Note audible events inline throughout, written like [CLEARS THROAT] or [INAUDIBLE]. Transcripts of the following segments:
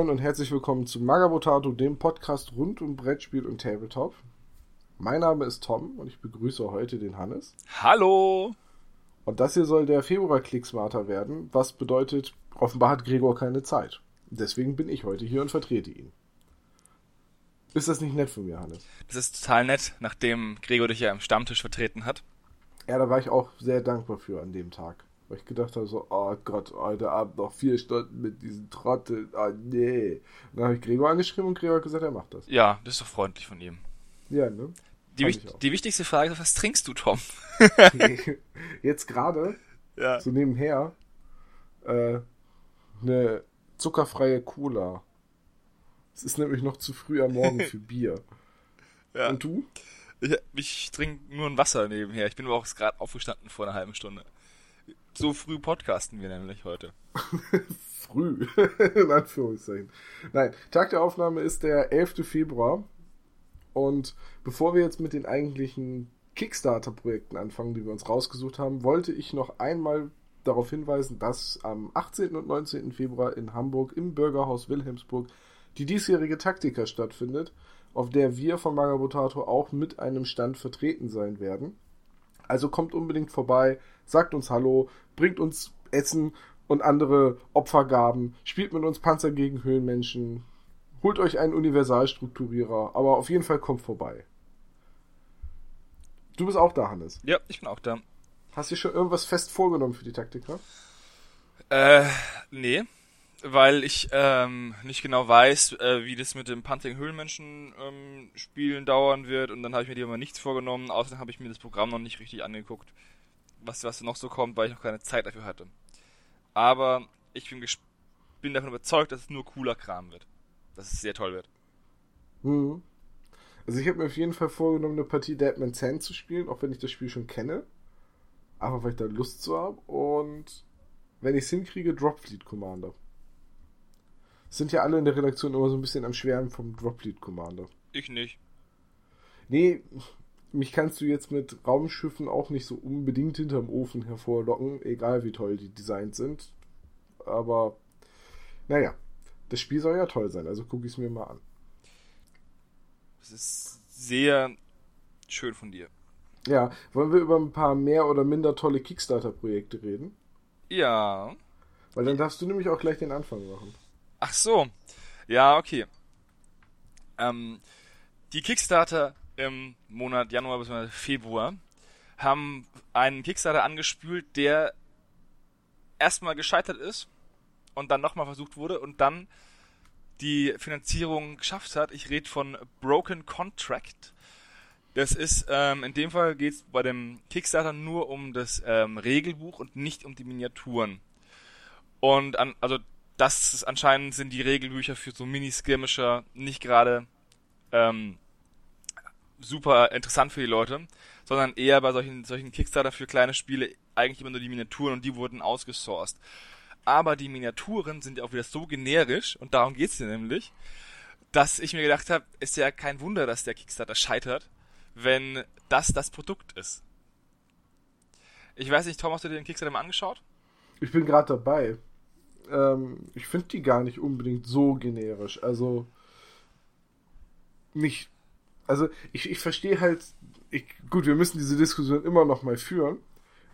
Moin und herzlich willkommen zu Magabotato, dem Podcast rund um Brettspiel und Tabletop. Mein Name ist Tom und ich begrüße heute den Hannes. Hallo! Und das hier soll der Februar-Klicksmarter werden, was bedeutet, offenbar hat Gregor keine Zeit. Deswegen bin ich heute hier und vertrete ihn. Ist das nicht nett von mir, Hannes? Das ist total nett, nachdem Gregor dich ja im Stammtisch vertreten hat. Ja, da war ich auch sehr dankbar für an dem Tag. Weil ich gedacht habe, so, oh Gott, heute Abend noch vier Stunden mit diesen Trottel. Ah, nee. Und dann habe ich Gregor angeschrieben und Gregor hat gesagt, er macht das. Ja, das ist doch freundlich von ihm. Ja, ne? Die, wich die wichtigste Frage ist, was trinkst du, Tom? [LAUGHS] Jetzt gerade, ja. so nebenher, äh, eine zuckerfreie Cola. Es ist nämlich noch zu früh am Morgen für [LAUGHS] Bier. Ja. Und du? Ich, ich trinke nur ein Wasser nebenher. Ich bin aber auch gerade aufgestanden vor einer halben Stunde. So früh podcasten wir nämlich heute. [LAUGHS] früh, [LAUGHS] in Anführungszeichen. Nein, Tag der Aufnahme ist der 11. Februar. Und bevor wir jetzt mit den eigentlichen Kickstarter-Projekten anfangen, die wir uns rausgesucht haben, wollte ich noch einmal darauf hinweisen, dass am 18. und 19. Februar in Hamburg im Bürgerhaus Wilhelmsburg die diesjährige Taktika stattfindet, auf der wir von Magabotato auch mit einem Stand vertreten sein werden. Also kommt unbedingt vorbei, sagt uns Hallo, bringt uns Essen und andere Opfergaben, spielt mit uns Panzer gegen Höhlenmenschen, holt euch einen Universalstrukturierer, aber auf jeden Fall kommt vorbei. Du bist auch da, Hannes. Ja, ich bin auch da. Hast du schon irgendwas fest vorgenommen für die Taktika? Äh, nee. Weil ich ähm, nicht genau weiß, äh, wie das mit dem Punting Höhlenmenschen ähm, Spielen dauern wird und dann habe ich mir lieber mal nichts vorgenommen. Außerdem habe ich mir das Programm noch nicht richtig angeguckt, was was noch so kommt, weil ich noch keine Zeit dafür hatte. Aber ich bin, bin davon überzeugt, dass es nur cooler Kram wird dass es sehr toll wird. Hm. Also ich habe mir auf jeden Fall vorgenommen, eine Partie Deadman Sand zu spielen, auch wenn ich das Spiel schon kenne. Einfach weil ich da Lust zu habe. Und wenn ich es hinkriege, Dropfleet Commander. Sind ja alle in der Redaktion immer so ein bisschen am Schwärmen vom Dropfleet Commander. Ich nicht. Nee, mich kannst du jetzt mit Raumschiffen auch nicht so unbedingt hinterm Ofen hervorlocken, egal wie toll die Designs sind. Aber, naja, das Spiel soll ja toll sein, also gucke ich es mir mal an. Das ist sehr schön von dir. Ja, wollen wir über ein paar mehr oder minder tolle Kickstarter-Projekte reden? Ja. Weil dann darfst du nämlich auch gleich den Anfang machen. Ach so. Ja, okay. Ähm, die Kickstarter im Monat Januar bis Februar haben einen Kickstarter angespült, der erstmal gescheitert ist und dann nochmal versucht wurde und dann die Finanzierung geschafft hat. Ich rede von Broken Contract. Das ist, ähm, in dem Fall geht es bei dem Kickstarter nur um das ähm, Regelbuch und nicht um die Miniaturen. Und an, also das ist, anscheinend sind die Regelbücher für so Mini-Skirmisher nicht gerade ähm, super interessant für die Leute, sondern eher bei solchen, solchen Kickstarter für kleine Spiele eigentlich immer nur die Miniaturen und die wurden ausgesourced aber die Miniaturen sind ja auch wieder so generisch, und darum geht's hier nämlich, dass ich mir gedacht habe, ist ja kein Wunder, dass der Kickstarter scheitert, wenn das das Produkt ist. Ich weiß nicht, Tom, hast du dir den Kickstarter mal angeschaut? Ich bin gerade dabei. Ähm, ich finde die gar nicht unbedingt so generisch. Also nicht. Also ich, ich verstehe halt. Ich, gut, wir müssen diese Diskussion immer noch mal führen.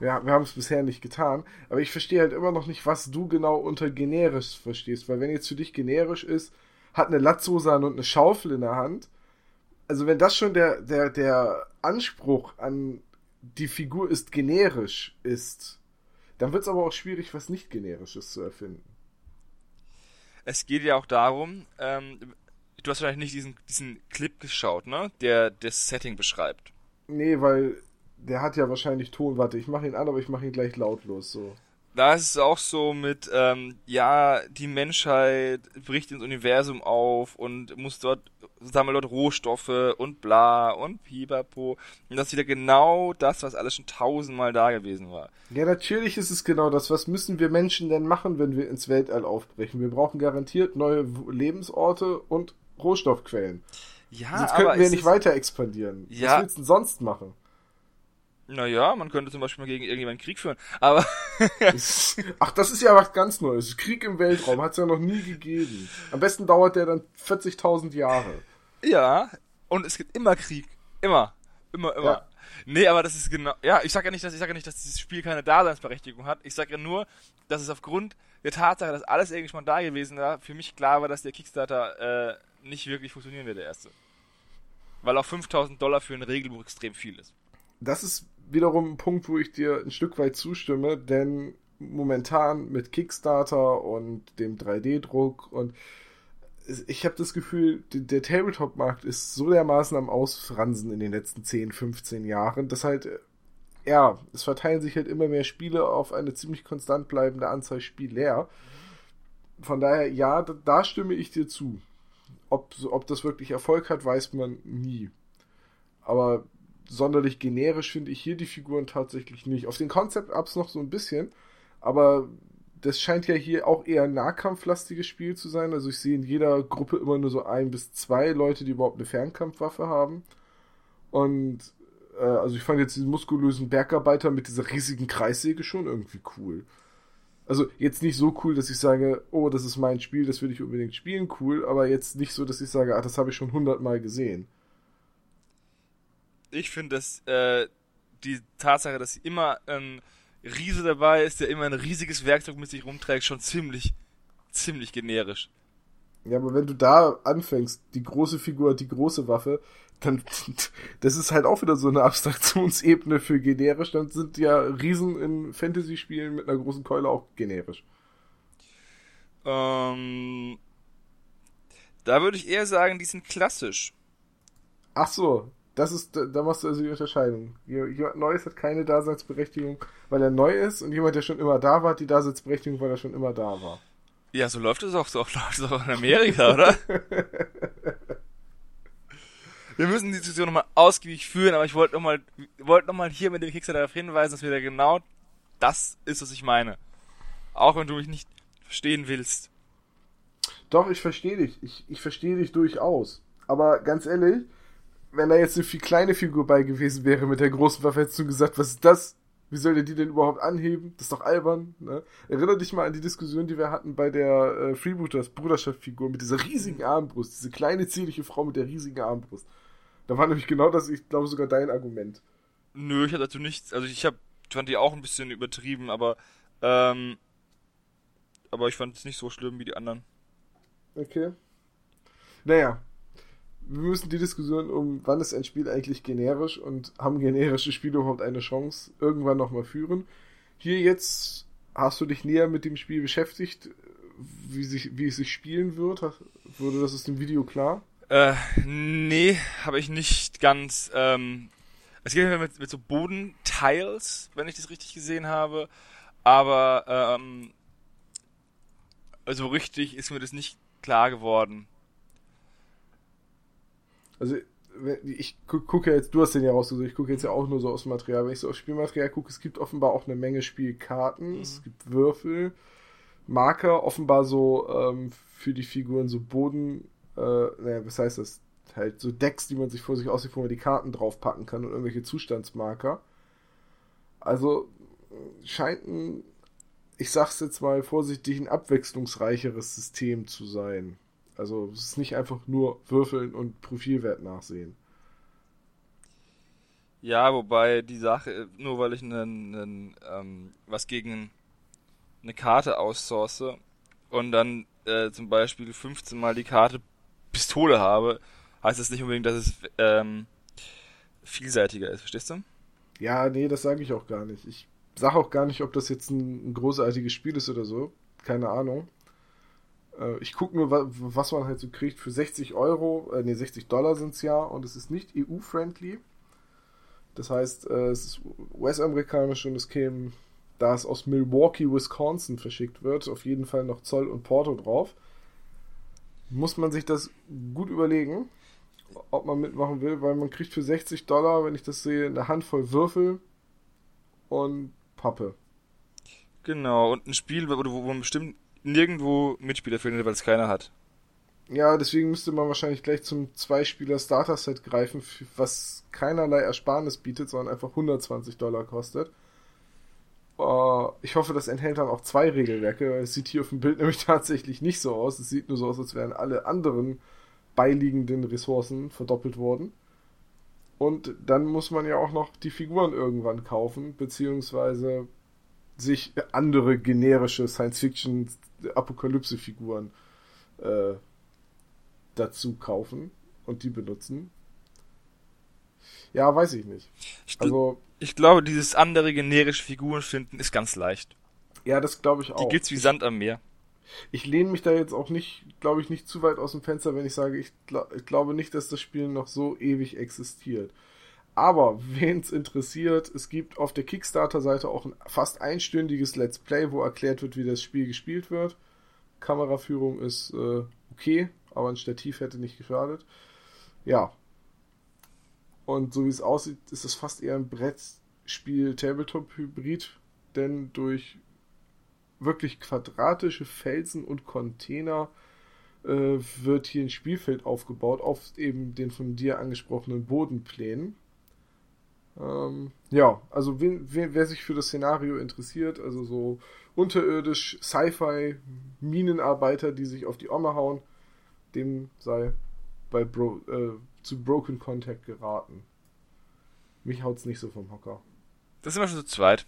Ja, wir haben es bisher nicht getan, aber ich verstehe halt immer noch nicht, was du genau unter generisch verstehst, weil wenn jetzt für dich generisch ist, hat eine Latzhose an und eine Schaufel in der Hand, also wenn das schon der, der, der Anspruch an die Figur ist generisch ist, dann wird es aber auch schwierig, was nicht generisches zu erfinden. Es geht ja auch darum, ähm, du hast wahrscheinlich nicht diesen, diesen Clip geschaut, ne? Der das Setting beschreibt. Nee, weil der hat ja wahrscheinlich Ton. Warte, ich mache ihn an, aber ich mache ihn gleich lautlos so. Da ist es auch so mit, ähm, ja, die Menschheit bricht ins Universum auf und muss dort, sammelt dort Rohstoffe und bla und pipapo. Und das ist wieder genau das, was alles schon tausendmal da gewesen war. Ja, natürlich ist es genau das. Was müssen wir Menschen denn machen, wenn wir ins Weltall aufbrechen? Wir brauchen garantiert neue Lebensorte und Rohstoffquellen. Ja, Sonst könnten wir nicht weiter expandieren. Ja, was willst du denn sonst machen? Naja, man könnte zum Beispiel mal gegen irgendjemanden Krieg führen, aber. [LAUGHS] [LAUGHS] Ach, das ist ja was ganz Neues. Krieg im Weltraum hat es ja noch nie gegeben. Am besten dauert der dann 40.000 Jahre. Ja, und es gibt immer Krieg. Immer. Immer, immer. Ja. Nee, aber das ist genau. Ja, ich sag ja nicht, dass ich sage ja nicht, dass dieses Spiel keine Daseinsberechtigung hat. Ich sage ja nur, dass es aufgrund der Tatsache, dass alles irgendwie schon da gewesen war, für mich klar war, dass der Kickstarter äh, nicht wirklich funktionieren wird, der erste. Weil auch 5000 Dollar für ein Regelbuch extrem viel ist. Das ist wiederum ein Punkt, wo ich dir ein Stück weit zustimme, denn momentan mit Kickstarter und dem 3D-Druck und ich habe das Gefühl, der Tabletop-Markt ist so dermaßen am Ausfransen in den letzten 10, 15 Jahren, dass halt, ja, es verteilen sich halt immer mehr Spiele auf eine ziemlich konstant bleibende Anzahl Spieler. Von daher, ja, da, da stimme ich dir zu. Ob, ob das wirklich Erfolg hat, weiß man nie. Aber sonderlich generisch finde ich hier die Figuren tatsächlich nicht. Auf den Concept-Ups noch so ein bisschen, aber das scheint ja hier auch eher ein nahkampflastiges Spiel zu sein. Also ich sehe in jeder Gruppe immer nur so ein bis zwei Leute, die überhaupt eine Fernkampfwaffe haben. Und äh, also ich fand jetzt diesen muskulösen Bergarbeiter mit dieser riesigen Kreissäge schon irgendwie cool. Also jetzt nicht so cool, dass ich sage, oh, das ist mein Spiel, das will ich unbedingt spielen, cool, aber jetzt nicht so, dass ich sage, ah, das habe ich schon hundertmal gesehen ich finde, dass äh, die Tatsache, dass immer ein Riese dabei ist, der immer ein riesiges Werkzeug mit sich rumträgt, schon ziemlich, ziemlich generisch. Ja, aber wenn du da anfängst, die große Figur die große Waffe, dann, das ist halt auch wieder so eine Abstraktionsebene für generisch, dann sind ja Riesen in Fantasy-Spielen mit einer großen Keule auch generisch. Ähm, da würde ich eher sagen, die sind klassisch. Ach so, das ist, da machst du also die Unterscheidung. Jemand Neues hat keine Daseinsberechtigung, weil er neu ist und jemand, der schon immer da war, hat die Daseinsberechtigung, weil er schon immer da war. Ja, so läuft es auch, so [LAUGHS] läuft es auch in Amerika, oder? [LAUGHS] wir müssen die Diskussion nochmal ausgiebig führen, aber ich wollte nochmal, wollte nochmal hier mit dem Kickstarter darauf hinweisen, dass wieder genau das ist, was ich meine. Auch wenn du mich nicht verstehen willst. Doch, ich verstehe dich. Ich, ich verstehe dich durchaus. Aber ganz ehrlich, wenn da jetzt eine viel kleine Figur bei gewesen wäre mit der großen Waffe, hättest du gesagt, was ist das? Wie soll der die denn überhaupt anheben? Das ist doch albern. Ne? Erinner dich mal an die Diskussion, die wir hatten bei der äh, Freebooters Bruderschaft-Figur mit dieser riesigen Armbrust. Diese kleine, zierliche Frau mit der riesigen Armbrust. Da war nämlich genau das, ich glaube sogar dein Argument. Nö, ich hatte dazu nichts. Also ich hab, fand die auch ein bisschen übertrieben, aber ähm, aber ich fand es nicht so schlimm wie die anderen. Okay. Naja, wir müssen die Diskussion um, wann ist ein Spiel eigentlich generisch und haben generische Spiele überhaupt eine Chance, irgendwann nochmal führen. Hier jetzt hast du dich näher mit dem Spiel beschäftigt, wie, sich, wie es sich spielen wird? Wurde das aus dem Video klar? Äh, nee, habe ich nicht ganz. Ähm, es geht mit, mit so Bodentiles, wenn ich das richtig gesehen habe. Aber ähm, also richtig ist mir das nicht klar geworden. Also, ich gucke jetzt, du hast den ja rausgesucht, ich gucke jetzt ja auch nur so aus dem Material. Wenn ich so auf Spielmaterial gucke, es gibt offenbar auch eine Menge Spielkarten, mhm. es gibt Würfel, Marker, offenbar so ähm, für die Figuren so Boden, äh, naja, was heißt das? Halt so Decks, die man sich vor sich aussieht, wo man die Karten draufpacken kann und irgendwelche Zustandsmarker. Also scheint ein, ich sag's jetzt mal vorsichtig, ein abwechslungsreicheres System zu sein. Also es ist nicht einfach nur würfeln und Profilwert nachsehen. Ja, wobei die Sache, nur weil ich einen, einen, ähm, was gegen eine Karte aussource und dann äh, zum Beispiel 15 mal die Karte Pistole habe, heißt das nicht unbedingt, dass es ähm, vielseitiger ist, verstehst du? Ja, nee, das sage ich auch gar nicht. Ich sage auch gar nicht, ob das jetzt ein, ein großartiges Spiel ist oder so. Keine Ahnung. Äh, ich gucke nur, was man halt so kriegt für 60 Euro, äh, nee, 60 Dollar sind es ja und es ist nicht EU-friendly. Das heißt, äh, es ist US-amerikanisch und es käme, da es aus Milwaukee, Wisconsin verschickt wird, auf jeden Fall noch Zoll und Porto drauf. Muss man sich das gut überlegen, ob man mitmachen will, weil man kriegt für 60 Dollar, wenn ich das sehe, eine Handvoll Würfel und Pappe. Genau, und ein Spiel, wo, wo man bestimmt nirgendwo Mitspieler findet, weil es keiner hat. Ja, deswegen müsste man wahrscheinlich gleich zum Zwei-Spieler-Starter-Set greifen, was keinerlei Ersparnis bietet, sondern einfach 120 Dollar kostet. Uh, ich hoffe, das enthält dann auch zwei Regelwerke. Es sieht hier auf dem Bild [LAUGHS] nämlich tatsächlich nicht so aus. Es sieht nur so aus, als wären alle anderen beiliegenden Ressourcen verdoppelt worden. Und dann muss man ja auch noch die Figuren irgendwann kaufen, beziehungsweise sich andere generische Science-Fiction-Apokalypse-Figuren äh, dazu kaufen und die benutzen. Ja, weiß ich nicht. Ich, also, ich glaube, dieses andere generische Figuren finden ist ganz leicht. Ja, das glaube ich auch. Die gibt's wie Sand am Meer. Ich lehne mich da jetzt auch nicht, glaube ich, nicht zu weit aus dem Fenster, wenn ich sage, ich, glaub, ich glaube nicht, dass das Spiel noch so ewig existiert. Aber wen es interessiert, es gibt auf der Kickstarter-Seite auch ein fast einstündiges Let's Play, wo erklärt wird, wie das Spiel gespielt wird. Kameraführung ist äh, okay, aber ein Stativ hätte nicht geschadet. Ja. Und so wie es aussieht, ist es fast eher ein Brettspiel Tabletop-Hybrid, denn durch wirklich quadratische Felsen und Container äh, wird hier ein Spielfeld aufgebaut auf eben den von dir angesprochenen Bodenplänen. Ähm, ja, also wen, wer, wer sich für das Szenario interessiert, also so unterirdisch Sci-Fi Minenarbeiter, die sich auf die Omme hauen, dem sei bei Bro, äh, zu Broken Contact geraten. Mich haut's nicht so vom Hocker. Das sind wir schon zu zweit.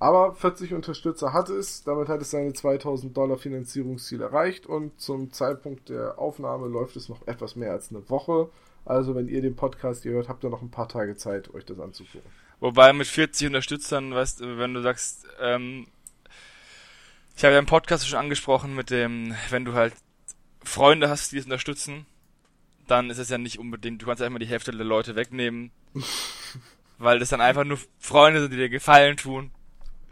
Aber 40 Unterstützer hat es, damit hat es seine 2000 Dollar Finanzierungsziel erreicht und zum Zeitpunkt der Aufnahme läuft es noch etwas mehr als eine Woche. Also wenn ihr den Podcast hier hört, habt ihr noch ein paar Tage Zeit, euch das anzugucken. Wobei mit 40 Unterstützern, weißt du, wenn du sagst, ähm, ich habe ja im Podcast schon angesprochen mit dem, wenn du halt Freunde hast, die es unterstützen, dann ist es ja nicht unbedingt, du kannst ja immer die Hälfte der Leute wegnehmen, [LAUGHS] weil das dann einfach nur Freunde sind, die dir Gefallen tun.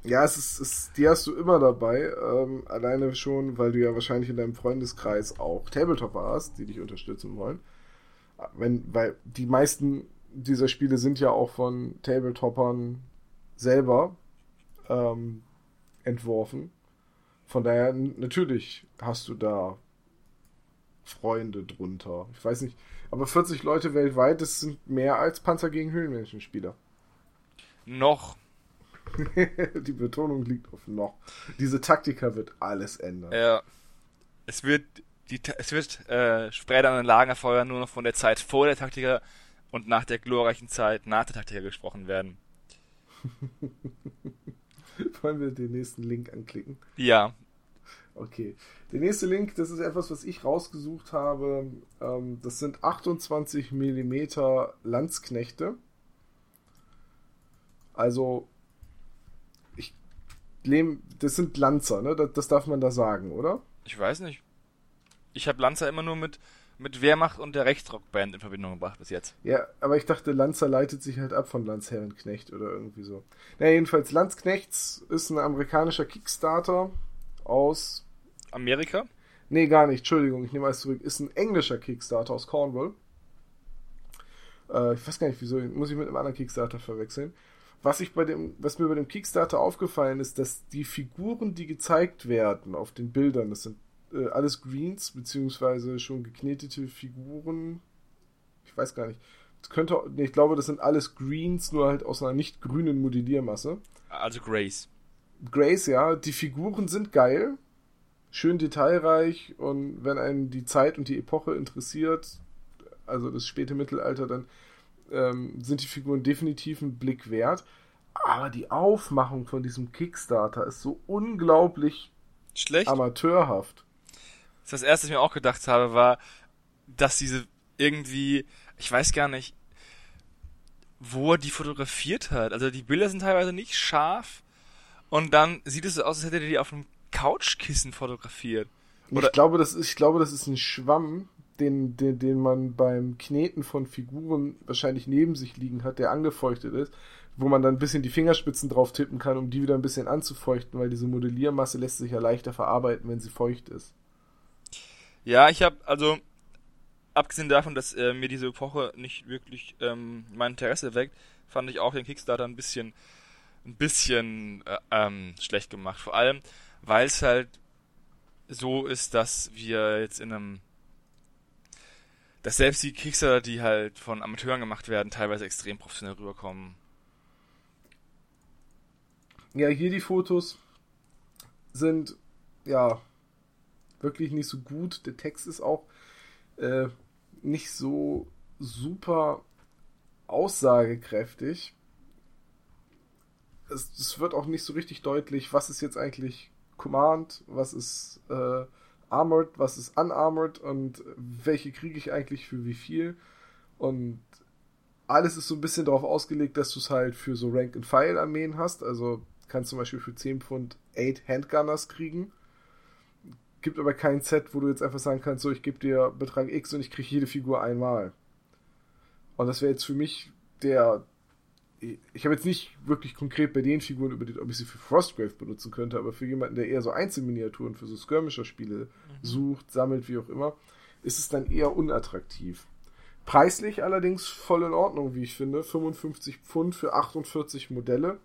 Ja, es ist, es, die hast du immer dabei, ähm, alleine schon, weil du ja wahrscheinlich in deinem Freundeskreis auch Tabletopper hast, die dich unterstützen wollen. Wenn, weil die meisten dieser Spiele sind ja auch von Tabletoppern selber ähm, entworfen. Von daher, natürlich hast du da Freunde drunter. Ich weiß nicht, aber 40 Leute weltweit, das sind mehr als Panzer gegen Höhlenmenschenspieler. Noch. [LAUGHS] Die Betonung liegt auf noch. Diese Taktika wird alles ändern. Ja. Es wird die, es wird äh, später an den Lagerfeuer nur noch von der Zeit vor der Taktika und nach der glorreichen Zeit nach der Taktika gesprochen werden. [LAUGHS] Wollen wir den nächsten Link anklicken? Ja. Okay. Der nächste Link, das ist etwas, was ich rausgesucht habe. Ähm, das sind 28 mm Landsknechte. Also, ich lehne, das sind Lanzer, ne? Das, das darf man da sagen, oder? Ich weiß nicht. Ich habe Lanzer immer nur mit mit Wehrmacht und der Rechtsrockband in Verbindung gebracht bis jetzt. Ja, aber ich dachte, Lanzer leitet sich halt ab von Lanzherrenknecht oder irgendwie so. Na, jedenfalls, Lanzknechts ist ein amerikanischer Kickstarter aus Amerika? Nee, gar nicht, Entschuldigung, ich nehme alles zurück. Ist ein englischer Kickstarter aus Cornwall. Äh, ich weiß gar nicht, wieso, muss ich mit einem anderen Kickstarter verwechseln. Was, ich bei dem, was mir bei dem Kickstarter aufgefallen ist, dass die Figuren, die gezeigt werden auf den Bildern, das sind äh, alles Greens, beziehungsweise schon geknetete Figuren. Ich weiß gar nicht. Das könnte, nee, ich glaube, das sind alles Greens, nur halt aus einer nicht grünen Modelliermasse. Also Grace. Grace, ja. Die Figuren sind geil, schön detailreich und wenn einen die Zeit und die Epoche interessiert, also das späte Mittelalter, dann ähm, sind die Figuren definitiv einen Blick wert. Aber die Aufmachung von diesem Kickstarter ist so unglaublich Schlecht. amateurhaft das erste, was ich mir auch gedacht habe, war, dass diese irgendwie, ich weiß gar nicht, wo er die fotografiert hat. Also die Bilder sind teilweise nicht scharf und dann sieht es so aus, als hätte er die auf einem Couchkissen fotografiert. Oder ich glaube, das ist, ich glaube, das ist ein Schwamm, den, den, den man beim Kneten von Figuren wahrscheinlich neben sich liegen hat, der angefeuchtet ist, wo man dann ein bisschen die Fingerspitzen drauf tippen kann, um die wieder ein bisschen anzufeuchten, weil diese Modelliermasse lässt sich ja leichter verarbeiten, wenn sie feucht ist. Ja, ich habe also abgesehen davon, dass äh, mir diese Epoche nicht wirklich ähm, mein Interesse weckt, fand ich auch den Kickstarter ein bisschen ein bisschen äh, ähm, schlecht gemacht. Vor allem, weil es halt so ist, dass wir jetzt in einem dass selbst die Kickstarter, die halt von Amateuren gemacht werden, teilweise extrem professionell rüberkommen. Ja, hier die Fotos sind ja wirklich nicht so gut. Der Text ist auch äh, nicht so super aussagekräftig. Es, es, wird auch nicht so richtig deutlich, was ist jetzt eigentlich Command, was ist äh, Armored, was ist Unarmored und welche kriege ich eigentlich für wie viel. Und alles ist so ein bisschen darauf ausgelegt, dass du es halt für so Rank-and-File-Armeen hast. Also kannst zum Beispiel für 10 Pfund 8 Handgunners kriegen. Gibt aber kein Set, wo du jetzt einfach sagen kannst, so ich gebe dir Betrag X und ich kriege jede Figur einmal. Und das wäre jetzt für mich der. Ich habe jetzt nicht wirklich konkret bei den Figuren überlegt, ob ich sie für Frostgrave benutzen könnte, aber für jemanden, der eher so Einzelminiaturen für so Skirmisher-Spiele mhm. sucht, sammelt, wie auch immer, ist es dann eher unattraktiv. Preislich allerdings voll in Ordnung, wie ich finde. 55 Pfund für 48 Modelle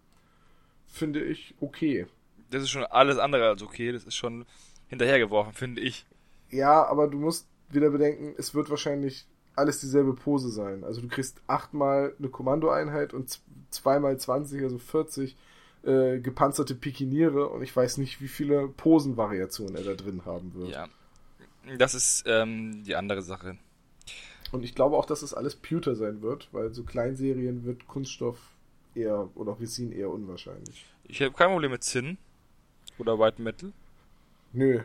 finde ich okay. Das ist schon alles andere als okay. Das ist schon hinterhergeworfen, finde ich. Ja, aber du musst wieder bedenken, es wird wahrscheinlich alles dieselbe Pose sein. Also du kriegst achtmal eine Kommandoeinheit und zweimal 20, also 40 äh, gepanzerte Pikiniere und ich weiß nicht, wie viele Posenvariationen er da drin haben wird. Ja, das ist ähm, die andere Sache. Und ich glaube auch, dass es alles Pewter sein wird, weil so Kleinserien wird Kunststoff eher oder Resin eher unwahrscheinlich. Ich habe kein Problem mit Zinn oder White Metal. Nö,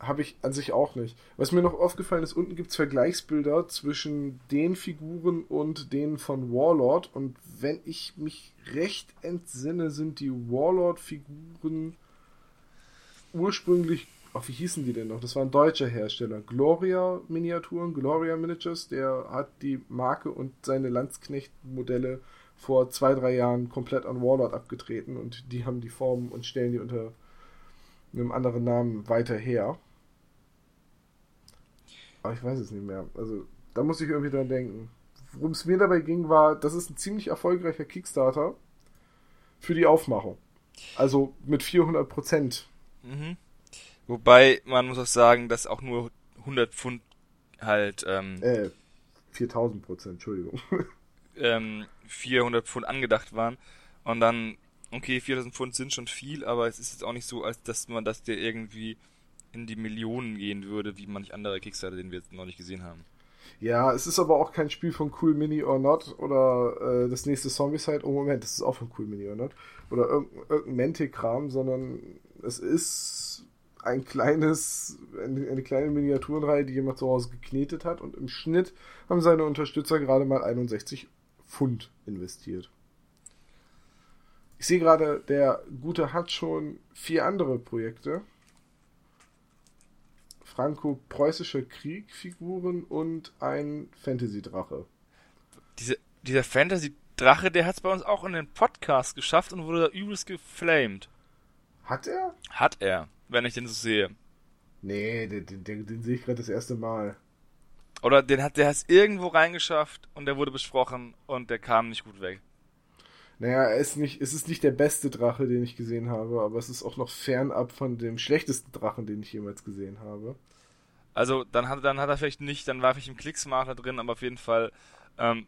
habe ich an sich auch nicht. Was mir noch aufgefallen ist, unten gibt es Vergleichsbilder zwischen den Figuren und denen von Warlord. Und wenn ich mich recht entsinne, sind die Warlord-Figuren ursprünglich, ach, wie hießen die denn noch? Das war ein deutscher Hersteller. Gloria Miniaturen, Gloria Miniatures, der hat die Marke und seine Landsknecht-Modelle vor zwei, drei Jahren komplett an Warlord abgetreten und die haben die Formen und stellen die unter einem anderen Namen weiter her. Aber ich weiß es nicht mehr. Also, da muss ich irgendwie dran denken. Worum es mir dabei ging, war, das ist ein ziemlich erfolgreicher Kickstarter für die Aufmachung. Also mit 400 Prozent. Mhm. Wobei, man muss auch sagen, dass auch nur 100 Pfund halt, ähm, äh, 4000 Prozent, Entschuldigung. [LAUGHS] ähm, 400 Pfund angedacht waren. Und dann, okay, 4000 Pfund sind schon viel, aber es ist jetzt auch nicht so, als dass man das dir irgendwie in die Millionen gehen würde, wie manch andere Kickstarter, den wir jetzt noch nicht gesehen haben. Ja, es ist aber auch kein Spiel von Cool Mini or Not oder äh, das nächste Zombicide. Oh Moment, das ist auch von Cool Mini or Not. Oder irgendein, irgendein Mantic-Kram, sondern es ist ein kleines, eine, eine, kleine Miniaturenreihe, die jemand zu Hause geknetet hat und im Schnitt haben seine Unterstützer gerade mal 61 Pfund investiert. Ich sehe gerade, der Gute hat schon vier andere Projekte franco-preußische Kriegfiguren und ein Fantasy-Drache. Diese, dieser Fantasy-Drache, der hat es bei uns auch in den Podcast geschafft und wurde da übelst geflamed. Hat er? Hat er, wenn ich den so sehe. Nee, den, den, den, den sehe ich gerade das erste Mal. Oder den hat der es irgendwo reingeschafft und der wurde besprochen und der kam nicht gut weg. Naja, er ist nicht, es ist nicht der beste Drache, den ich gesehen habe, aber es ist auch noch fernab von dem schlechtesten Drachen, den ich jemals gesehen habe. Also dann hat, dann hat er vielleicht nicht, dann war ich im Klicksmacher drin, aber auf jeden Fall ähm,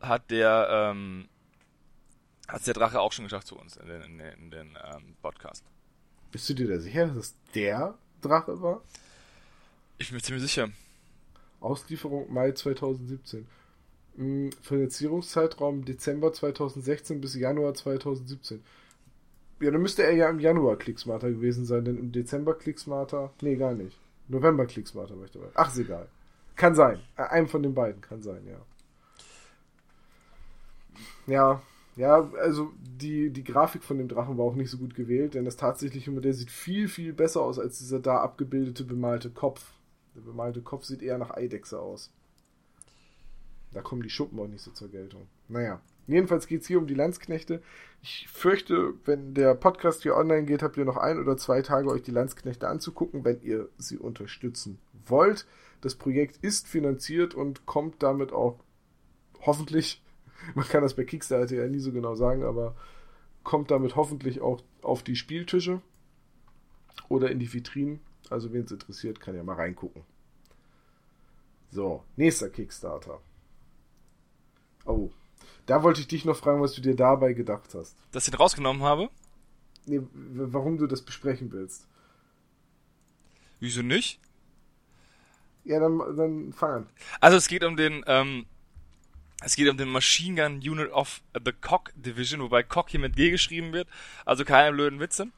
hat der ähm, hat der Drache auch schon geschafft zu uns in den, in den, in den ähm, Podcast. Bist du dir da sicher, dass es der Drache war? Ich bin mir ziemlich sicher. Auslieferung Mai 2017. Finanzierungszeitraum Dezember 2016 bis Januar 2017. Ja, dann müsste er ja im Januar Clicksmarter gewesen sein, denn im Dezember Clicksmarter. Nee, gar nicht. November Clicksmarter möchte ich Ach, ist egal. Kann sein. Einem von den beiden kann sein, ja. Ja, ja, also die, die Grafik von dem Drachen war auch nicht so gut gewählt, denn das tatsächliche Modell sieht viel, viel besser aus als dieser da abgebildete bemalte Kopf. Der bemalte Kopf sieht eher nach Eidechse aus. Da kommen die Schuppen auch nicht so zur Geltung. Naja, jedenfalls geht es hier um die Landsknechte. Ich fürchte, wenn der Podcast hier online geht, habt ihr noch ein oder zwei Tage, euch die Landsknechte anzugucken, wenn ihr sie unterstützen wollt. Das Projekt ist finanziert und kommt damit auch hoffentlich, [LAUGHS] man kann das bei Kickstarter ja nie so genau sagen, aber kommt damit hoffentlich auch auf die Spieltische oder in die Vitrinen. Also wen es interessiert, kann ja mal reingucken. So, nächster Kickstarter. Oh, da wollte ich dich noch fragen, was du dir dabei gedacht hast. Dass ich den rausgenommen habe? Nee, warum du das besprechen willst. Wieso nicht? Ja, dann, dann fang an. Also es geht um den, ähm, es geht um den Machine Gun Unit of the Cock Division, wobei Cock hier mit G geschrieben wird, also keine blöden Witze.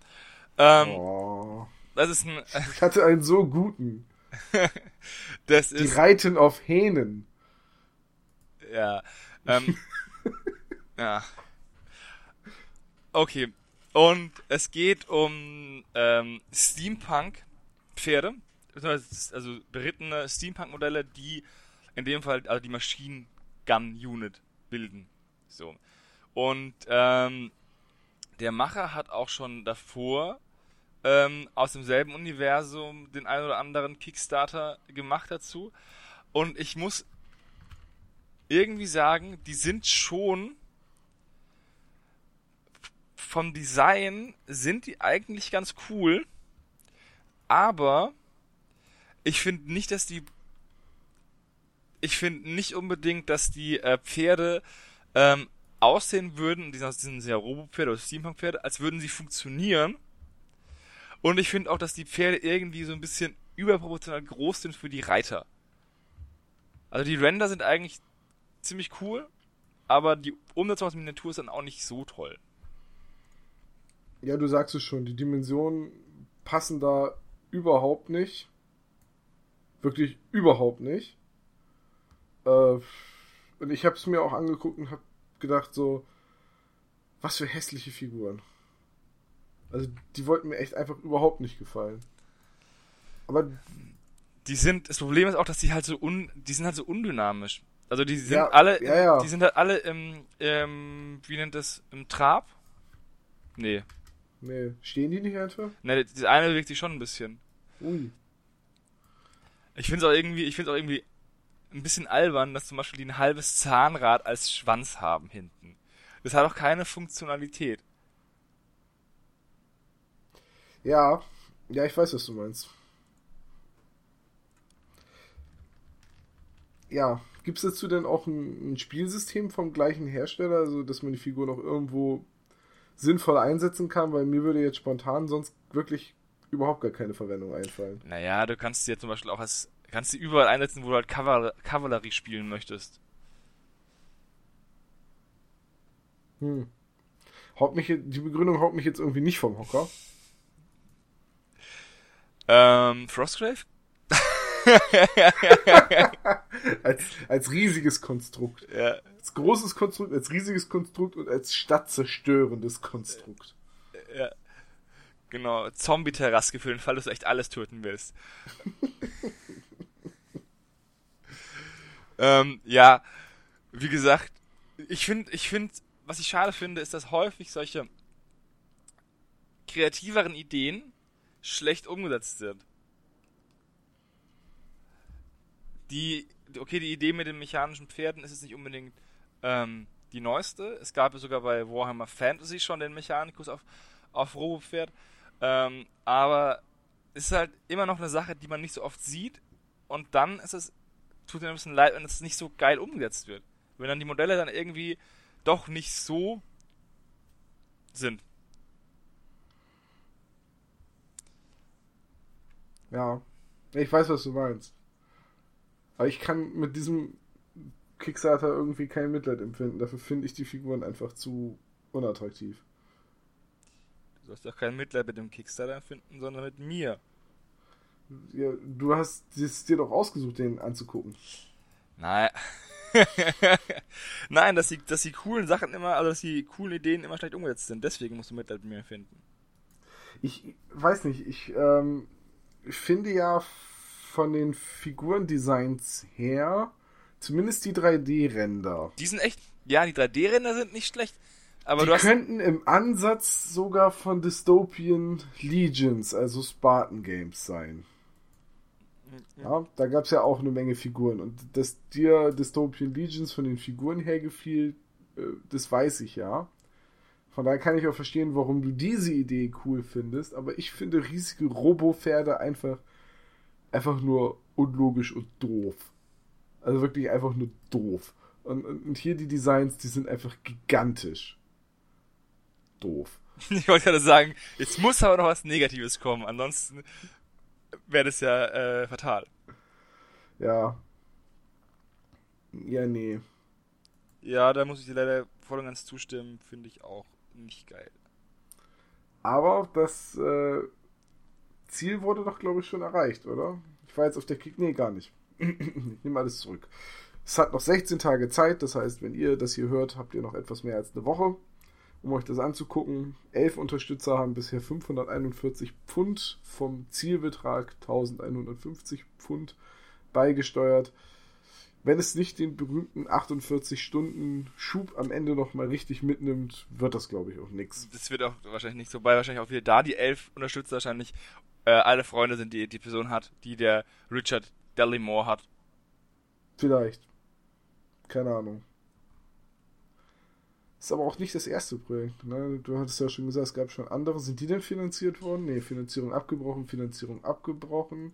Ähm, oh. Das ist ein. [LAUGHS] ich hatte einen so guten. [LAUGHS] das Die ist, reiten auf Hähnen. Ja. Ähm, [LAUGHS] ja. Okay. Und es geht um ähm, Steampunk-Pferde, also berittene Steampunk-Modelle, die in dem Fall also die Machine Gun Unit bilden. So. Und ähm, der Macher hat auch schon davor ähm, aus demselben Universum den ein oder anderen Kickstarter gemacht dazu. Und ich muss irgendwie sagen, die sind schon vom Design sind die eigentlich ganz cool, aber ich finde nicht, dass die ich finde nicht unbedingt, dass die äh, Pferde ähm, aussehen würden, die sind sehr Robo-Pferde oder Steampunk-Pferde, als würden sie funktionieren. Und ich finde auch, dass die Pferde irgendwie so ein bisschen überproportional groß sind für die Reiter. Also die Render sind eigentlich ziemlich cool, aber die Umsetzung aus Miniatur ist dann auch nicht so toll. Ja, du sagst es schon, die Dimensionen passen da überhaupt nicht. Wirklich überhaupt nicht. Äh, und ich habe es mir auch angeguckt und habe gedacht so, was für hässliche Figuren. Also die wollten mir echt einfach überhaupt nicht gefallen. Aber die sind, das Problem ist auch, dass die halt so un, die sind halt so undynamisch. Also die sind ja, alle, ja, ja. die sind halt alle im, im, wie nennt das, im Trab? Nee. Nee, stehen die nicht einfach? Nee, das eine bewegt sich schon ein bisschen. Ui. Ich finde es auch irgendwie, ich finde auch irgendwie ein bisschen albern, dass zum Beispiel die ein halbes Zahnrad als Schwanz haben hinten. Das hat auch keine Funktionalität. Ja, ja, ich weiß, was du meinst. Ja, gibt es dazu denn auch ein, ein, Spielsystem vom gleichen Hersteller, also dass man die Figur noch irgendwo sinnvoll einsetzen kann? Weil mir würde jetzt spontan sonst wirklich überhaupt gar keine Verwendung einfallen. Naja, du kannst sie ja zum Beispiel auch als kannst sie überall einsetzen, wo du halt Kavallerie spielen möchtest. Hm. Haut mich, die Begründung haut mich jetzt irgendwie nicht vom Hocker. Ähm, Frostgrave? Als, als riesiges Konstrukt. Ja. Als großes Konstrukt, als riesiges Konstrukt und als stadtzerstörendes Konstrukt. Ja. Genau, Zombie-Terrasse für den Fall, dass du echt alles töten willst. [LAUGHS] ähm, ja, wie gesagt, ich finde, ich finde, was ich schade finde, ist, dass häufig solche kreativeren Ideen schlecht umgesetzt sind. Die, okay, die Idee mit den mechanischen Pferden ist jetzt nicht unbedingt ähm, die neueste. Es gab ja sogar bei Warhammer Fantasy schon den Mechanikus auf, auf Robo-Pferd. Ähm, aber es ist halt immer noch eine Sache, die man nicht so oft sieht. Und dann ist es, tut mir ein bisschen leid, wenn es nicht so geil umgesetzt wird. Wenn dann die Modelle dann irgendwie doch nicht so sind. Ja, ich weiß, was du meinst. Aber ich kann mit diesem Kickstarter irgendwie kein Mitleid empfinden. Dafür finde ich die Figuren einfach zu unattraktiv. Du sollst doch kein Mitleid mit dem Kickstarter empfinden, sondern mit mir. Ja, du hast es dir doch ausgesucht, den anzugucken. Nein. [LAUGHS] Nein, dass die, dass die coolen Sachen immer, also dass die coolen Ideen immer schlecht umgesetzt sind. Deswegen musst du Mitleid mit mir empfinden. Ich weiß nicht, ich ähm, finde ja von den Figurendesigns her, zumindest die 3D-Ränder. Die sind echt, ja, die 3D-Ränder sind nicht schlecht. Aber die könnten im Ansatz sogar von Dystopian Legions, also Spartan Games sein. Ja, da gab es ja auch eine Menge Figuren. Und dass dir Dystopian Legions von den Figuren her gefiel, äh, das weiß ich ja. Von daher kann ich auch verstehen, warum du diese Idee cool findest, aber ich finde riesige Robo-Pferde einfach, einfach nur unlogisch und doof. Also wirklich einfach nur doof. Und, und hier die Designs, die sind einfach gigantisch. Doof. [LAUGHS] Ich wollte gerade sagen, jetzt muss aber noch was Negatives kommen, ansonsten wäre das ja äh, fatal. Ja. Ja, nee. Ja, da muss ich dir leider voll und ganz zustimmen, finde ich auch nicht geil. Aber das äh, Ziel wurde doch, glaube ich, schon erreicht, oder? Ich war jetzt auf der Kick. Nee, gar nicht. [CLEARS THROAT] ich nehme alles zurück. Es hat noch 16 Tage Zeit, das heißt, wenn ihr das hier hört, habt ihr noch etwas mehr als eine Woche, um euch das anzugucken. Elf Unterstützer haben bisher 541 Pfund vom Zielbetrag 1150 Pfund beigesteuert. Wenn es nicht den berühmten 48 Stunden Schub am Ende noch mal richtig mitnimmt, wird das glaube ich auch nichts. Das wird auch wahrscheinlich nicht so, weil wahrscheinlich auch wieder da die elf Unterstützer wahrscheinlich äh, alle Freunde sind, die die Person hat, die der Richard Dellimore hat. Vielleicht. Keine Ahnung. Ist aber auch nicht das erste Projekt. Ne? Du hattest ja schon gesagt, es gab schon andere. Sind die denn finanziert worden? Ne, Finanzierung abgebrochen, Finanzierung abgebrochen,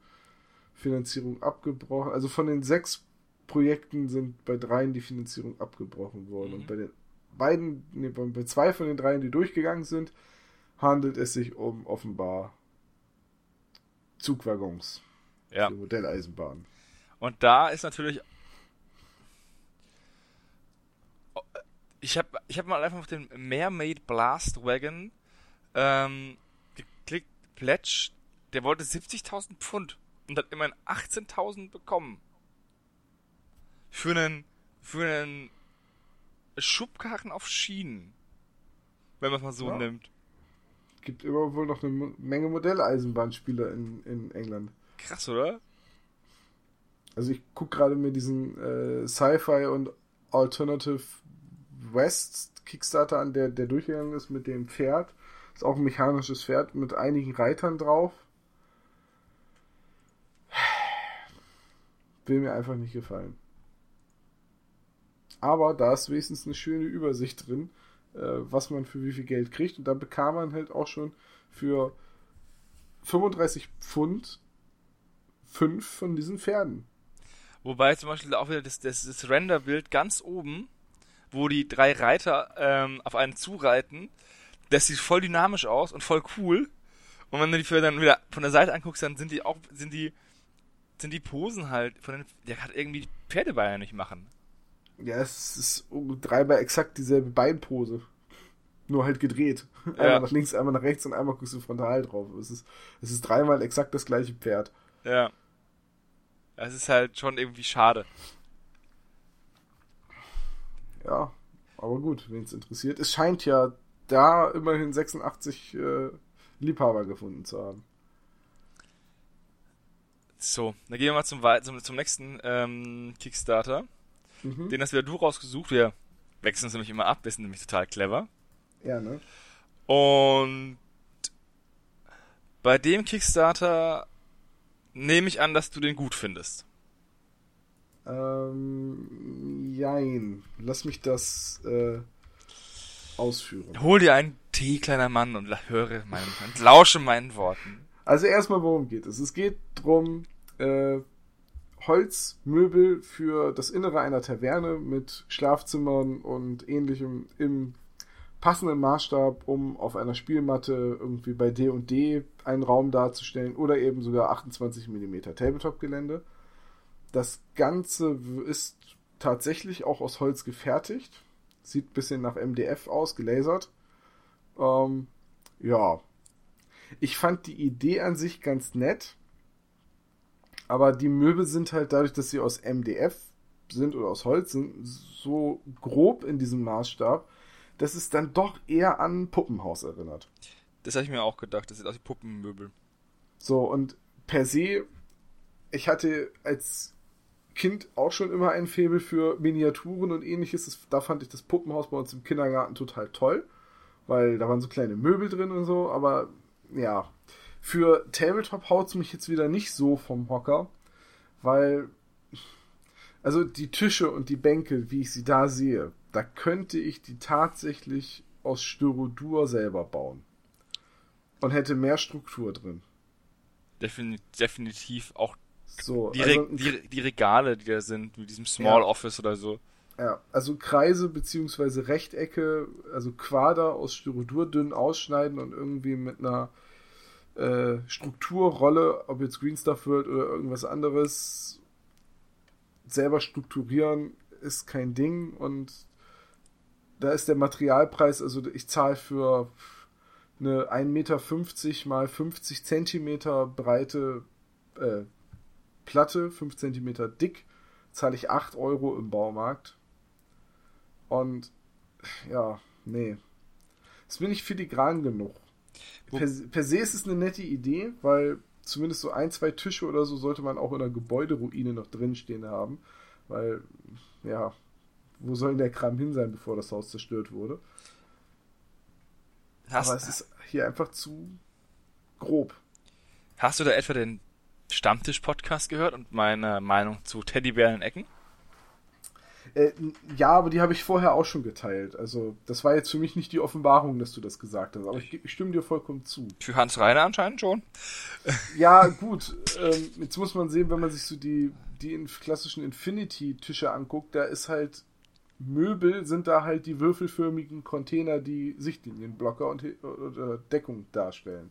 Finanzierung abgebrochen. Also von den sechs Projekten sind bei dreien die Finanzierung abgebrochen worden. Mhm. Und bei den beiden, ne, bei zwei von den dreien, die durchgegangen sind, handelt es sich um offenbar Zugwaggons. Ja. Für Modelleisenbahnen. Und da ist natürlich. Ich habe ich hab mal einfach auf den Mermaid Blast Wagon ähm, geklickt. Pledge, der wollte 70.000 Pfund und hat immerhin 18.000 bekommen. Für einen, für einen Schubkarren auf Schienen. Wenn man es mal so ja. nimmt. Gibt immer wohl noch eine Menge Modelleisenbahnspieler in, in England. Krass, oder? Also ich gucke gerade mir diesen äh, Sci-Fi und Alternative West Kickstarter an, der, der durchgegangen ist mit dem Pferd. Ist auch ein mechanisches Pferd mit einigen Reitern drauf. Will mir einfach nicht gefallen. Aber da ist wenigstens eine schöne Übersicht drin, äh, was man für wie viel Geld kriegt. Und da bekam man halt auch schon für 35 Pfund fünf von diesen Pferden. Wobei zum Beispiel auch wieder das, das, das Renderbild ganz oben, wo die drei Reiter ähm, auf einen zureiten, das sieht voll dynamisch aus und voll cool. Und wenn du die Pferde dann wieder von der Seite anguckst, dann sind die auch, sind die, sind die Posen halt von den, der kann irgendwie Pferdebeine nicht machen. Ja, es ist dreimal exakt dieselbe Beinpose. Nur halt gedreht. Einmal ja. nach links, einmal nach rechts und einmal guckst du frontal drauf. Es ist, es ist dreimal exakt das gleiche Pferd. Ja. Es ist halt schon irgendwie schade. Ja, aber gut, wen es interessiert. Es scheint ja da immerhin 86 äh, Liebhaber gefunden zu haben. So, dann gehen wir mal zum, zum, zum nächsten ähm, Kickstarter. Mhm. Den hast wieder du rausgesucht. Wir wechseln uns nämlich immer ab. Wir sind nämlich total clever. Ja, ne? Und bei dem Kickstarter nehme ich an, dass du den gut findest. Ähm, jein. Lass mich das äh, ausführen. Hol dir einen Tee, kleiner Mann, und höre meinen, und lausche meinen Worten. Also erstmal, worum geht es? Es geht darum, äh, Holzmöbel für das Innere einer Taverne mit Schlafzimmern und ähnlichem im passenden Maßstab, um auf einer Spielmatte irgendwie bei D&D einen Raum darzustellen oder eben sogar 28 mm Tabletop-Gelände. Das Ganze ist tatsächlich auch aus Holz gefertigt. Sieht ein bisschen nach MDF aus, gelasert. Ähm, ja. Ich fand die Idee an sich ganz nett. Aber die Möbel sind halt dadurch, dass sie aus MDF sind oder aus Holz sind, so grob in diesem Maßstab, dass es dann doch eher an ein Puppenhaus erinnert. Das habe ich mir auch gedacht, das sind auch die Puppenmöbel. So, und per se, ich hatte als Kind auch schon immer ein Faible für Miniaturen und ähnliches. Da fand ich das Puppenhaus bei uns im Kindergarten total toll, weil da waren so kleine Möbel drin und so, aber ja, für Tabletop haut es mich jetzt wieder nicht so vom Hocker, weil also die Tische und die Bänke, wie ich sie da sehe, da könnte ich die tatsächlich aus Styrodur selber bauen. Und hätte mehr Struktur drin. Definitiv auch So, Die, also, die, die Regale, die da sind, mit diesem Small Ja. Office oder so. ja, also Kreise beziehungsweise Rechtecke, also Quader aus Styrodur dünn ausschneiden und irgendwie mit einer äh, Strukturrolle, ob jetzt Green Stuff World oder irgendwas anderes, selber strukturieren, ist kein Ding und da ist der Materialpreis, also ich zahle für eine 1,50 Meter mal 50 Zentimeter breite äh, Platte, 5 Zentimeter dick, zahle ich 8 Euro im Baumarkt. Und ja, nee. Es bin nicht filigran genug. Per, per se ist es eine nette Idee, weil zumindest so ein, zwei Tische oder so sollte man auch in der Gebäuderuine noch drinstehen haben. Weil, ja, wo soll denn der Kram hin sein, bevor das Haus zerstört wurde? Hast, Aber es ist hier einfach zu grob. hast du da etwa den Stammtisch-Podcast gehört und meine Meinung zu Teddybären in Ecken? Äh, ja, aber die habe ich vorher auch schon geteilt. Also, das war jetzt für mich nicht die Offenbarung, dass du das gesagt hast. Aber ich, ich stimme dir vollkommen zu. Für Hans Reiner anscheinend schon. Ja, gut. Ähm, jetzt muss man sehen, wenn man sich so die, die in klassischen Infinity-Tische anguckt, da ist halt Möbel, sind da halt die würfelförmigen Container, die Sichtlinienblocker und Hi- oder Deckung darstellen.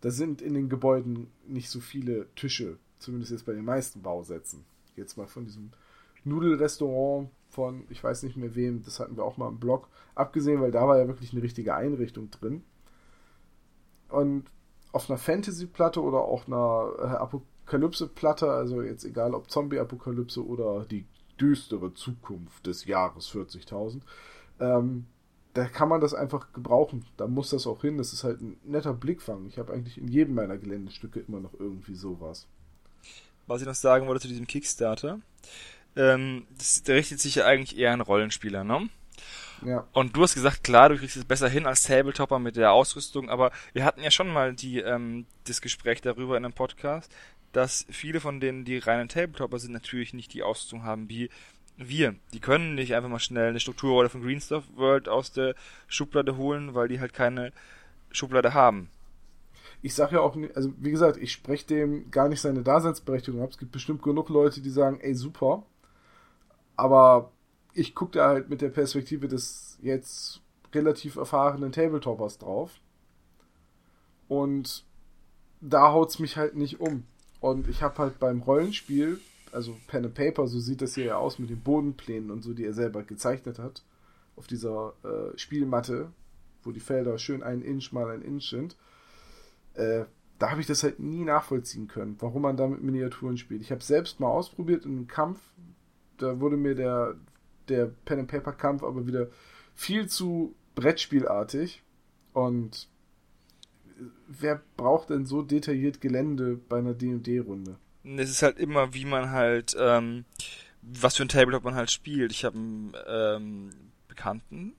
Da sind in den Gebäuden nicht so viele Tische, zumindest jetzt bei den meisten Bausätzen. Jetzt mal von diesem Nudelrestaurant von, ich weiß nicht mehr wem, das hatten wir auch mal im Blog, abgesehen, weil da war ja wirklich eine richtige Einrichtung drin. Und auf einer Fantasy-Platte oder auch einer äh, Apokalypse-Platte, also jetzt egal ob Zombie-Apokalypse oder die düstere Zukunft des Jahres 40.000, ähm, da kann man das einfach gebrauchen. Da muss das auch hin. Das ist halt ein netter Blickfang. Ich habe eigentlich in jedem meiner Geländestücke immer noch irgendwie sowas. Was ich noch sagen wollte zu diesem Kickstarter. Ähm, das, der richtet sich ja eigentlich eher an Rollenspieler, ne? Ja, Und du hast gesagt, klar, du kriegst es besser hin als Tabletopper mit der Ausrüstung, aber wir hatten ja schon mal die, ähm, das Gespräch darüber in einem Podcast, dass viele von denen, die reinen Tabletopper sind, natürlich nicht die Ausrüstung haben wie wir. Die können nicht einfach mal schnell eine Strukturrolle von Greenstuff World aus der Schublade holen, weil die halt keine Schublade haben. ich sage ja auch, also wie gesagt, ich spreche dem gar nicht seine Daseinsberechtigung ab. Es gibt bestimmt genug Leute, die sagen, ey, super. Aber ich gucke da halt mit der Perspektive des jetzt relativ erfahrenen Tabletoppers drauf. Und da haut's mich halt nicht um. Und ich habe halt beim Rollenspiel, also Pen and Paper, so sieht das hier ja aus mit den Bodenplänen und so, die er selber gezeichnet hat, auf dieser äh, Spielmatte, wo die Felder schön ein Inch mal ein Inch sind. Äh, da habe ich das halt nie nachvollziehen können, warum man da mit Miniaturen spielt. Ich habe selbst mal ausprobiert in einem Kampf, da wurde mir der, der Pen and Paper Kampf aber wieder viel zu Brettspielartig und wer braucht denn so detailliert Gelände bei einer D&D-Runde? Es ist halt immer, wie man halt, ähm, was für ein Tabletop man halt spielt. Ich habe einen ähm, Bekannten,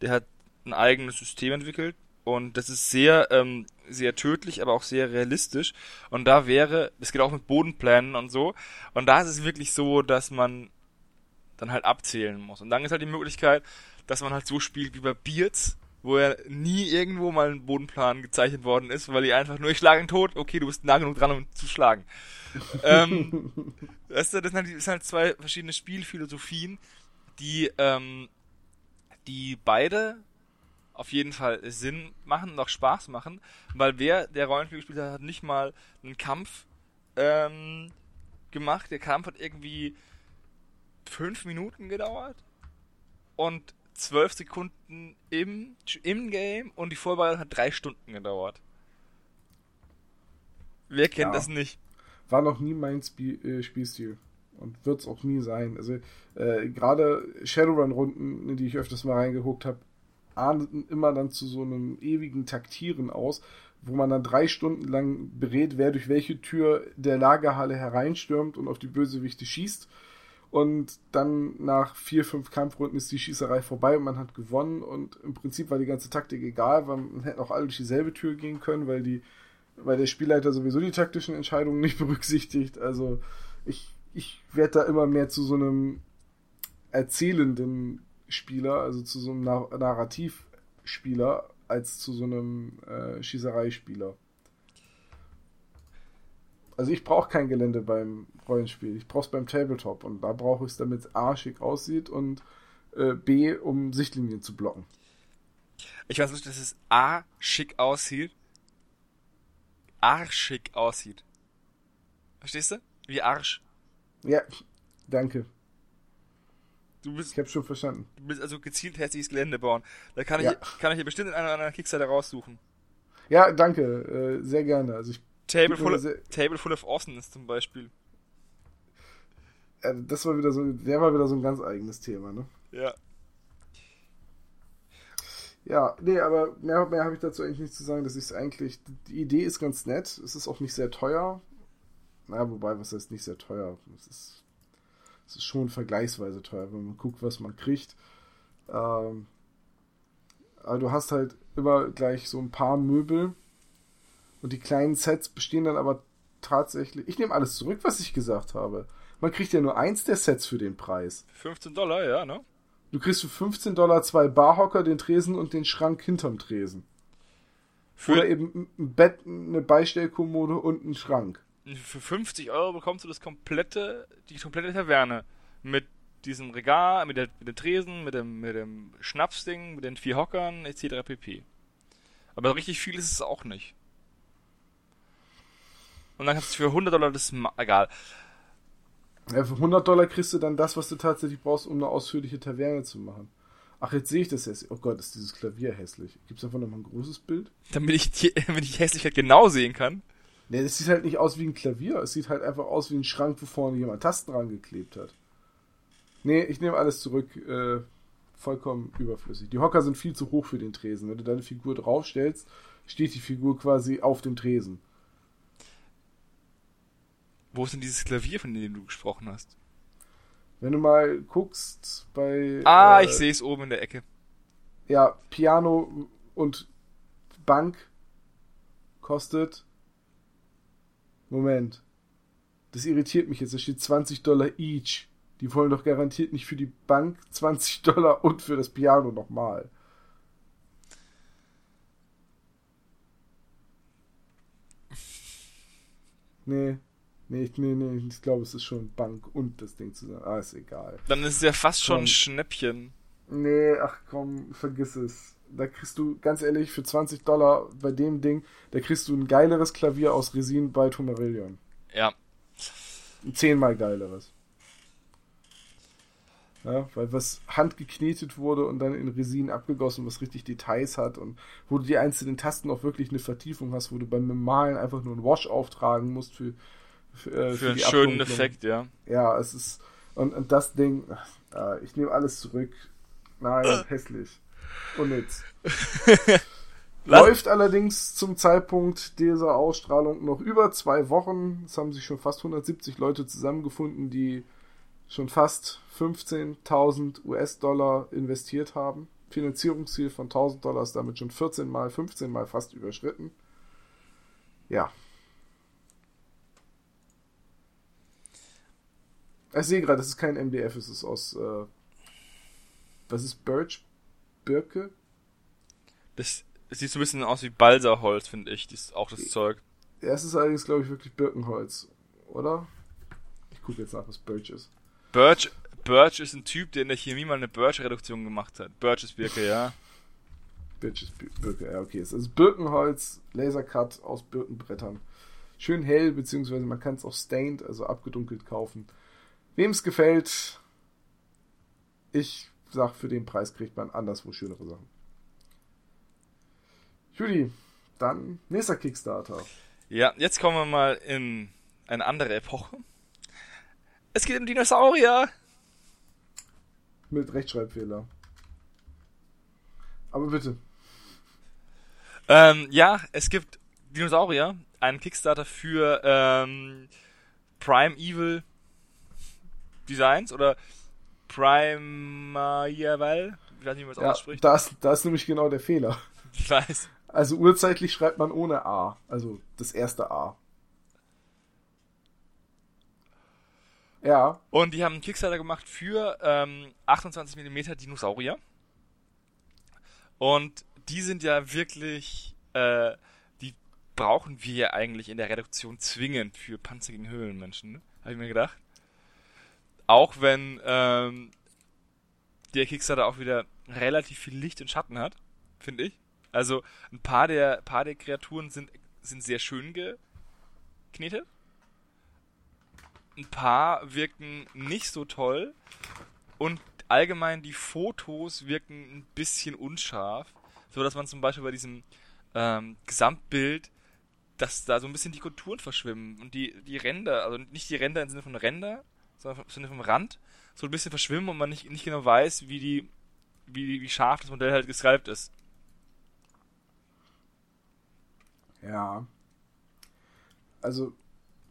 der hat ein eigenes System entwickelt und das ist sehr, ähm, sehr tödlich, aber auch sehr realistisch. Und da wäre, es geht auch mit Bodenplänen und so. Und da ist es wirklich so, dass man dann halt abzählen muss. Und dann ist halt die Möglichkeit, dass man halt so spielt wie bei Beards, wo ja nie irgendwo mal ein Bodenplan gezeichnet worden ist, weil die einfach nur, ich schlage ihn tot, okay, du bist nah genug dran, um zu schlagen. [LAUGHS] ähm, das, das, sind halt, das sind halt zwei verschiedene Spielphilosophien, die, ähm, die beide auf jeden Fall Sinn machen und auch Spaß machen, weil wer, der Rollenspiel gespielt hat, hat nicht mal einen Kampf ähm, gemacht. Der Kampf hat irgendwie fünf Minuten gedauert und zwölf Sekunden im, im Game und die Vorbereitung hat drei Stunden gedauert. Wer kennt Ja. das nicht? War noch nie mein Spiel, äh, Spielstil und wird's auch nie sein. Also äh, gerade Shadowrun-Runden, in die ich öfters mal reingeguckt habe, ahnten immer dann zu so einem ewigen Taktieren aus, wo man dann drei Stunden lang berät, wer durch welche Tür der Lagerhalle hereinstürmt und auf die Bösewichte schießt. Und dann nach vier, fünf Kampfrunden ist die Schießerei vorbei und man hat gewonnen. Und im Prinzip war die ganze Taktik egal, weil man hätte auch alle durch dieselbe Tür gehen können, weil die, weil der Spielleiter sowieso die taktischen Entscheidungen nicht [LAUGHS] berücksichtigt. Also ich, ich werde da immer mehr zu so einem erzählenden Spieler, also zu so einem Nar Narrativspieler, als zu so einem äh, Schießereispieler. Also ich brauche kein Gelände beim Rollenspiel. Ich brauche es beim Tabletop und da brauche ich es, damit es A schick aussieht und äh, B, um Sichtlinien zu blocken. Ich weiß nicht, dass es A schick aussieht. Arschig aussieht. Verstehst du? Wie Arsch. Ja, danke. Du bist, Ich habe schon verstanden. du bist also gezielt hässliches Gelände bauen. Da kann ich, Ja. kann ich hier bestimmt in einer, einer Kickstarter raussuchen. Ja, danke. Äh, sehr gerne. Also ich, Table full, of, Table full of Awesomeness zum Beispiel. äh, das war wieder so, der war wieder so ein ganz eigenes Thema, ne? Ja. Ja, nee, aber mehr, mehr habe ich dazu eigentlich nicht zu sagen. Das ist eigentlich, die Idee ist ganz nett. Es ist auch nicht sehr teuer. Na, wobei, was heißt nicht sehr teuer? Es ist, es ist schon vergleichsweise teuer, wenn man guckt, was man kriegt. Ähm, aber du hast halt immer gleich so ein paar Möbel und die kleinen Sets bestehen dann aber tatsächlich. Ich nehme alles zurück, was ich gesagt habe. Man kriegt ja nur eins der Sets für den Preis. 15 Dollar, ja, ne? Du kriegst für 15 Dollar zwei Barhocker, den Tresen und den Schrank hinterm Tresen. Für, Oder eben ein Bett, eine Beistellkommode und einen Schrank. für 50 Euro bekommst du das komplette, die komplette Taverne. Mit diesem Regal, mit, der, mit dem Tresen, mit dem, mit dem Schnapsding, mit den vier Hockern, etc. pp. Aber richtig viel ist es auch nicht. Und dann kannst du für 100 Dollar das, ma- egal. Ja, für 100 Dollar kriegst du dann das, was du tatsächlich brauchst, um eine ausführliche Taverne zu machen. Ach, jetzt sehe ich das hässlich. Oh Gott, ist dieses Klavier hässlich. Gibt's davon noch mal ein großes Bild? Damit ich die, [LAUGHS] damit ich Hässlichkeit genau sehen kann. Ne, das sieht halt nicht aus wie ein Klavier. Es sieht halt einfach aus wie ein Schrank, wo vorne jemand Tasten rangeklebt hat. Nee, ich nehme alles zurück. Äh, vollkommen überflüssig. Die Hocker sind viel zu hoch für den Tresen. Wenn du deine Figur draufstellst, steht die Figur quasi auf dem Tresen. Wo ist denn dieses Klavier, von dem du gesprochen hast? Wenn du mal guckst bei. Ah, äh, ich sehe es oben in der Ecke. Ja, Piano und Bank kostet. Moment. Das irritiert mich jetzt. Da steht 20 Dollar each. Die wollen doch garantiert nicht für die Bank 20 [LAUGHS] Dollar und für das Piano nochmal. Nee. Nee, ich- nee, nee, ich glaube, es ist schon Bank und das Ding zusammen. Ah, ist egal. Dann ist es ja fast schon Komm. ein Schnäppchen. Nee, ach komm, vergiss es. Da kriegst du, ganz ehrlich, für 20 Dollar bei dem Ding, da kriegst du ein geileres Klavier aus Resin bei Tomarillion. Ja. Ein zehnmal geileres. Ja, weil was handgeknetet wurde und dann in Resin abgegossen, was richtig Details hat und wo du die einzelnen Tasten auch wirklich eine Vertiefung hast, wo du beim Malen einfach nur ein Wash auftragen musst für, für, äh, Für einen die schönen Abdunklung. Effekt, ja. Ja, es ist. Und, und das Ding, äh, ich nehme alles zurück. Nein, hässlich. Unnütz. [LAUGHS] Lass- Läuft allerdings zum Zeitpunkt dieser Ausstrahlung noch über zwei Wochen. Es haben sich schon fast 170 Leute zusammengefunden, die schon fast 15.000 US-Dollar investiert haben. Finanzierungsziel von 1000 Dollar ist damit schon 14 mal, 15 mal fast überschritten. Ja. Ich sehe gerade, das ist kein MDF, es ist aus, äh, was ist Birch? Birke? Das, sieht so ein bisschen aus wie Balsaholz, finde ich. Das ist auch das Zeug. Ja, es ist allerdings, glaube ich, wirklich Birkenholz, oder? Ich gucke jetzt nach, was Birch ist. Birch, Birch ist ein Typ, der in der Chemie mal eine Birch-Reduktion gemacht hat. Birch ist Birke, ja. Birch ist Bir- Birke, ja, okay. Es ist Birkenholz, Lasercut aus Birkenbrettern. Schön hell, beziehungsweise man kann es auch stained, also abgedunkelt kaufen. Wem es gefällt, ich sag, für den Preis kriegt man anderswo schönere Sachen. Judy, dann nächster Kickstarter. Ja, jetzt kommen wir mal in eine andere Epoche. Es geht um Dinosaurier. Mit Rechtschreibfehler. Aber bitte. Ähm, ja, es gibt Dinosaurier, einen Kickstarter für ähm, Prime Evil Designs oder Primeval. Ich weiß nicht, wie man es Ja, ausspricht. da ist, da ist nämlich genau der Fehler. [LAUGHS] Ich weiß. Also urzeitlich schreibt man ohne A. Also das erste A. Ja, Und die haben einen Kickstarter gemacht für ähm, 28mm Dinosaurier. Und die sind ja wirklich, äh, die brauchen wir ja eigentlich in der Reduktion zwingend für Panzer gegen Höhlenmenschen, ne? Habe ich mir gedacht. Auch wenn ähm, der Kickstarter auch wieder relativ viel Licht und Schatten hat, finde ich. Also ein paar der, paar der Kreaturen sind, sind sehr schön geknetet. Ein paar wirken nicht so toll. Und allgemein die Fotos wirken ein bisschen unscharf. So dass man zum Beispiel bei diesem ähm, Gesamtbild, dass da so ein bisschen die Konturen verschwimmen und die, die Ränder, also nicht die Ränder im Sinne von Ränder, sondern vom Rand, so ein bisschen verschwimmen und man nicht, nicht genau weiß, wie die, wie, wie scharf das Modell halt gescribt ist. Ja. Also,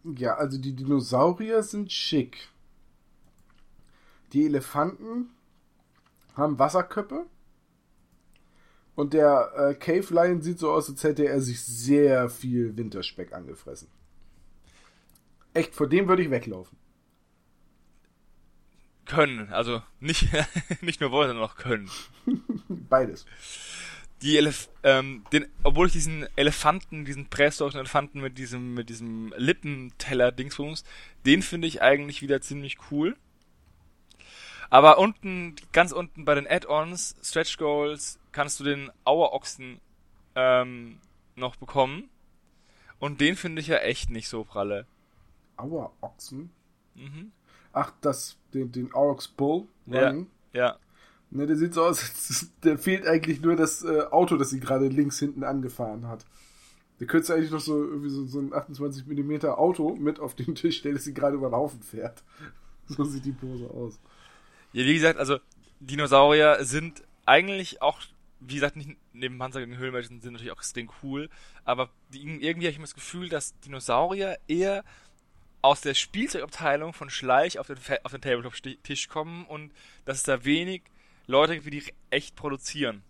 ja, also die Dinosaurier sind schick. Die Elefanten haben Wasserköpfe. Und der äh, Cave Lion sieht so aus, als hätte er sich sehr viel Winterspeck angefressen. Echt, vor dem würde ich weglaufen. Können, also nicht, [LAUGHS] nicht nur wollen, sondern auch können. [LAUGHS] Beides. Die Elef ähm, den, obwohl ich diesen Elefanten, diesen prähistorischen Elefanten mit diesem, mit diesem Lippenteller-Dingsbums, den finde ich eigentlich wieder ziemlich cool. Aber unten, ganz unten bei den Add-ons, Stretch Goals, kannst du den Auerochsen ähm, noch bekommen. Und den finde ich ja echt nicht so pralle. Auerochsen? Mhm. Ach, das, den, den Aurochs Bull Running? Ja. ja. Ne, der sieht so aus, [LAUGHS] der fehlt eigentlich nur das äh, Auto, das sie gerade links hinten angefahren hat. Der könnte eigentlich noch so irgendwie so, so ein 28 mm Auto mit auf den Tisch stellen, das sie gerade über den Haufen fährt. [LAUGHS] So sieht die Pose aus. Ja, wie gesagt, also Dinosaurier sind eigentlich auch, wie gesagt, nicht neben Panzer gegen Höhlenmenschen sind natürlich auch extrem cool, aber irgendwie habe ich immer das Gefühl, dass Dinosaurier eher aus der Spielzeugabteilung von Schleich auf den, auf den Tabletop-Tisch kommen und dass es da wenig Leute gibt, die echt produzieren.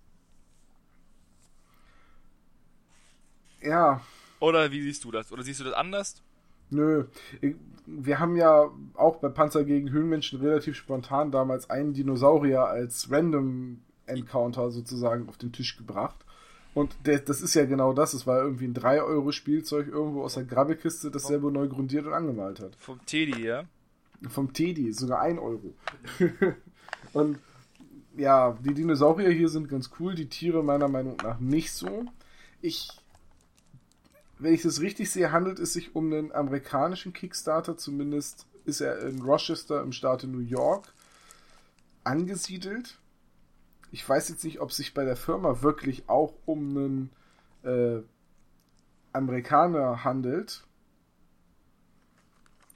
Ja. Oder wie siehst du das? Oder siehst du das anders? Nö. Wir haben ja auch bei Panzer gegen Höhlenmenschen relativ spontan damals einen Dinosaurier als Random Encounter sozusagen auf den Tisch gebracht. Und der, das ist ja genau das. Es war irgendwie ein 3-Euro-Spielzeug irgendwo aus der Grabbelkiste, das selber neu grundiert und angemalt hat. Vom Teddy, ja? Vom Teddy, sogar 1 Euro. [LAUGHS] und ja, die Dinosaurier hier sind ganz cool, die Tiere meiner Meinung nach nicht so. Ich, wenn ich das richtig sehe, handelt es sich um einen amerikanischen Kickstarter, zumindest ist er in Rochester im Staate New York angesiedelt ich weiß jetzt nicht, ob sich bei der Firma wirklich auch um einen äh, Amerikaner handelt.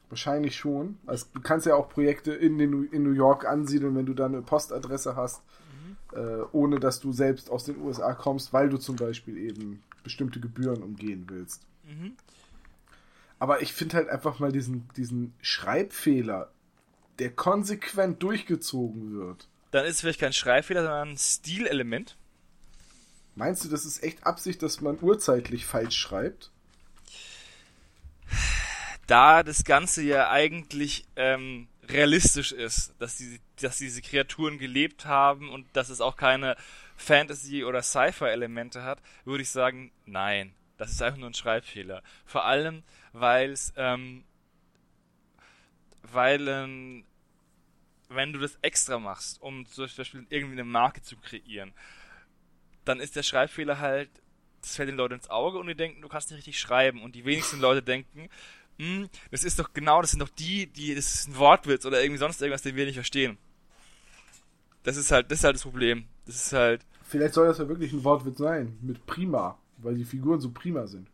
Wahrscheinlich schon. Also du kannst ja auch Projekte in, den, in New York ansiedeln, wenn du da eine Postadresse hast, mhm. äh, ohne dass du selbst aus den USA kommst, weil du zum Beispiel eben bestimmte Gebühren umgehen willst. Mhm. Aber ich finde halt einfach mal diesen, diesen Schreibfehler, der konsequent durchgezogen wird dann ist es vielleicht kein Schreibfehler, sondern ein Stilelement. Meinst du, das ist echt Absicht, dass man urzeitlich falsch schreibt? Da das Ganze ja eigentlich ähm, realistisch ist, dass, die, dass diese Kreaturen gelebt haben und dass es auch keine Fantasy- oder Sci-Fi-Elemente hat, würde ich sagen, nein. Das ist einfach nur ein Schreibfehler. Vor allem, weil es, ähm, weil ein wenn du das extra machst, um zum Beispiel irgendwie eine Marke zu kreieren, dann ist der Schreibfehler halt, das fällt den Leuten ins Auge und die denken, du kannst nicht richtig schreiben. Und die wenigsten Leute denken, hm, das ist doch genau, das sind doch die, die, das ist ein Wortwitz oder irgendwie sonst irgendwas, den wir nicht verstehen. Das ist halt, das ist halt das Problem. Das ist halt. Vielleicht soll das ja wirklich ein Wortwitz sein. Mit prima. Weil die Figuren so prima sind.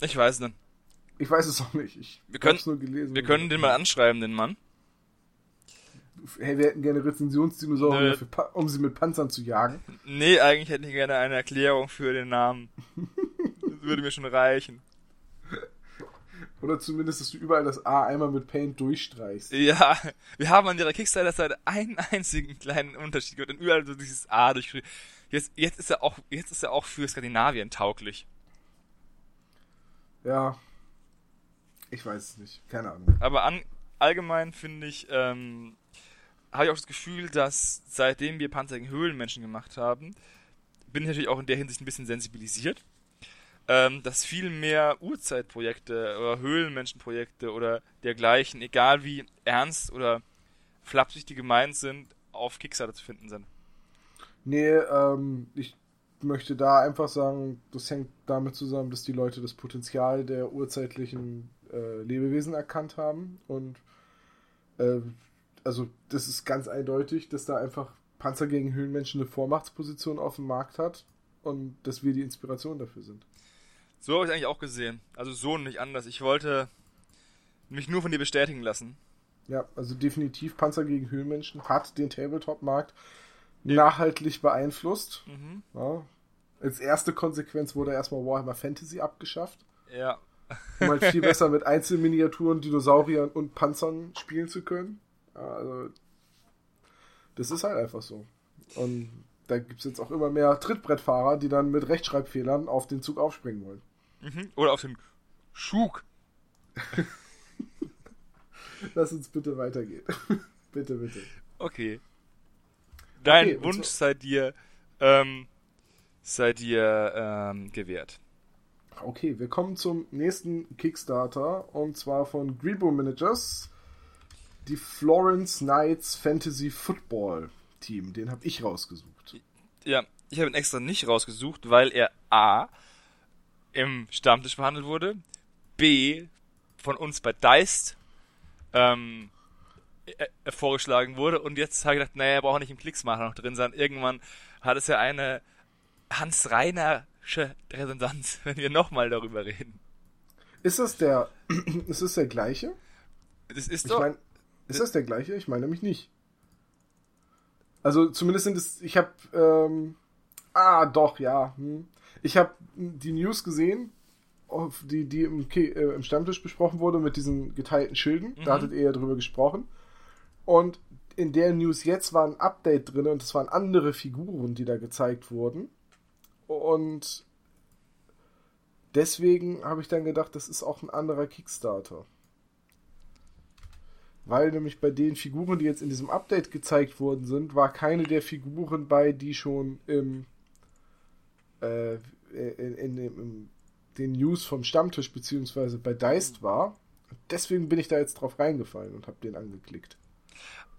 Ich weiß nicht. Ich weiß es auch nicht. Ich wir können, nur gelesen. Wir können den mal anschreiben, den Mann. Hey, wir hätten gerne Rezensionsdinosaurier, um sie mit Panzern zu jagen. Nee, eigentlich hätte ich gerne eine Erklärung für den Namen. das würde mir schon reichen. Oder zumindest, dass du überall das A einmal mit Paint durchstreichst. Ja, wir haben an ihrer Kickstarter-Seite einen einzigen kleinen Unterschied gehört und überall so dieses A durchgeschrieben. Jetzt, jetzt ist er auch, jetzt ist er auch für Skandinavien tauglich. Ja, ich weiß es nicht, keine Ahnung. Aber an, allgemein finde ich, ähm, habe ich auch das Gefühl, dass seitdem wir Panzer gegen Höhlenmenschen gemacht haben, bin ich natürlich auch in der Hinsicht ein bisschen sensibilisiert, ähm, dass viel mehr Urzeitprojekte oder Höhlenmenschenprojekte oder dergleichen, egal wie ernst oder flapsig die gemeint sind, auf Kickstarter zu finden sind. Nee, ähm, ich möchte da einfach sagen, das hängt damit zusammen, dass die Leute das Potenzial der urzeitlichen äh, Lebewesen erkannt haben und äh, also das ist ganz eindeutig, dass da einfach Panzer gegen Höhlenmenschen eine Vormachtsposition auf dem Markt hat und dass wir die Inspiration dafür sind. So habe ich eigentlich auch gesehen. Also so nicht anders. Ich wollte mich nur von dir bestätigen lassen. Ja, also definitiv Panzer gegen Höhlenmenschen hat den Tabletop-Markt nachhaltig beeinflusst. Mhm. Ja. Als erste Konsequenz wurde erstmal Warhammer Fantasy abgeschafft. Ja. Um halt viel besser mit Einzelminiaturen, Dinosauriern und Panzern spielen zu können. Also, das ist halt einfach so. Und da gibt es jetzt auch immer mehr Trittbrettfahrer, die dann mit Rechtschreibfehlern auf den Zug aufspringen wollen. Mhm. Oder auf den Schug. [LAUGHS] Lass uns bitte weitergehen. [LAUGHS] bitte, bitte. Okay. Dein okay, Wunsch sei dir, ähm, sei dir ähm, gewährt. Okay, wir kommen zum nächsten Kickstarter und zwar von Grebo Managers die Florence Knights Fantasy Football Team. Den habe ich rausgesucht. Ja, ich habe ihn extra nicht rausgesucht, weil er A im Stammtisch behandelt wurde, B von uns bei Deist ähm, äh, äh, vorgeschlagen wurde und jetzt habe ich gedacht, naja, er braucht nicht im Klicksmacher noch drin sein. Irgendwann hat es ja eine Hans Reinersche Resonanz, [LAUGHS] wenn wir nochmal darüber reden. Ist das der, [CLEARS THROAT] ist das der gleiche? Das ist ich doch. Mein, ist das der gleiche? Ich meine nämlich nicht. Also zumindest sind es, ich habe, ähm, ah doch, ja. Hm. Ich habe die News gesehen, die, die im, äh, im, Stammtisch besprochen wurde mit diesen geteilten Schilden. Mhm. Da hattet ihr ja drüber gesprochen. Und in der News jetzt war ein Update drin und es waren andere Figuren, die da gezeigt wurden. Und deswegen habe ich dann gedacht, das ist auch ein anderer Kickstarter weil nämlich bei den Figuren, die jetzt in diesem Update gezeigt worden sind, war keine der Figuren bei, die schon im, äh, in, in, in, den News vom Stammtisch beziehungsweise bei Deist war. Deswegen bin ich da jetzt drauf reingefallen und habe den angeklickt.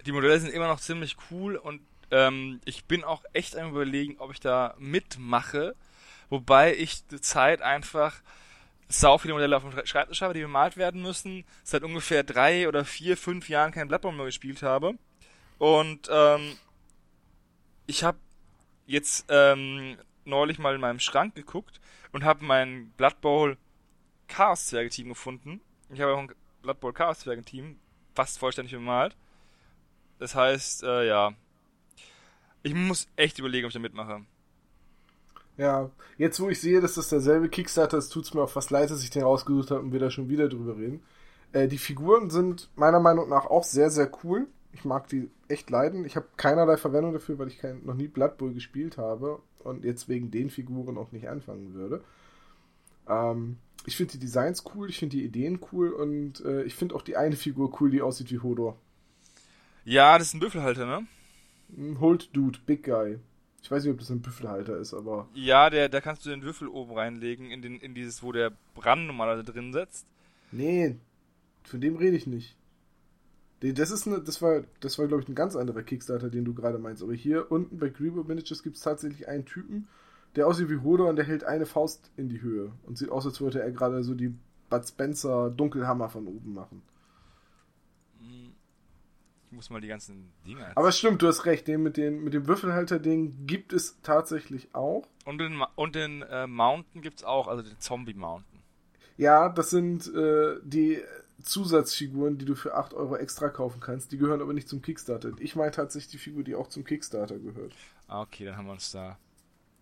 Die Modelle sind immer noch ziemlich cool und ähm, ich bin auch echt am überlegen, ob ich da mitmache, wobei ich die Zeit einfach sau viele Modelle auf dem Schreibtisch habe, die bemalt werden müssen, seit ungefähr drei oder vier, fünf Jahren kein Bloodborne mehr gespielt habe. Und ähm, ich habe jetzt ähm, neulich mal in meinem Schrank geguckt und habe mein Blood Bowl Chaos Zwerge-Team gefunden. Ich habe auch ein Blood Bowl Chaos Zwerge-Team fast vollständig bemalt. Das heißt, äh, ja, ich muss echt überlegen, ob ich da mitmache. Ja, jetzt wo ich sehe, dass das derselbe Kickstarter ist, tut es mir auch fast leid, dass ich den rausgesucht habe und wir da schon wieder drüber reden. Äh, die Figuren sind meiner Meinung nach auch sehr, sehr cool. Ich mag die echt leiden. Ich habe keinerlei Verwendung dafür, weil ich kein, noch nie Blood Bowl gespielt habe und jetzt wegen den Figuren auch nicht anfangen würde. Ähm, ich finde die Designs cool, ich finde die Ideen cool und äh, ich finde auch die eine Figur cool, die aussieht wie Hodor. Ja, das ist ein Büffelhalter, ne? Ein Hold Dude, Big Guy. Ich weiß nicht, ob das ein Büffelhalter ist, aber. Ja, der, da kannst du den Würfel oben reinlegen, in, den, in dieses, wo der Brand normalerweise drin sitzt. Nee, von dem rede ich nicht. Das ist eine, das war, das war, glaube ich, ein ganz anderer Kickstarter, den du gerade meinst. Aber hier unten bei Grebo Miniatures gibt es tatsächlich einen Typen, der aussieht wie Hodor und der hält eine Faust in die Höhe und sieht aus, als wollte er gerade so die Bud Spencer Dunkelhammer von oben machen muss mal die ganzen Dinge. Aber stimmt, du hast recht. Den mit, den, mit dem Würfelhalter-Ding gibt es tatsächlich auch. Und den, und den äh, Mountain gibt es auch, also den Zombie Mountain. Ja, das sind äh, die Zusatzfiguren, die du für 8 Euro extra kaufen kannst. Die gehören aber nicht zum Kickstarter. Ich meine tatsächlich die Figur, die auch zum Kickstarter gehört. Ah, okay, dann haben wir uns da.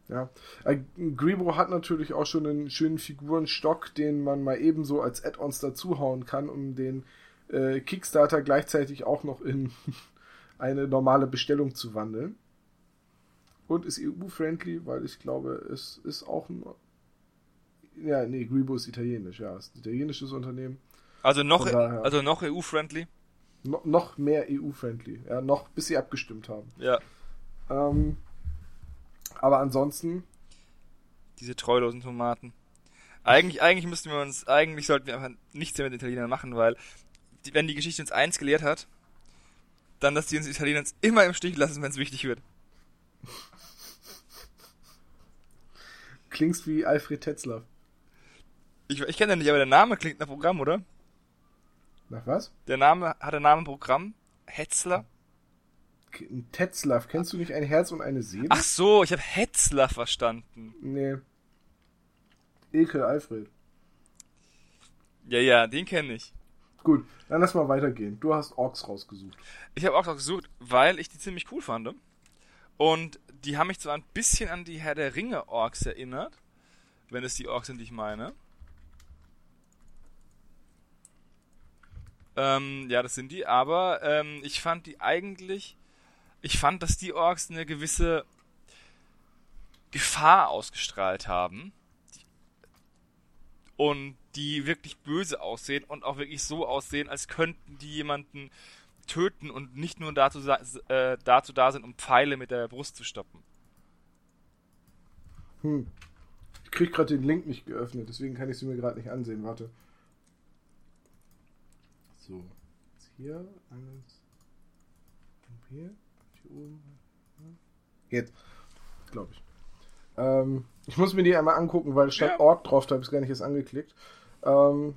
Ja, äh, Grebo hat natürlich auch schon einen schönen Figurenstock, den man mal ebenso als Add-ons dazuhauen kann, um den äh, Kickstarter gleichzeitig auch noch in [LAUGHS] eine normale Bestellung zu wandeln. Und ist EU-friendly, weil ich glaube, es ist auch ein. Ja, nee, Gribo ist italienisch, ja. Ist ein italienisches Unternehmen. Also noch, daher, also noch EU-friendly? No, noch mehr EU-friendly, ja, noch bis sie abgestimmt haben. Ja. Ähm, Aber ansonsten. Diese treulosen Tomaten. Eigentlich, eigentlich müssten wir uns, eigentlich sollten wir einfach nichts mehr mit den Italienern machen, weil die, wenn die Geschichte uns eins gelehrt hat, dann, dass die uns Italiener immer im Stich lassen, wenn es wichtig wird. Klingst wie Alfred Tetzler. Ich, ich kenne den nicht, aber der Name klingt nach Programm, oder? Nach was? Der Name hat der Name Programm. Hetzler? Tetzlaff. Kennst du nicht ein Herz und eine Seele? Ach so, ich habe Hetzler verstanden. Nee. Ekel Alfred. Ja, ja, den kenne ich. Gut, dann lass mal weitergehen. Du hast Orks rausgesucht. Ich habe Orks rausgesucht, weil ich die ziemlich cool fand. Und die haben mich zwar ein bisschen an die Herr der Ringe Orks erinnert, wenn es die Orks sind, die ich meine. Ähm, ja, das sind die, aber ähm, ich fand die eigentlich, ich fand, dass die Orks eine gewisse Gefahr ausgestrahlt haben und die wirklich böse aussehen und auch wirklich so aussehen, als könnten die jemanden töten und nicht nur dazu, äh, dazu da sind, um Pfeile mit der Brust zu stoppen. Hm. Ich krieg gerade den Link nicht geöffnet, deswegen kann ich sie mir gerade nicht ansehen. Warte. So. Jetzt hier, eines. Hier, hier oben. Jetzt. Glaube ich. Ähm, ich muss mir die einmal angucken, weil statt ja. Org drauf, da habe ich es gar nicht erst angeklickt. Ähm,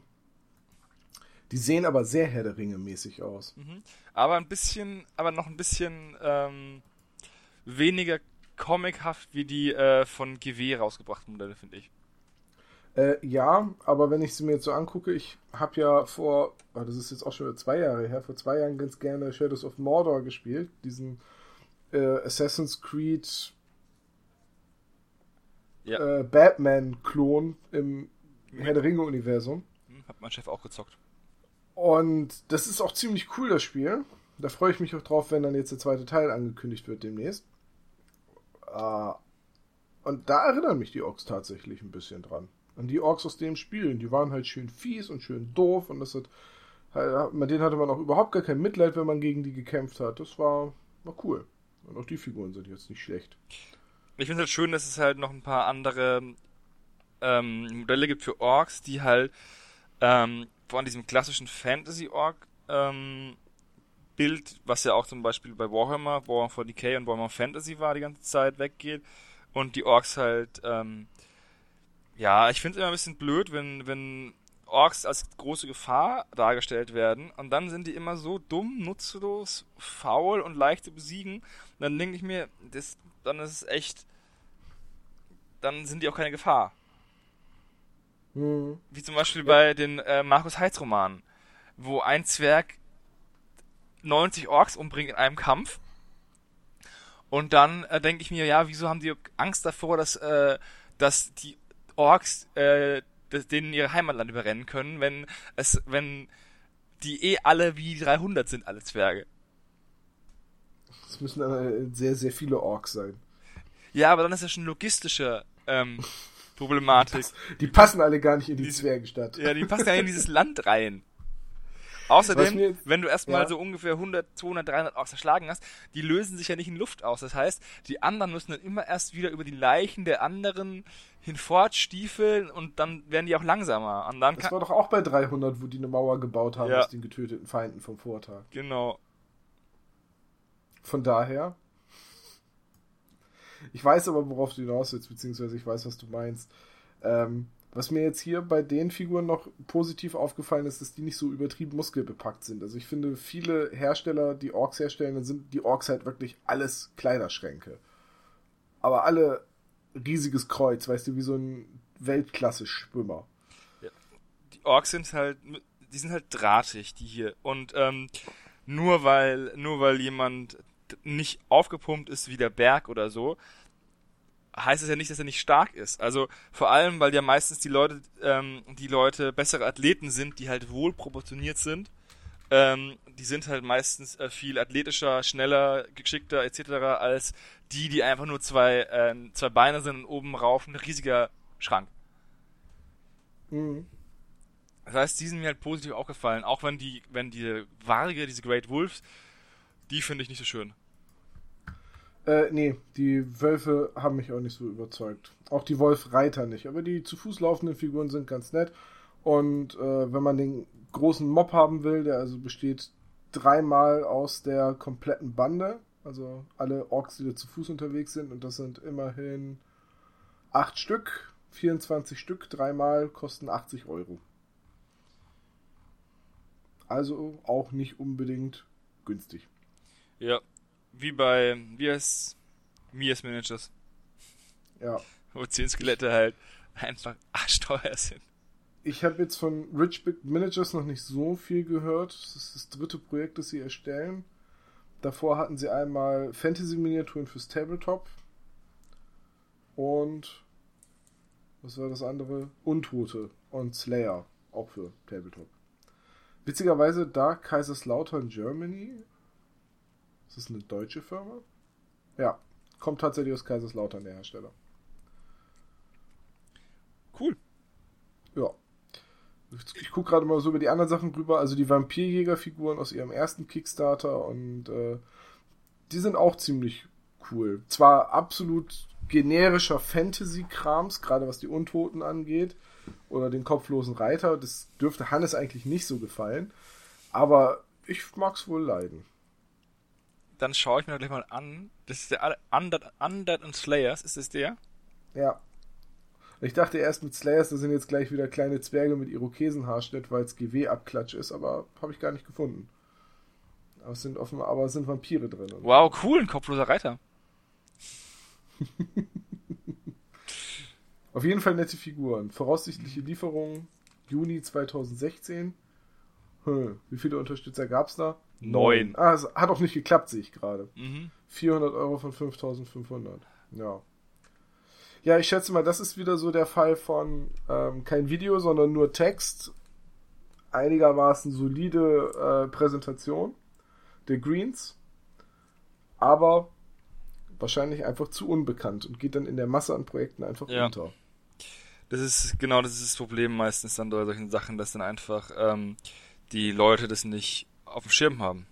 die sehen aber sehr Herr der Ringe mäßig aus. Mhm. Aber ein bisschen, aber noch ein bisschen ähm, weniger comichaft wie die äh, von GW rausgebrachten Modelle, finde ich. Äh, ja, aber wenn ich sie mir jetzt so angucke, ich habe ja vor, oh, das ist jetzt auch schon zwei Jahre her, vor zwei Jahren ganz gerne Shadows of Mordor gespielt, diesen äh, Assassin's Creed ja. äh, Batman-Klon im Herr der Ringe-Universum. Hat mein Chef auch gezockt. Und das ist auch ziemlich cool, das Spiel. Da freue ich mich auch drauf, wenn dann jetzt der zweite Teil angekündigt wird demnächst. Uh, und da erinnern mich die Orks tatsächlich ein bisschen dran. An die Orks aus dem Spiel. Die waren halt schön fies und schön doof und das hat. Mit denen hatte man auch überhaupt gar kein Mitleid, wenn man gegen die gekämpft hat. Das war, war cool. Und auch die Figuren sind jetzt nicht schlecht. Ich finde es halt schön, dass es halt noch ein paar andere ähm, Modelle gibt für Orks, die halt ähm, von diesem klassischen Fantasy-Org ähm, Bild, was ja auch zum Beispiel bei Warhammer, Warhammer 40k und Warhammer Fantasy war, die ganze Zeit weggeht. Und die Orks halt, ähm, ja, ich finde es immer ein bisschen blöd, wenn, wenn Orks als große Gefahr dargestellt werden und dann sind die immer so dumm, nutzlos, faul und leicht zu besiegen. Und dann denke ich mir, das, dann ist es echt, dann sind die auch keine Gefahr. Mhm. Wie zum Beispiel ja. bei den äh, Markus Heitz Romanen, wo ein Zwerg 90 Orks umbringt in einem Kampf. Und dann äh, denke ich mir, ja, wieso haben die Angst davor, dass, äh, dass die Orks äh, denen ihre Heimatland überrennen können, wenn es, wenn die eh alle wie 300 sind, alle Zwerge. Das müssen dann sehr, sehr viele Orks sein. Ja, aber dann ist das schon logistische ähm, [LAUGHS] Problematik. Die, pass, die, passen alle gar nicht in die, die Zwergenstadt. Ja, die passen ja in dieses Land rein. Außerdem, jetzt, wenn du erstmal ja. so ungefähr 100, 200, 300 Orks erschlagen hast, die lösen sich ja nicht in Luft aus. Das heißt, die anderen müssen dann immer erst wieder über die Leichen der anderen hinfortstiefeln und dann werden die auch langsamer. Und das war doch auch bei 300, wo die eine Mauer gebaut haben ja. aus den getöteten Feinden vom Vortag. Genau. Von daher. Ich weiß aber, worauf du hinaus willst, beziehungsweise ich weiß, was du meinst. Ähm, was mir jetzt hier bei den Figuren noch positiv aufgefallen ist, dass die nicht so übertrieben muskelbepackt sind. Also ich finde, viele Hersteller, die Orks herstellen, dann sind die Orks halt wirklich alles Kleiderschränke. Aber alle riesiges Kreuz, weißt du, wie so ein Weltklasse-Schwimmer. Ja. Die Orks sind halt, die sind halt drahtig, die hier. Und ähm, nur weil, nur weil jemand nicht aufgepumpt ist wie der Berg oder so, heißt es ja nicht, dass er nicht stark ist. Also vor allem, weil ja meistens die Leute, ähm, die Leute bessere Athleten sind, die halt wohl proportioniert sind. Ähm, die sind halt meistens äh, viel athletischer, schneller, geschickter etc. als die, die einfach nur zwei, äh, zwei Beine sind und oben rauf ein riesiger Schrank. Mhm. Das heißt, die sind mir halt positiv aufgefallen, auch wenn die, wenn diese Warge, diese Great Wolves, die finde ich nicht so schön. Äh, nee, die Wölfe haben mich auch nicht so überzeugt. Auch die Wolfreiter nicht. Aber die zu Fuß laufenden Figuren sind ganz nett. Und äh, wenn man den großen Mob haben will, der also besteht dreimal aus der kompletten Bande, also alle Orks, die da zu Fuß unterwegs sind, und das sind immerhin acht Stück, 24 Stück, dreimal kosten 80 Euro. Also auch nicht unbedingt günstig. Ja, wie bei, wie heißt Mias Managers. Ja. Wo 10 Skelette halt einfach arschteuer sind. Ich habe jetzt von Rich Big Managers noch nicht so viel gehört. Das ist das dritte Projekt, das sie erstellen. Davor hatten sie einmal Fantasy-Miniaturen fürs Tabletop. Und was war das andere? Untote und Slayer, auch für Tabletop. Witzigerweise da Kaiserslautern Germany. Ist das eine deutsche Firma? Ja, kommt tatsächlich aus Kaiserslautern, der Hersteller. Cool. Ja. Ich gucke gerade mal so über die anderen Sachen rüber. Also die Vampirjäger-Figuren aus ihrem ersten Kickstarter und äh, die sind auch ziemlich cool. Zwar absolut generischer Fantasy-Krams, gerade was die Untoten angeht, oder den kopflosen Reiter. Das dürfte Hannes eigentlich nicht so gefallen. Aber ich mag's wohl leiden. Dann schaue ich mir gleich mal an. Das ist der Undead, Undead and Slayers, ist es der? Ja. Ich dachte erst mit Slayers, da sind jetzt gleich wieder kleine Zwerge mit Irokesenhaarschnitt, weil es GW-Abklatsch ist, aber habe ich gar nicht gefunden. Aber es sind offenbar, aber es sind Vampire drin. Wow, cool, ein kopfloser Reiter. [LAUGHS] Auf jeden Fall nette Figuren. Voraussichtliche Lieferung Juni 2016. Hm, wie viele Unterstützer gab es da? Neun. Ah, es hat auch nicht geklappt, sehe ich gerade. Mhm. 400 Euro von 5500. Ja. Ja, ich schätze mal, das ist wieder so der Fall von ähm, kein Video, sondern nur Text. Einigermaßen solide äh, Präsentation der Greens. Aber wahrscheinlich einfach zu unbekannt und geht dann in der Masse an Projekten einfach Ja. unter. Das ist genau das ist das Problem meistens dann bei solchen Sachen, dass dann einfach ähm, die Leute das nicht auf dem Schirm haben.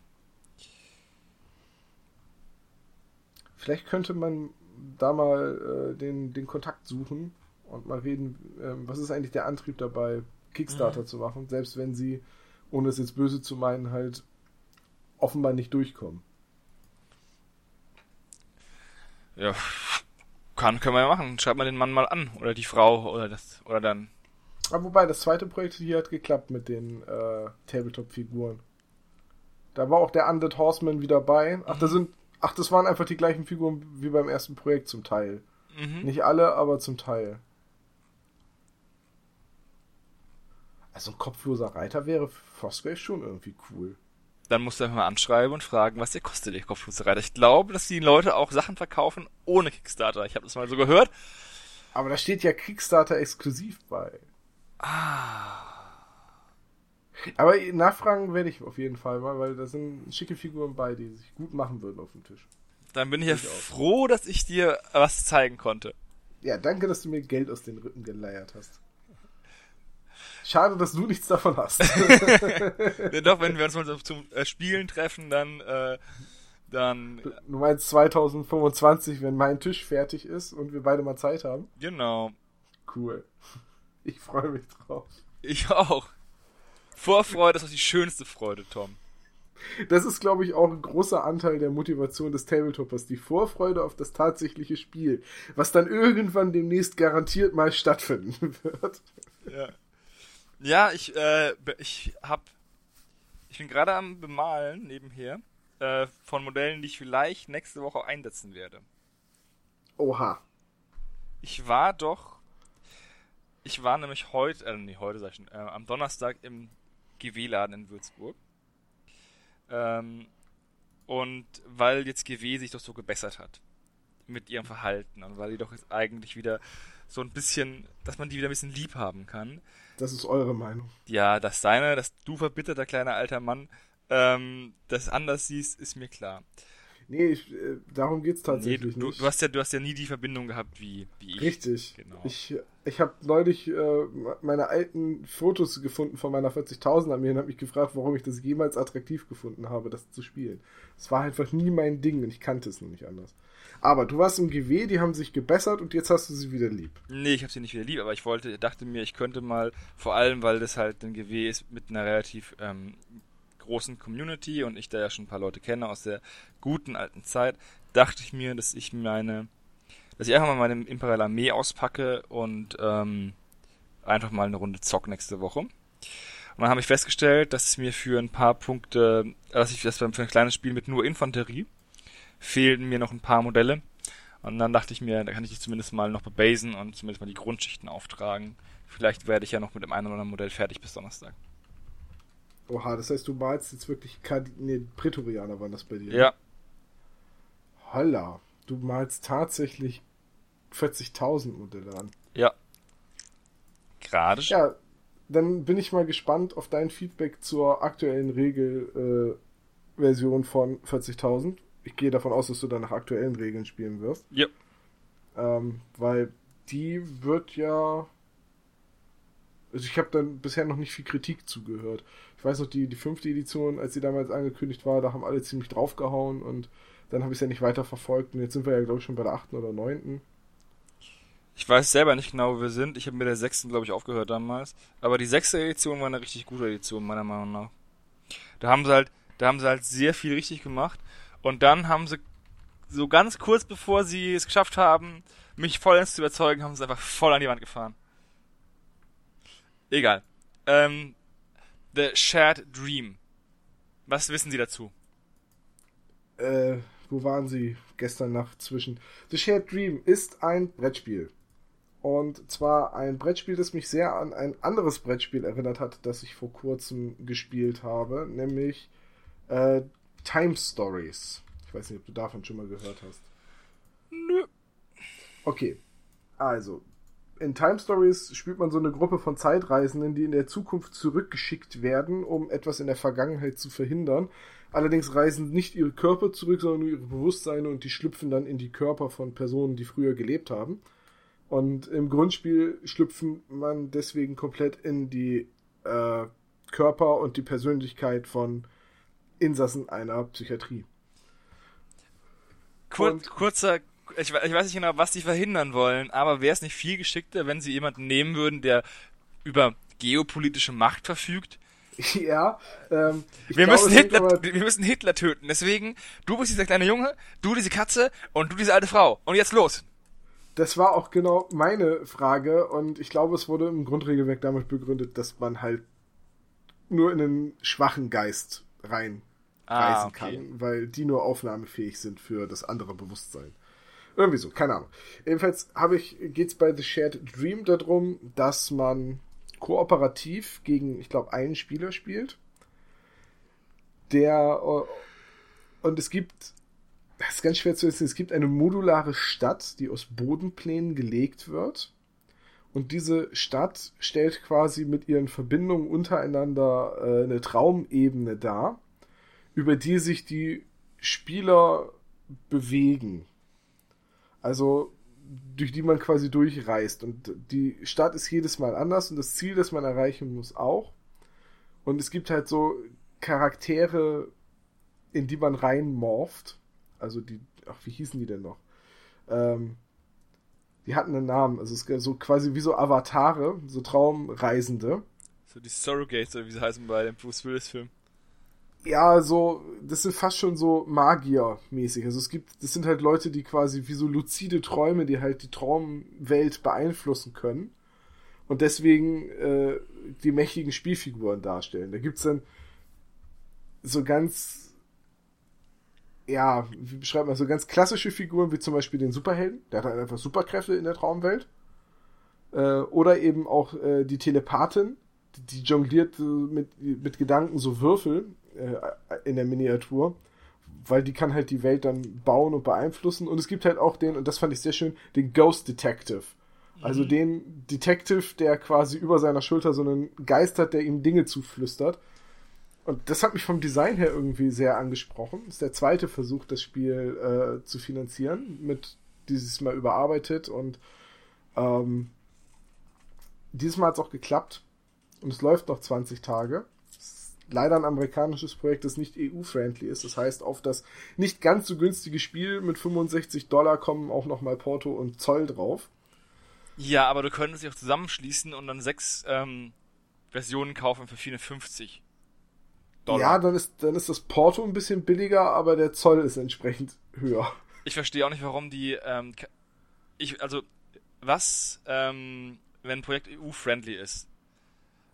Vielleicht könnte man da mal äh, den, den Kontakt suchen und mal reden, ähm, was ist eigentlich der Antrieb dabei, Kickstarter Mhm. zu machen, selbst wenn sie, ohne es jetzt böse zu meinen, halt offenbar nicht durchkommen. Ja, kann, können wir ja machen. Schreibt mal den Mann mal an oder die Frau oder das oder dann. Aber wobei, das zweite Projekt hier hat geklappt mit den äh, Tabletop-Figuren. Da war auch der Undead Horseman wieder bei. Ach, da sind, ach, das waren einfach die gleichen Figuren wie beim ersten Projekt zum Teil. Mhm. Nicht alle, aber zum Teil. Also ein kopfloser Reiter wäre für Frostgrave schon irgendwie cool. Dann musst du einfach mal anschreiben und fragen, was der kostet, der kopflose Reiter. Ich glaube, dass die Leute auch Sachen verkaufen ohne Kickstarter. Ich habe das mal so gehört. Aber da steht ja Kickstarter exklusiv bei. Ah. Aber nachfragen werde ich auf jeden Fall mal, weil da sind schicke Figuren bei, die sich gut machen würden auf dem Tisch. Dann bin ich ja froh, dass ich dir was zeigen konnte. Ja, danke, dass du mir Geld aus den Rippen geleiert hast. Schade, dass du nichts davon hast. [LAUGHS] Ja, Doch, wenn wir uns mal so zum äh, Spielen treffen, dann, äh, dann, du meinst 2025, wenn mein Tisch fertig ist und wir beide mal Zeit haben? genau. Cool. Ich freue mich drauf. Ich auch. Vorfreude ist doch die schönste Freude, Tom. Das ist, glaube ich, auch ein großer Anteil der Motivation des Tabletoppers, die Vorfreude auf das tatsächliche Spiel, was dann irgendwann demnächst garantiert mal stattfinden [LAUGHS] wird. Ja. Ja, ich, äh, ich hab, ich bin gerade am Bemalen nebenher, äh, von Modellen, die ich vielleicht nächste Woche einsetzen werde. Oha. Ich war doch, ich war nämlich heute, äh, nee, heute sag ich schon, äh, am Donnerstag im GW-Laden in Würzburg. Ähm, und weil jetzt GW sich doch so gebessert hat mit ihrem Verhalten und weil die doch jetzt eigentlich wieder so ein bisschen, dass man die wieder ein bisschen lieb haben kann. Das ist eure Meinung. Ja, dass deine, dass du verbitterter kleiner alter Mann ähm, das anders siehst, ist mir klar. Nee, ich, äh, darum geht's tatsächlich nee, du, nicht. Du hast, ja, du hast ja nie die Verbindung gehabt wie, wie ich. Richtig. Genau. Ich, ich habe neulich äh, meine alten Fotos gefunden von meiner 40.000 Armee und habe mich gefragt, warum ich das jemals attraktiv gefunden habe, das zu spielen. Es war einfach nie mein Ding und ich kannte es noch nicht anders. Aber du warst im GW, die haben sich gebessert und jetzt hast du sie wieder lieb. Nee, ich habe sie nicht wieder lieb, aber ich wollte, dachte mir, ich könnte mal, vor allem, weil das halt ein GW ist mit einer relativ ähm, großen Community und ich da ja schon ein paar Leute kenne aus der guten alten Zeit, dachte ich mir, dass ich meine, dass ich einfach mal meine Imperial Armee auspacke und ähm, einfach mal eine Runde zock nächste Woche. Und dann habe ich festgestellt, dass es mir für ein paar Punkte, dass ich das für ein kleines Spiel mit nur Infanterie fehlten mir noch ein paar Modelle. Und dann dachte ich mir, da kann ich die zumindest mal noch bebasen und zumindest mal die Grundschichten auftragen. Vielleicht werde ich ja noch mit dem einen oder anderen Modell fertig bis Donnerstag. Oha, das heißt, du malst jetzt wirklich Kard nee, Prätorianer waren das bei dir. Ja. Holla, du malst tatsächlich 40.000 Modelle an. Ja. Gerade. Ja, dann bin ich mal gespannt auf dein Feedback zur aktuellen Regelversion äh, von 40.000. Ich gehe davon aus, dass du dann nach aktuellen Regeln spielen wirst. Ja. Ähm, weil die wird ja also ich habe dann bisher noch nicht viel Kritik zugehört. Ich weiß noch, die, die fünfte Edition, als sie damals angekündigt war, da haben alle ziemlich draufgehauen und dann habe ich es ja nicht weiter verfolgt und jetzt sind wir ja, glaube ich, schon bei der achten oder neunten. Ich weiß selber nicht genau, wo wir sind. Ich habe mit der sechsten, glaube ich, aufgehört damals. Aber die sechste Edition war eine richtig gute Edition, meiner Meinung nach. Da haben sie halt, da haben sie halt sehr viel richtig gemacht. Und dann haben sie so ganz kurz bevor sie es geschafft haben, mich vollends zu überzeugen, haben sie einfach voll an die Wand gefahren. Egal. Ähm, The Shared Dream. Was wissen Sie dazu? Äh, wo waren Sie gestern Nacht zwischen? The Shared Dream ist ein Brettspiel. Und zwar ein Brettspiel, das mich sehr an ein anderes Brettspiel erinnert hat, das ich vor kurzem gespielt habe, nämlich äh, Time Stories. Ich weiß nicht, ob du davon schon mal gehört hast. Nö. Okay. Also, in Time Stories spielt man so eine Gruppe von Zeitreisenden, die in der Zukunft zurückgeschickt werden, um etwas in der Vergangenheit zu verhindern. Allerdings reisen nicht ihre Körper zurück, sondern nur ihre Bewusstseine und die schlüpfen dann in die Körper von Personen, die früher gelebt haben. Und im Grundspiel schlüpfen man deswegen komplett in die äh, Körper und die Persönlichkeit von Insassen einer Psychiatrie. Kur kurzer ich, ich weiß nicht genau, was die verhindern wollen, aber wäre es nicht viel geschickter, wenn sie jemanden nehmen würden, der über geopolitische Macht verfügt? [LAUGHS] Ja, ähm, wir, glaube, müssen Hitler, wir müssen Hitler töten. Deswegen, du bist dieser kleine Junge, du diese Katze und du diese alte Frau. Und jetzt los! Das war auch genau meine Frage und ich glaube, es wurde im Grundregelwerk damit begründet, dass man halt nur in einen schwachen Geist rein ah, reisen okay. kann, weil die nur aufnahmefähig sind für das andere Bewusstsein. Irgendwie so, keine Ahnung. Jedenfalls habe ich, geht's bei The Shared Dream darum, dass man kooperativ gegen, ich glaube, einen Spieler spielt. Der äh, und es gibt, das ist ganz schwer zu wissen, es gibt eine modulare Stadt, die aus Bodenplänen gelegt wird. Und diese Stadt stellt quasi mit ihren Verbindungen untereinander äh, eine Traumebene dar, über die sich die Spieler bewegen. Also durch die man quasi durchreist. Und die Stadt ist jedes Mal anders und das Ziel, das man erreichen muss, auch. Und es gibt halt so Charaktere, in die man reinmorpht. Also die, ach, wie hießen die denn noch? Ähm, die hatten einen Namen. Also es ist so quasi wie so Avatare, so Traumreisende. So die Surrogates, oder wie sie heißen bei dem Bruce Willis Film ja, so, das sind fast schon so Magier-mäßig. Also es gibt, das sind halt Leute, die quasi wie so luzide Träume, die halt die Traumwelt beeinflussen können. Und deswegen äh, die mächtigen Spielfiguren darstellen. Da gibt's dann so ganz, ja, wie beschreibt man, so ganz klassische Figuren, wie zum Beispiel den Superhelden. Der hat halt einfach Superkräfte in der Traumwelt. Äh, oder eben auch äh, die Telepathin, die jongliert mit, mit Gedanken so Würfel äh, in der Miniatur, weil die kann halt die Welt dann bauen und beeinflussen. Und es gibt halt auch den, und das fand ich sehr schön, den Ghost Detective. Also mhm. den Detective, der quasi über seiner Schulter so einen Geist hat, der ihm Dinge zuflüstert. und das hat mich vom Design her irgendwie sehr angesprochen. Das ist der zweite Versuch, das Spiel äh, zu finanzieren, mit dieses Mal überarbeitet und ähm, dieses Mal hat es auch geklappt und es läuft noch 20 Tage. Leider ein amerikanisches Projekt, das nicht EU-friendly ist. Das heißt, auf das nicht ganz so günstige Spiel mit 65 Dollar kommen auch nochmal Porto und Zoll drauf. Ja, aber du könntest dich auch zusammenschließen und dann sechs ähm, Versionen kaufen für 450 Dollar. Ja, dann ist, dann ist das Porto ein bisschen billiger, aber der Zoll ist entsprechend höher. Ich verstehe auch nicht, warum die, ähm, ich, also, was, ähm, wenn ein Projekt EU-friendly ist?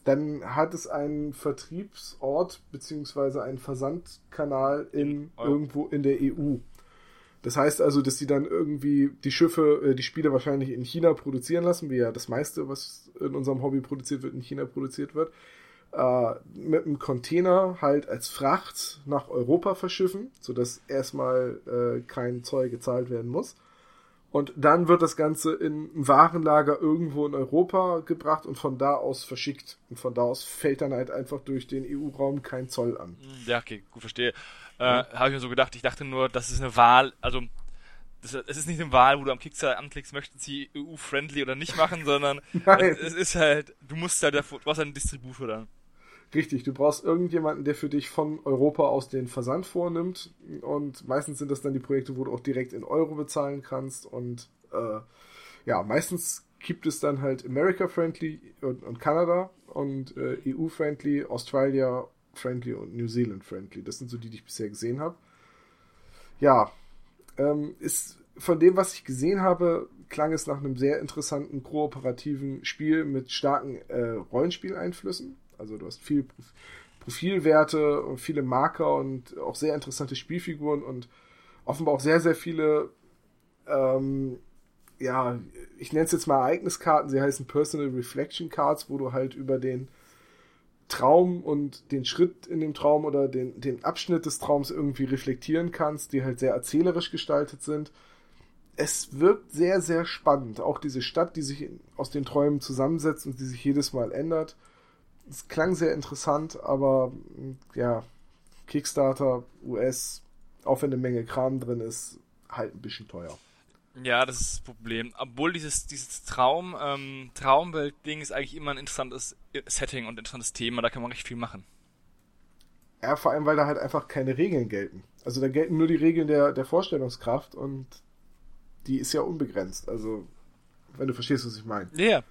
Dann hat es einen Vertriebsort beziehungsweise einen Versandkanal in, in irgendwo in der EU. Das heißt also, dass sie dann irgendwie die Schiffe, äh, die Spiele wahrscheinlich in China produzieren lassen, wie ja das meiste, was in unserem Hobby produziert wird, in China produziert wird, äh, mit einem Container halt als Fracht nach Europa verschiffen, sodass erstmal äh, kein Zoll gezahlt werden muss. Und dann wird das Ganze in ein Warenlager irgendwo in Europa gebracht und von da aus verschickt. Und von da aus fällt dann halt einfach durch den EU-Raum kein Zoll an. Ja, okay, gut, verstehe. Äh, Habe ich mir so gedacht. Ich dachte nur, das ist eine Wahl, also es ist nicht eine Wahl, wo du am Kickstarter anklickst, möchten sie EU-friendly oder nicht machen, sondern [LAUGHS] es, es, ist halt, du musst halt, du hast einen Distributor dann. Richtig, du brauchst irgendjemanden, der für dich von Europa aus den Versand vornimmt. Und meistens sind das dann die Projekte, wo du auch direkt in Euro bezahlen kannst. Und äh, ja, meistens gibt es dann halt America-friendly und, und Kanada und äh, EU-friendly, Australia-friendly und New Zealand-friendly. Das sind so die, die ich bisher gesehen habe. Ja, ähm, ist von dem, was ich gesehen habe, klang es nach einem sehr interessanten kooperativen Spiel mit starken äh, Rollenspieleinflüssen. Also du hast viel Profilwerte und viele Marker und auch sehr interessante Spielfiguren und offenbar auch sehr, sehr viele, ähm, ja, ich nenne es jetzt mal Ereigniskarten, sie heißen Personal Reflection Cards, wo du halt über den Traum und den Schritt in dem Traum oder den, den Abschnitt des Traums irgendwie reflektieren kannst, die halt sehr erzählerisch gestaltet sind. Es wirkt sehr, sehr spannend. Auch diese Stadt, die sich aus den Träumen zusammensetzt und die sich jedes Mal ändert es klang sehr interessant, aber ja, Kickstarter, US, auch wenn eine Menge Kram drin ist, halt ein bisschen teuer. Ja, das ist das Problem. Obwohl dieses, dieses Traum, ähm, Traumwelt-Ding ist eigentlich immer ein interessantes Setting und interessantes Thema, da kann man recht viel machen. Ja, vor allem, weil da halt einfach keine Regeln gelten. Also da gelten nur die Regeln der, der Vorstellungskraft und die ist ja unbegrenzt. Also, wenn du verstehst, was ich meine. Ja. Yeah.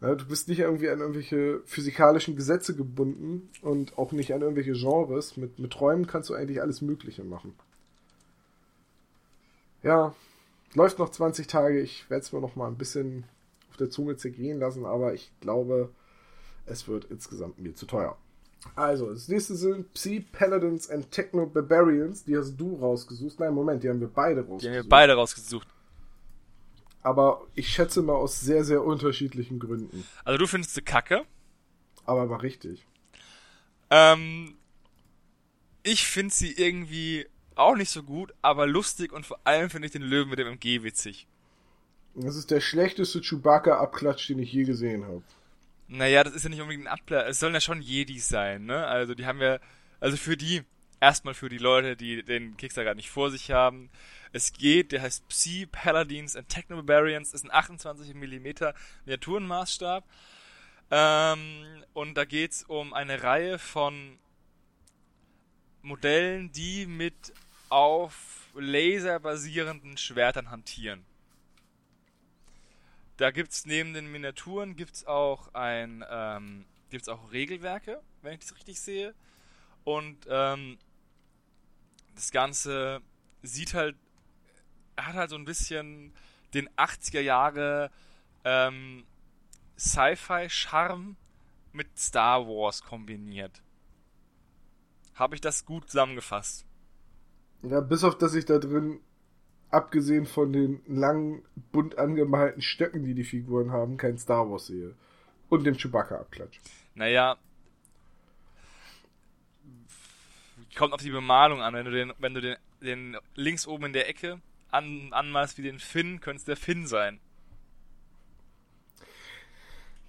Du bist nicht irgendwie an irgendwelche physikalischen Gesetze gebunden und auch nicht an irgendwelche Genres. Mit, mit Träumen kannst du eigentlich alles Mögliche machen. Ja, läuft noch 20 Tage. Ich werde es mir noch mal ein bisschen auf der Zunge zergehen lassen, aber ich glaube, es wird insgesamt mir zu teuer. Also, das nächste sind Psi Paladins and Techno Barbarians. Die hast du rausgesucht. Nein, Moment, die haben wir beide rausgesucht. Die haben wir beide rausgesucht aber ich schätze mal aus sehr, sehr unterschiedlichen Gründen. Also du findest sie kacke? Aber war richtig. Ähm, ich finde sie irgendwie auch nicht so gut, aber lustig und vor allem finde ich den Löwen mit dem MG witzig. Das ist der schlechteste Chewbacca-Abklatsch, den ich je gesehen habe. Naja, das ist ja nicht unbedingt ein Abklatsch. Es sollen ja schon Jedis sein, ne? Also die haben ja, also für die, erstmal für die Leute, die den Kickstarter nicht vor sich haben, es geht, der heißt Psi Paladins and Techno Barbarians, ist ein 28 mm Miniaturenmaßstab. Ähm, und da geht es um eine Reihe von Modellen, die mit auf Laser basierenden Schwertern hantieren. Da gibt es neben den Miniaturen gibt's auch ein ähm, gibt's auch Regelwerke, wenn ich das richtig sehe. Und ähm, das Ganze sieht halt hat halt so ein bisschen den 80er Jahre ähm, Sci-Fi-Charme mit Star Wars kombiniert. Habe ich das gut zusammengefasst? Ja, bis auf dass ich da drin, abgesehen von den langen, bunt angemalten Stöcken, die die Figuren haben, kein Star Wars sehe. Und dem Chewbacca-Abklatsch. Naja. Kommt auf die Bemalung an. Wenn du den, wenn du den, den links oben in der Ecke an, anmalst wie den Finn, könnte es der Finn sein.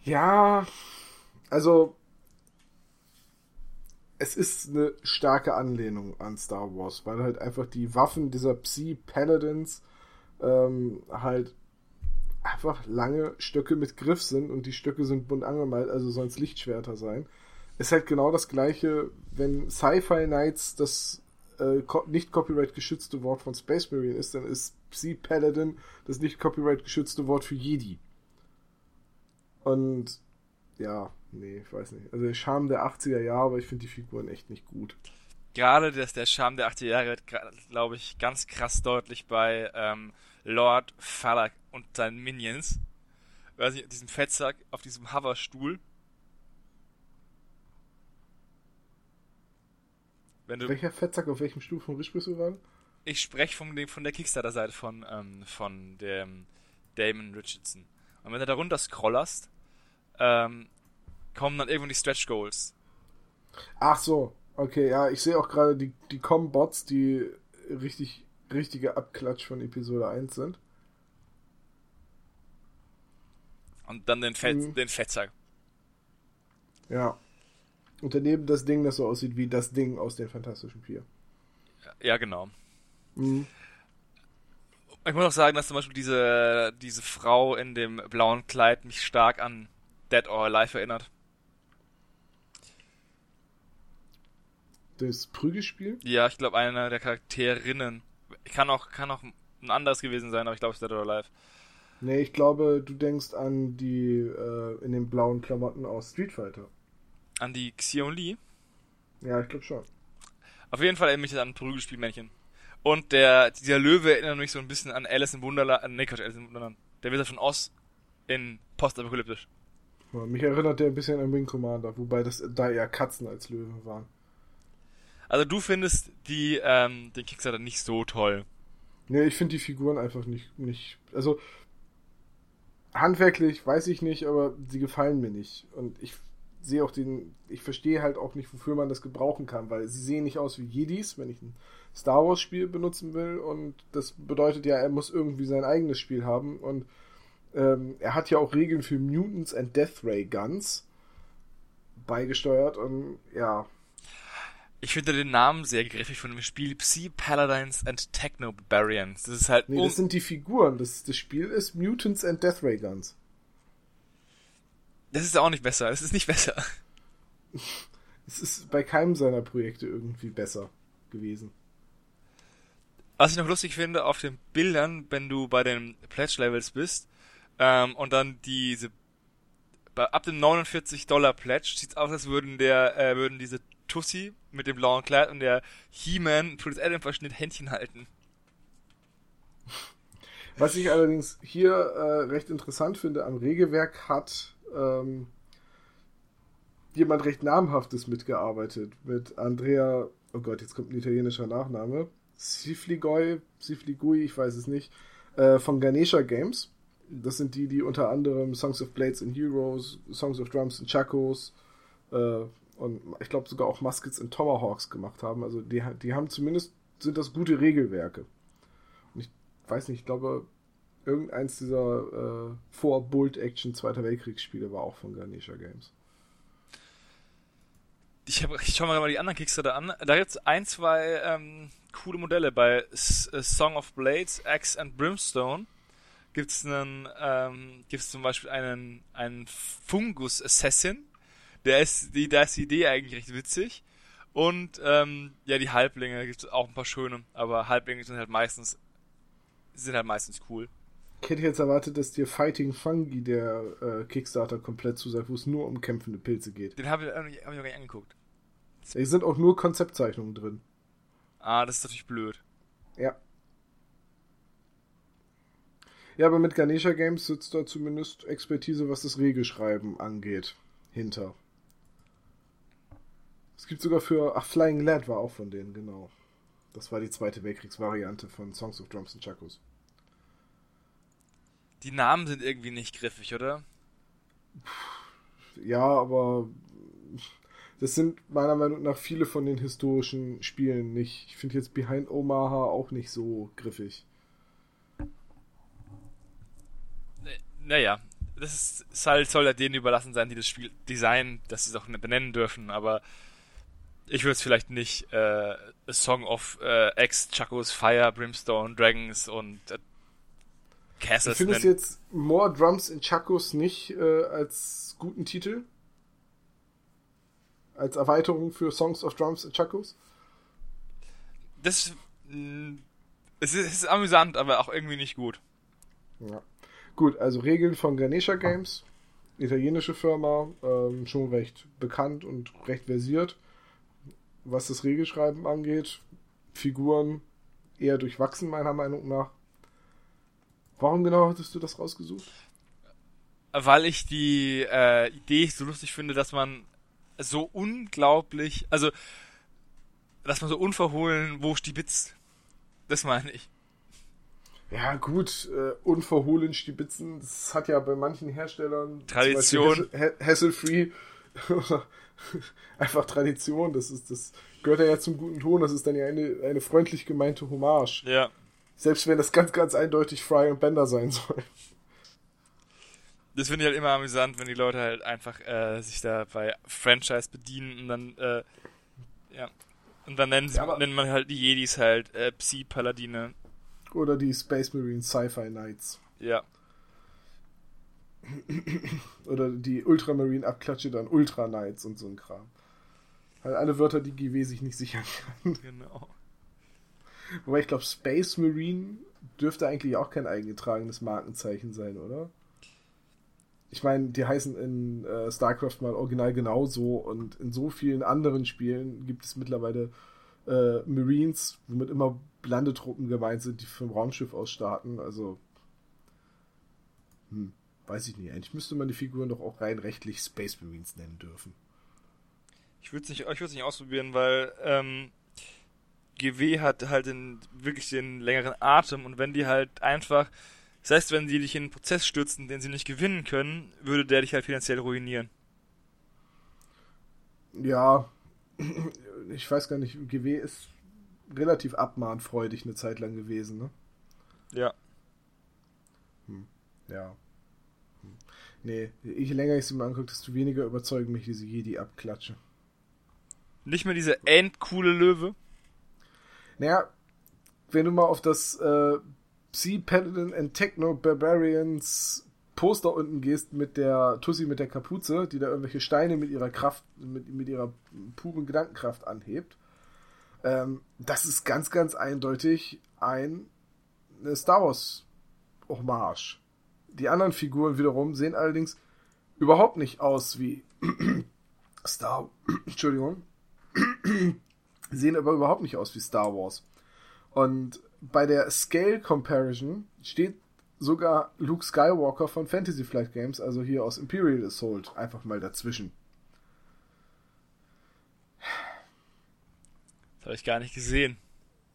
Ja, also es ist eine starke Anlehnung an Star Wars, weil halt einfach die Waffen dieser Psi-Paladins ähm, halt einfach lange Stöcke mit Griff sind und die Stöcke sind bunt angemalt, also sollen es Lichtschwerter sein. Ist halt genau das gleiche, wenn Sci-Fi Knights das äh, nicht copyright geschützte Wort von Space Marine ist, dann ist Psi Paladin das nicht copyright geschützte Wort für Jedi. Und ja, nee, ich weiß nicht. Also der Charme der 80er Jahre, aber ich finde die Figuren echt nicht gut. Gerade das, der Charme der 80er Jahre wird, glaube ich, ganz krass deutlich bei ähm, Lord Falak und seinen Minions. Weiß ich, diesem Fettsack auf diesem Hoverstuhl. Welcher Fettsack auf welchem Stuhl von bist du gerade? Ich spreche von, von der Kickstarter-Seite von, ähm, von dem Damon Richardson. Und wenn du da runter scrollerst, ähm, kommen dann irgendwann die Stretch Goals. Ach so, okay, ja, ich sehe auch gerade die, die Com-Bots, die richtig, richtige Abklatsch von Episode 1 sind. Und dann den, Fett, mhm. den Fettsack. Ja. Und daneben das Ding, das so aussieht wie das Ding aus den Fantastischen Vier. Ja, genau. Mhm. Ich muss auch sagen, dass zum Beispiel diese, diese Frau in dem blauen Kleid mich stark an Dead or Alive erinnert. Das Prügelspiel? Ja, ich glaube, einer der Charakterinnen. Kann auch, kann auch ein anderes gewesen sein, aber ich glaube, es ist Dead or Alive. Nee, ich glaube, du denkst an die äh, in den blauen Klamotten aus Street Fighter. An die Xion Li? Ja, ich glaube schon. Auf jeden Fall erinnert mich das an ein Prügelspielmännchen. Und der, dieser Löwe erinnert mich so ein bisschen an Alice im Wunderland, äh, nee, Quatsch, Alice im Wunderland. Der Wizard von Oz in Postapokalyptisch. Ja, mich erinnert der ein bisschen an Wing Commander, wobei das da eher Katzen als Löwen waren. Also du findest die, ähm, den Kickstarter nicht so toll. Nee, ich finde die Figuren einfach nicht, nicht, also handwerklich weiß ich nicht, aber sie gefallen mir nicht. Und ich sehe auch den, ich verstehe halt auch nicht, wofür man das gebrauchen kann, weil sie sehen nicht aus wie Jedis, wenn ich ein Star Wars Spiel benutzen will und das bedeutet ja, er muss irgendwie sein eigenes Spiel haben und ähm, er hat ja auch Regeln für Mutants and Death Ray Guns beigesteuert und ja. Ich finde den Namen sehr griffig von dem Spiel Psi Paladins and Techno Barbarians. Das ist halt. Nee, das sind die Figuren. Das, das Spiel ist Mutants and Death Ray Guns. Das ist auch nicht besser. Es ist nicht besser. [LAUGHS] es ist bei keinem seiner Projekte irgendwie besser gewesen. Was ich noch lustig finde, auf den Bildern, wenn du bei den Pledge-Levels bist, ähm, und dann diese ab dem 49 Dollar Pledge sieht's aus, als würden der äh, würden diese Tussi mit dem blauen Kleid und der He-Man Prince Adam Verschnitt Händchen halten. Was ich allerdings hier äh, recht interessant finde, am Regelwerk hat ähm, jemand recht namhaftes mitgearbeitet mit Andrea, oh Gott, jetzt kommt ein italienischer Nachname, Sifligoi, Sifligui, ich weiß es nicht, äh, von Ganesha Games. Das sind die, die unter anderem Songs of Blades and Heroes, Songs of Drums and Chacos äh, und ich glaube sogar auch Muskets and Tomahawks gemacht haben. Also die, die haben zumindest, sind das gute Regelwerke. Und ich weiß nicht, ich glaube, irgendeins dieser äh, Vor-Bolt-Action Zweiter Weltkriegsspiele war auch von Ganesha Games. Ich, hab, ich schau mal die anderen Kickstarter an. Da gibt's ein, zwei ähm, coole Modelle. Bei S äh, Song of Blades, Axe and Brimstone gibt's einen, ähm, zum Beispiel einen, einen Fungus Assassin. Der ist, die, da ist die Idee eigentlich recht witzig. Und ähm, ja, die Halblinge gibt's auch ein paar schöne, aber Halblinge sind halt meistens sind halt meistens cool. Ich hätte jetzt erwartet, dass dir Fighting Fungi der äh, Kickstarter komplett zusagt, wo es nur um kämpfende Pilze geht. Den habe ich, hab ich noch gar nicht angeguckt. Da sind auch nur Konzeptzeichnungen drin. Ah, das ist natürlich blöd. Ja. Ja, aber mit Ganesha Games sitzt da zumindest Expertise, was das Regelschreiben angeht, hinter. Es gibt sogar für. Ach, Flying Lad war auch von denen, genau. Das war die zweite Weltkriegsvariante von Songs of Drums and Chacos. Die Namen sind irgendwie nicht griffig, oder? Ja, aber das sind meiner Meinung nach viele von den historischen Spielen nicht. Ich finde jetzt Behind Omaha auch nicht so griffig. Naja, das ist, halt, soll ja denen überlassen sein, die das Spiel designen, dass sie es auch benennen dürfen, aber ich würde es vielleicht nicht äh, A Song of äh, X, Chacos, Fire, Brimstone, Dragons und äh, Castles. Du findest jetzt More Drums in Chacos nicht äh, als guten Titel? Als Erweiterung für Songs of Drums in Chacos? Das mh, mm, es ist, es ist amüsant, aber auch irgendwie nicht gut. Ja. Gut, also Regeln von Ganesha Games, italienische Firma, ähm, schon recht bekannt und recht versiert, was das Regelschreiben angeht. Figuren eher durchwachsen, meiner Meinung nach. Warum genau hattest du das rausgesucht? Weil ich die äh, Idee so lustig finde, dass man so unglaublich, also dass man so unverhohlen wo stibitzt. Das meine ich. Ja, gut, äh, unverhohlen stibitzen, das hat ja bei manchen Herstellern Tradition. Hassel-free [LAUGHS] einfach Tradition, das ist das gehört ja zum guten Ton, das ist dann ja eine, eine freundlich gemeinte Hommage. Ja. Selbst wenn das ganz, ganz eindeutig Fry und Bender sein soll. Das finde ich halt immer amüsant, wenn die Leute halt einfach äh, sich da bei Franchise bedienen und dann, äh, ja. Und dann nennen, sie, ja, nennt man halt die Jedis halt äh, Psi-Paladine. Oder die Space Marine Sci-Fi Knights. Ja. [CLEARS THROAT] Oder die Ultramarine Abklatsche dann Ultra Knights und so ein Kram. Halt alle Wörter, die GW sich nicht sichern kann. Genau. Wobei ich glaube, Space Marine dürfte eigentlich auch kein eingetragenes Markenzeichen sein, oder? Ich meine, die heißen in äh, StarCraft mal original genauso und in so vielen anderen Spielen gibt es mittlerweile äh, Marines, womit immer Landetruppen gemeint sind, die vom Raumschiff aus starten. Also, hm, weiß ich nicht. Eigentlich müsste man die Figuren doch auch rein rechtlich Space Marines nennen dürfen. Ich würde es nicht, nicht ausprobieren, weil ähm, GW hat halt den, wirklich den längeren Atem und wenn die halt einfach, das heißt, wenn die dich in einen Prozess stürzen, den sie nicht gewinnen können, würde der dich halt finanziell ruinieren. Ja, [CLEARS THROAT] ich weiß gar nicht, GW ist relativ abmahnfreudig eine Zeit lang gewesen, ne? Ja. Hm. Ja. Hm. Nee, je länger ich sie mir angucke, desto weniger überzeugen mich diese Jedi abklatsche. Nicht mehr diese endcoole Löwe? Naja, wenn du mal auf das äh, Sea Paladin and Techno Barbarians Poster unten gehst mit der Tussi mit der Kapuze, die da irgendwelche Steine mit ihrer Kraft, mit, mit ihrer puren Gedankenkraft anhebt, ähm, das ist ganz, ganz eindeutig ein Star Wars Hommage. Die anderen Figuren wiederum sehen allerdings überhaupt nicht aus wie [CLEARS THROAT] Star, [CLEARS THROAT] Entschuldigung, sehen aber überhaupt nicht aus wie Star Wars. Und bei der Scale Comparison steht sogar Luke Skywalker von Fantasy Flight Games, also hier aus Imperial Assault, einfach mal dazwischen. Das habe ich gar nicht gesehen.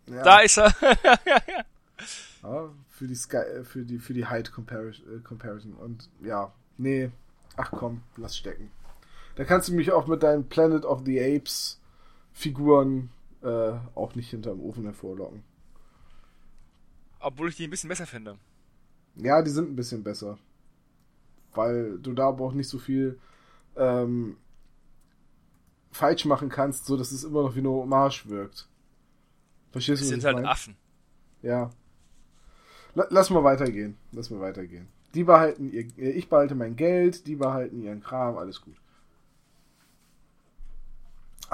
Ja. Da ist er. [LAUGHS] ja, für die Sky, äh, für die für die Height Comparison, äh, Comparison und ja, nee, ach komm, lass stecken. Da kannst du mich auch mit deinen Planet of the Apes Figuren äh, auch nicht hinterm Ofen hervorlocken. Obwohl ich die ein bisschen besser finde. Ja, die sind ein bisschen besser. Weil du da aber auch nicht so viel ähm, falsch machen kannst, so dass es immer noch wie eine Hommage wirkt. Verstehst du? Das sind halt mein? Affen. Ja. lass mal weitergehen. Lass mal weitergehen. Die behalten ihr, ich behalte mein Geld, die behalten ihren Kram, alles gut.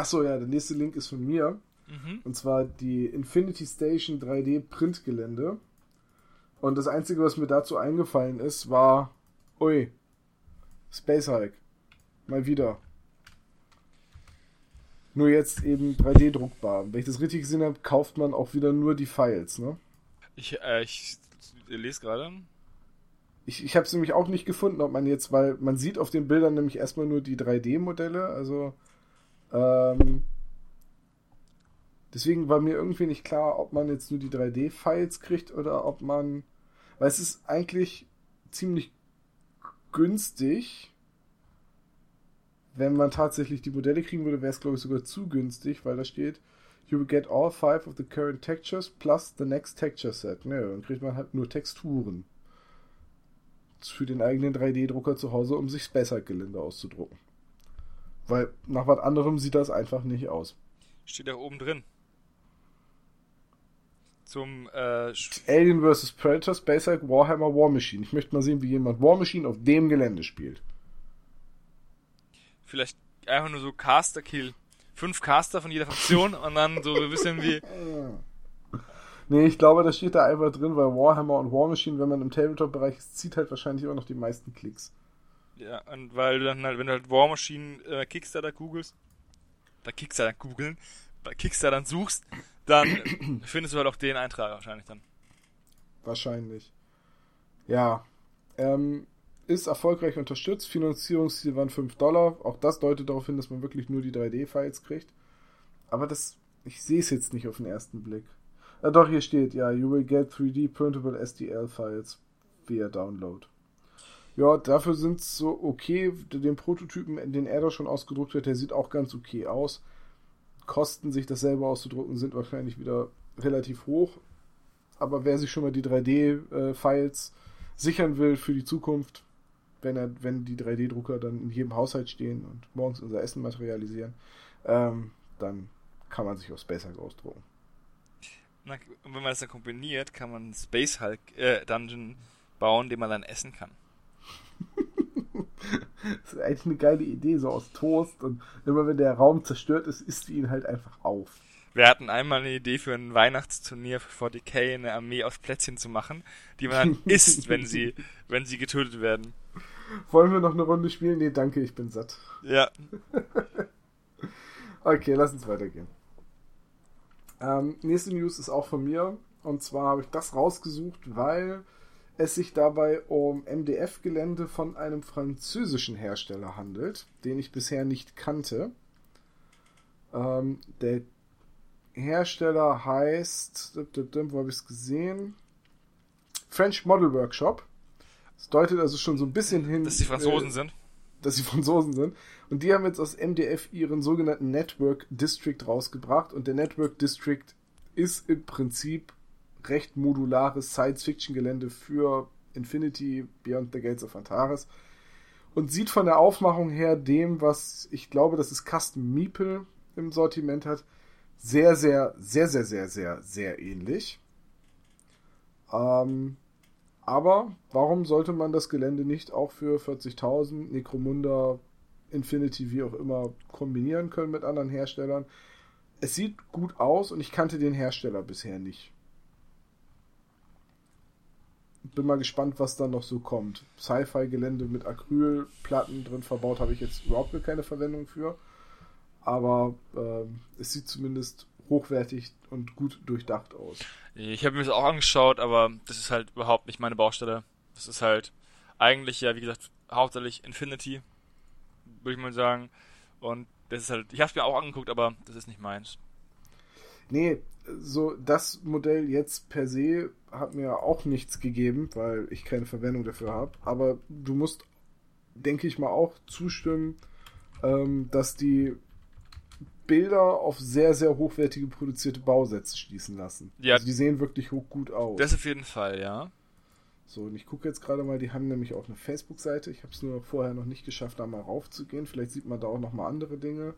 Achso, ja, der nächste Link ist von mir. Mhm. Und zwar die Infinity Station 3D Printgelände. Und das Einzige, was mir dazu eingefallen ist, war, ui, Space Hike. Mal wieder. Nur jetzt eben 3D druckbar. Wenn ich das richtig gesehen habe, kauft man auch wieder nur die Files, ne? Ich, äh, ich lese gerade. Ich, ich habe es nämlich auch nicht gefunden, ob man jetzt, weil man sieht auf den Bildern nämlich erstmal nur die 3D-Modelle, also ähm, deswegen war mir irgendwie nicht klar, ob man jetzt nur die 3D-Files kriegt oder ob man. Weil es ist eigentlich ziemlich günstig. Wenn man tatsächlich die Modelle kriegen würde, wäre es, glaube ich, sogar zu günstig, weil da steht, you will get all five of the current textures plus the next texture set. Ne, dann kriegt man halt nur Texturen. Für den eigenen 3D-Drucker zu Hause, um sich Space Gelände auszudrucken. Weil nach was anderem sieht das einfach nicht aus. Steht da oben drin. Zum äh, Alien vs. Predator, SpaceX, Warhammer, War Machine. Ich möchte mal sehen, wie jemand War Machine auf dem Gelände spielt. Vielleicht einfach nur so Caster-Kill. Fünf Caster von jeder Fraktion und dann so ein bisschen wie. [LAUGHS] Nee, ich glaube, das steht da einfach drin, weil Warhammer und War Machine, wenn man im Tabletop-Bereich ist, zieht halt wahrscheinlich immer noch die meisten Klicks. Ja, und weil du dann halt, wenn du halt War Machine äh, Kickstarter googelst, bei Kickstarter googeln, bei Kickstarter dann suchst, dann [CLEARS THROAT] findest du halt auch den Eintrag wahrscheinlich dann. Wahrscheinlich. Ja. Ähm, ist erfolgreich unterstützt. Finanzierungsziel waren 5 Dollar. Auch das deutet darauf hin, dass man wirklich nur die 3D-Files kriegt. Aber das, ich sehe es jetzt nicht auf den ersten Blick. Ah, doch, hier steht, ja, you will get 3D printable STL Files via Download. Ja, dafür sind es so okay. Den Prototypen, den er da schon ausgedruckt hat, der sieht auch ganz okay aus. Kosten, sich das selber auszudrucken, sind wahrscheinlich wieder relativ hoch. Aber wer sich schon mal die 3D-Files äh, sichern will für die Zukunft, wenn, er, wenn die 3D-Drucker dann in jedem Haushalt stehen und morgens unser Essen materialisieren, ähm, dann kann man sich auf SpaceX ausdrucken. Na, und wenn man das dann kombiniert, kann man Space Hulk äh, Dungeon bauen, den man dann essen kann. [LAUGHS] das ist eigentlich eine geile Idee, so aus Toast und immer wenn der Raum zerstört ist, isst du ihn halt einfach auf. Wir hatten einmal eine Idee für ein Weihnachtsturnier für 40k eine Armee aus Plätzchen zu machen, die man dann [LAUGHS] isst, wenn sie, wenn sie getötet werden. Wollen wir noch eine Runde spielen? Nee, danke, ich bin satt. Ja. [LAUGHS] okay, lass uns weitergehen. Ähm, nächste News ist auch von mir. Und zwar habe ich das rausgesucht, weil es sich dabei um MDF-Gelände von einem französischen Hersteller handelt, den ich bisher nicht kannte. Ähm, der Hersteller heißt, wo habe ich es gesehen? French Model Workshop. Das deutet also schon so ein bisschen hin. Dass die Franzosen äh, sind. Dass die Franzosen sind. Und die haben jetzt aus MDF ihren sogenannten Network District rausgebracht. Und der Network District ist im Prinzip recht modulares Science-Fiction-Gelände für Infinity Beyond the Gates of Antares. Und sieht von der Aufmachung her dem, was ich glaube, dass es Custom Meeple im Sortiment hat, sehr, sehr, sehr, sehr, sehr, sehr, sehr ähnlich. Ähm, aber warum sollte man das Gelände nicht auch für 40.000 Necromunda Infinity, wie auch immer, kombinieren können mit anderen Herstellern. Es sieht gut aus und ich kannte den Hersteller bisher nicht. Bin mal gespannt, was dann noch so kommt. Sci-Fi-Gelände mit Acrylplatten drin verbaut habe ich jetzt überhaupt keine Verwendung für. Aber äh, es sieht zumindest hochwertig und gut durchdacht aus. Ich habe mir das auch angeschaut, aber das ist halt überhaupt nicht meine Baustelle. Das ist halt eigentlich ja, wie gesagt, hauptsächlich Infinity würde ich mal sagen. Und das ist halt, ich habe es mir auch angeguckt, aber das ist nicht meins. Nee, so das Modell jetzt per se hat mir auch nichts gegeben, weil ich keine Verwendung dafür habe. Aber du musst, denke ich mal, auch zustimmen, ähm, dass die Bilder auf sehr, sehr hochwertige produzierte Bausätze schließen lassen. Ja. Also die sehen wirklich hoch gut aus. Das auf jeden Fall, ja. So, und ich gucke jetzt gerade mal, die haben nämlich auch eine Facebook-Seite. Ich habe es nur vorher noch nicht geschafft, da mal raufzugehen. Vielleicht sieht man da auch noch mal andere Dinge.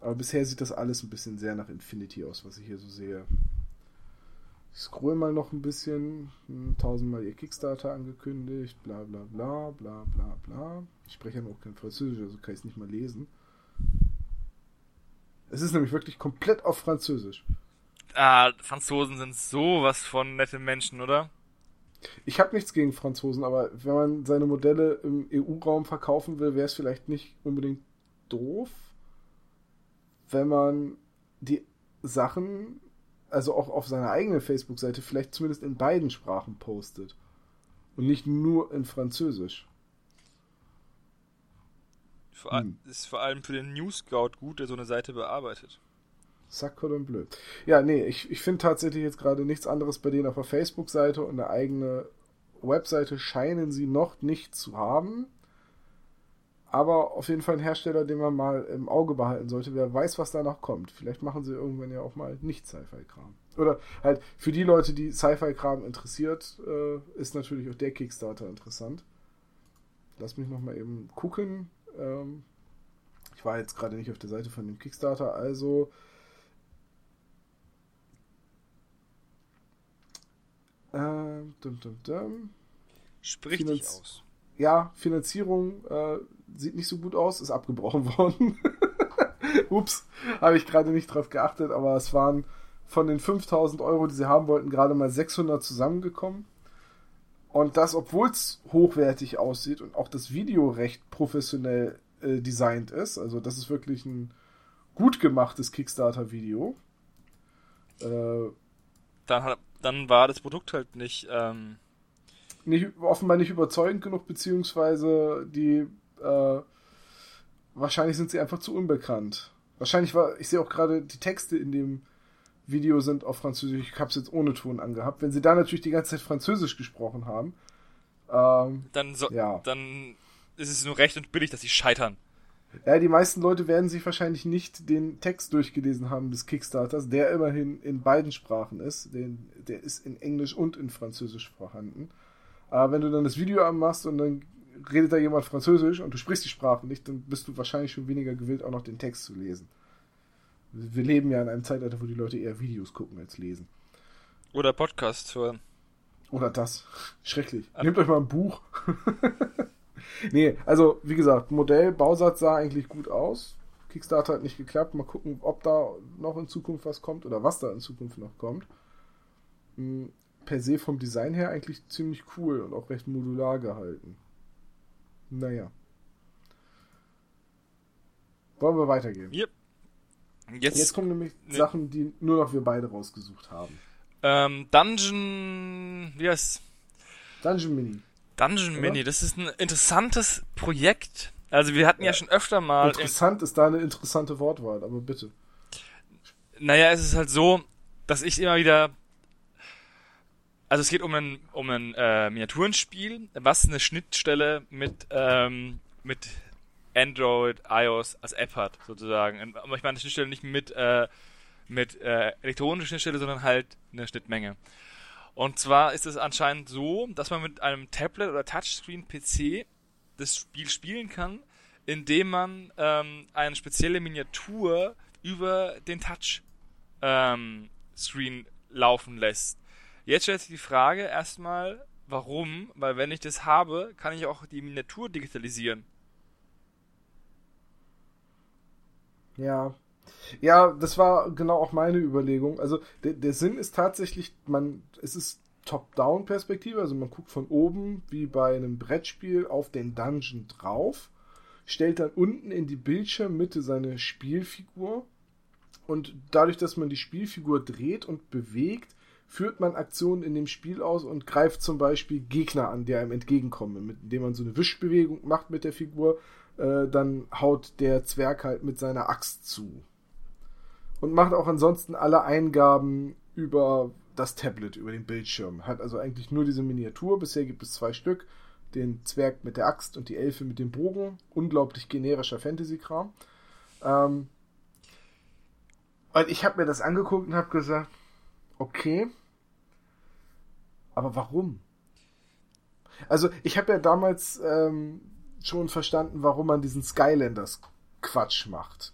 Aber bisher sieht das alles ein bisschen sehr nach Infinity aus, was ich hier so sehe. Ich scroll mal noch ein bisschen. Hm, tausendmal ihr Kickstarter angekündigt. Bla bla bla bla bla bla. Ich spreche ja noch kein Französisch, also kann ich es nicht mal lesen. Es ist nämlich wirklich komplett auf Französisch. Ah, Franzosen sind sowas von nette Menschen, oder? Ich habe nichts gegen Franzosen, aber wenn man seine Modelle im EU-Raum verkaufen will, wäre es vielleicht nicht unbedingt doof, wenn man die Sachen, also auch auf seiner eigenen Facebook-Seite, vielleicht zumindest in beiden Sprachen postet. Und nicht nur in Französisch. Vor hm. Ist vor allem für den News Scout gut, der so eine Seite bearbeitet. Sacre blöd. Ja, nee, ich, ich finde tatsächlich jetzt gerade nichts anderes bei denen auf der Facebook-Seite und eine eigene Webseite scheinen sie noch nicht zu haben aber auf jeden Fall ein Hersteller, den man mal im Auge behalten sollte. Wer weiß, was danach kommt. Vielleicht machen sie irgendwann ja auch mal nicht Sci-Fi-Kram. Oder halt für die Leute, die Sci-Fi-Kram interessiert, äh, ist natürlich auch der Kickstarter interessant. Lass mich nochmal eben gucken. Ähm, ich war jetzt gerade nicht auf der Seite von dem Kickstarter, also. Ähm, dum, dum, dum. Sprich Finanz dich aus. Ja, Finanzierung äh, sieht nicht so gut aus, ist abgebrochen [LAUGHS] worden. Ups, habe ich gerade nicht drauf geachtet, aber es waren von den 5000 Euro, die sie haben wollten, gerade mal 600 zusammengekommen. Und das, obwohl es hochwertig aussieht und auch das Video recht professionell äh, designt ist. Also das ist wirklich ein gut gemachtes Kickstarter-Video. Äh, Dann, hat, dann war das Produkt halt nicht. Ähm, nicht, offenbar nicht überzeugend genug, beziehungsweise die äh, wahrscheinlich sind sie einfach zu unbekannt. Wahrscheinlich war, ich sehe auch gerade, die Texte in dem Video sind auf Französisch, ich habe es jetzt ohne Ton angehabt. Wenn sie da natürlich die ganze Zeit Französisch gesprochen haben, ähm, dann, so, Ja. dann ist es nur recht und billig, dass sie scheitern. ja, die meisten Leute werden sich wahrscheinlich nicht den Text durchgelesen haben des Kickstarters, der immerhin in beiden Sprachen ist. Den, der ist in Englisch und in Französisch vorhanden. Aber wenn du dann das Video anmachst und dann redet da jemand Französisch und du sprichst die Sprache nicht, dann bist du wahrscheinlich schon weniger gewillt, auch noch den Text zu lesen. Wir leben ja in einem Zeitalter, wo die Leute eher Videos gucken als lesen. Oder Podcast hören. Oder das. [LAUGHS] Schrecklich. Nehmt euch mal ein Buch. [LAUGHS] nee, also wie gesagt, Modell, Bausatz sah eigentlich gut aus. Kickstarter hat nicht geklappt. Mal gucken, ob da noch in Zukunft was kommt oder was da in Zukunft noch kommt. Hm, Per se vom Design her eigentlich ziemlich cool und auch recht modular gehalten. Naja. Wollen wir weitergehen? Yep. Jetzt, Jetzt kommen nämlich ne- Sachen, die nur noch wir beide rausgesucht haben. ähm, Dungeon. Wie heißt Dungeon Mini. Dungeon Oder? Mini, das ist ein interessantes Projekt. Also wir hatten ja, Ja. schon öfter mal. Interessant ist da eine interessante Wortwahl, aber bitte. naja, es ist halt so, dass ich immer wieder. Also es geht um ein, um ein äh, Miniaturenspiel, was eine Schnittstelle mit, ähm, mit Android, iOS als App hat, sozusagen. Aber ich meine eine Schnittstelle nicht mit, äh, mit äh, elektronischer Schnittstelle, sondern halt eine Schnittmenge. Und zwar ist es anscheinend so, dass man mit einem Tablet oder Touchscreen-PC das Spiel spielen kann, indem man ähm, eine spezielle Miniatur über den Touchscreen ähm, laufen lässt. Jetzt stellt sich die Frage erstmal, warum? Weil wenn ich das habe, kann ich auch die Miniatur digitalisieren. Ja. Ja, das war genau auch meine Überlegung. Also der, der Sinn ist tatsächlich, man, es ist Top-Down-Perspektive, also man guckt von oben wie bei einem Brettspiel auf den Dungeon drauf, stellt dann unten in die Bildschirmmitte seine Spielfigur und dadurch, dass man die Spielfigur dreht und bewegt, führt man Aktionen in dem Spiel aus und greift zum Beispiel Gegner an, die einem entgegenkommen, indem man so eine Wischbewegung macht mit der Figur, äh, dann haut der Zwerg halt mit seiner Axt zu. Und macht auch ansonsten alle Eingaben über das Tablet, über den Bildschirm. Hat also eigentlich nur diese Miniatur. Bisher gibt es zwei Stück. Den Zwerg mit der Axt und die Elfe mit dem Bogen. Unglaublich generischer Fantasy-Kram. Ähm, und ich habe mir das angeguckt und habe gesagt, okay, aber warum? Also ich habe ja damals ähm, schon verstanden, warum man diesen Skylanders Quatsch macht.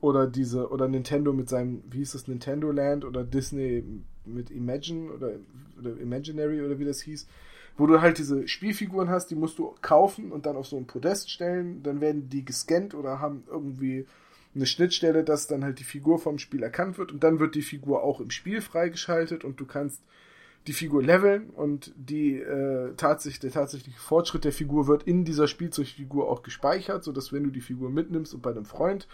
Oder diese, oder Nintendo mit seinem, wie hieß das, Nintendo Land oder Disney mit Imagine oder, oder Imaginary oder wie das hieß, wo du halt diese Spielfiguren hast, die musst du kaufen und dann auf so ein Podest stellen, dann werden die gescannt oder haben irgendwie eine Schnittstelle, dass dann halt die Figur vom Spiel erkannt wird und dann wird die Figur auch im Spiel freigeschaltet und du kannst die Figur leveln und die äh, tatsächlich, der tatsächliche Fortschritt der Figur wird in dieser Spielzeugfigur auch gespeichert, sodass wenn du die Figur mitnimmst und bei einem Freund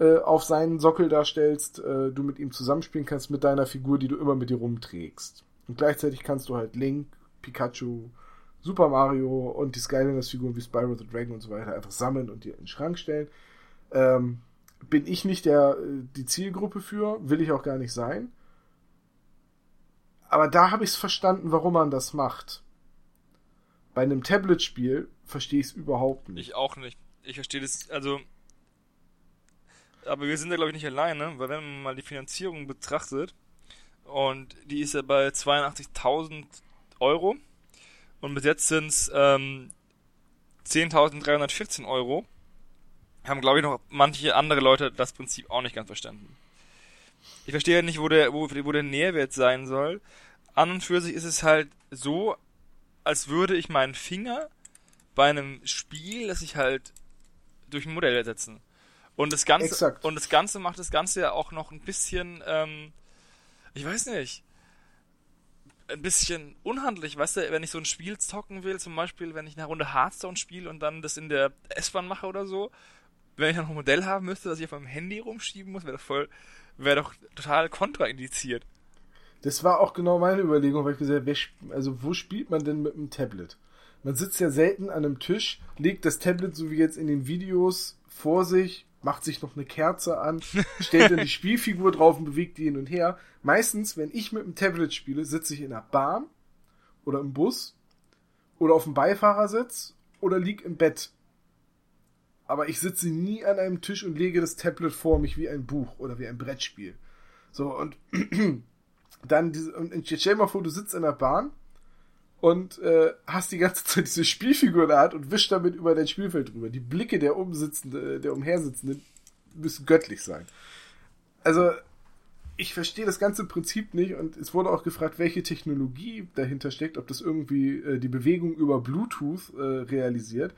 äh, auf seinen Sockel darstellst, äh, du mit ihm zusammenspielen kannst mit deiner Figur, die du immer mit dir rumträgst. Und gleichzeitig kannst du halt Link, Pikachu, Super Mario und die Skylanders-Figuren wie Spyro the Dragon und so weiter einfach sammeln und dir in den Schrank stellen. Ähm, bin ich nicht der, äh, die Zielgruppe für, will ich auch gar nicht sein. Aber da habe ich es verstanden, warum man das macht. Bei einem Tablet-Spiel verstehe ich es überhaupt nicht. Ich auch nicht. Ich verstehe das, also. Aber wir sind da, glaube ich, nicht alleine, weil wenn man mal die Finanzierung betrachtet, und die ist ja bei 82.000 Euro, und bis jetzt sind es ähm, 10.314 Euro, haben, glaube ich, noch manche andere Leute das Prinzip auch nicht ganz verstanden. Ich verstehe ja nicht, wo der, wo, wo der Nährwert sein soll, an und für sich ist es halt so, als würde ich meinen Finger bei einem Spiel, das ich halt durch ein Modell ersetzen. Und das Ganze, Exakt. und das Ganze macht das Ganze ja auch noch ein bisschen, ähm, ich weiß nicht, ein bisschen unhandlich, weißt du, wenn ich so ein Spiel zocken will, zum Beispiel, wenn ich eine Runde Hearthstone spiele und dann das in der S-Bahn mache oder so, wenn ich dann noch ein Modell haben müsste, das ich auf meinem Handy rumschieben muss, wäre doch voll, wäre doch total kontraindiziert. Das war auch genau meine Überlegung, weil ich gesagt habe, also wo spielt man denn mit einem Tablet? Man sitzt ja selten an einem Tisch, legt das Tablet so wie jetzt in den Videos vor sich, macht sich noch eine Kerze an, [LAUGHS] stellt dann die Spielfigur drauf und bewegt die hin und her. Meistens, wenn ich mit dem Tablet spiele, sitze ich in der Bahn oder im Bus oder auf dem Beifahrersitz oder lieg im Bett. Aber ich sitze nie an einem Tisch und lege das Tablet vor mich wie ein Buch oder wie ein Brettspiel. So, und [CLEARS THROAT] dann diese, und jetzt stell dir mal vor, du sitzt in der Bahn und äh, hast die ganze [LAUGHS] Zeit diese Spielfigur in der Hand und wischst damit über dein Spielfeld drüber. Die Blicke der Umsitzende, der Umhersitzenden müssen göttlich sein. Also, ich verstehe das ganze Prinzip nicht und es wurde auch gefragt, welche Technologie dahinter steckt, ob das irgendwie äh, die Bewegung über Bluetooth äh, realisiert.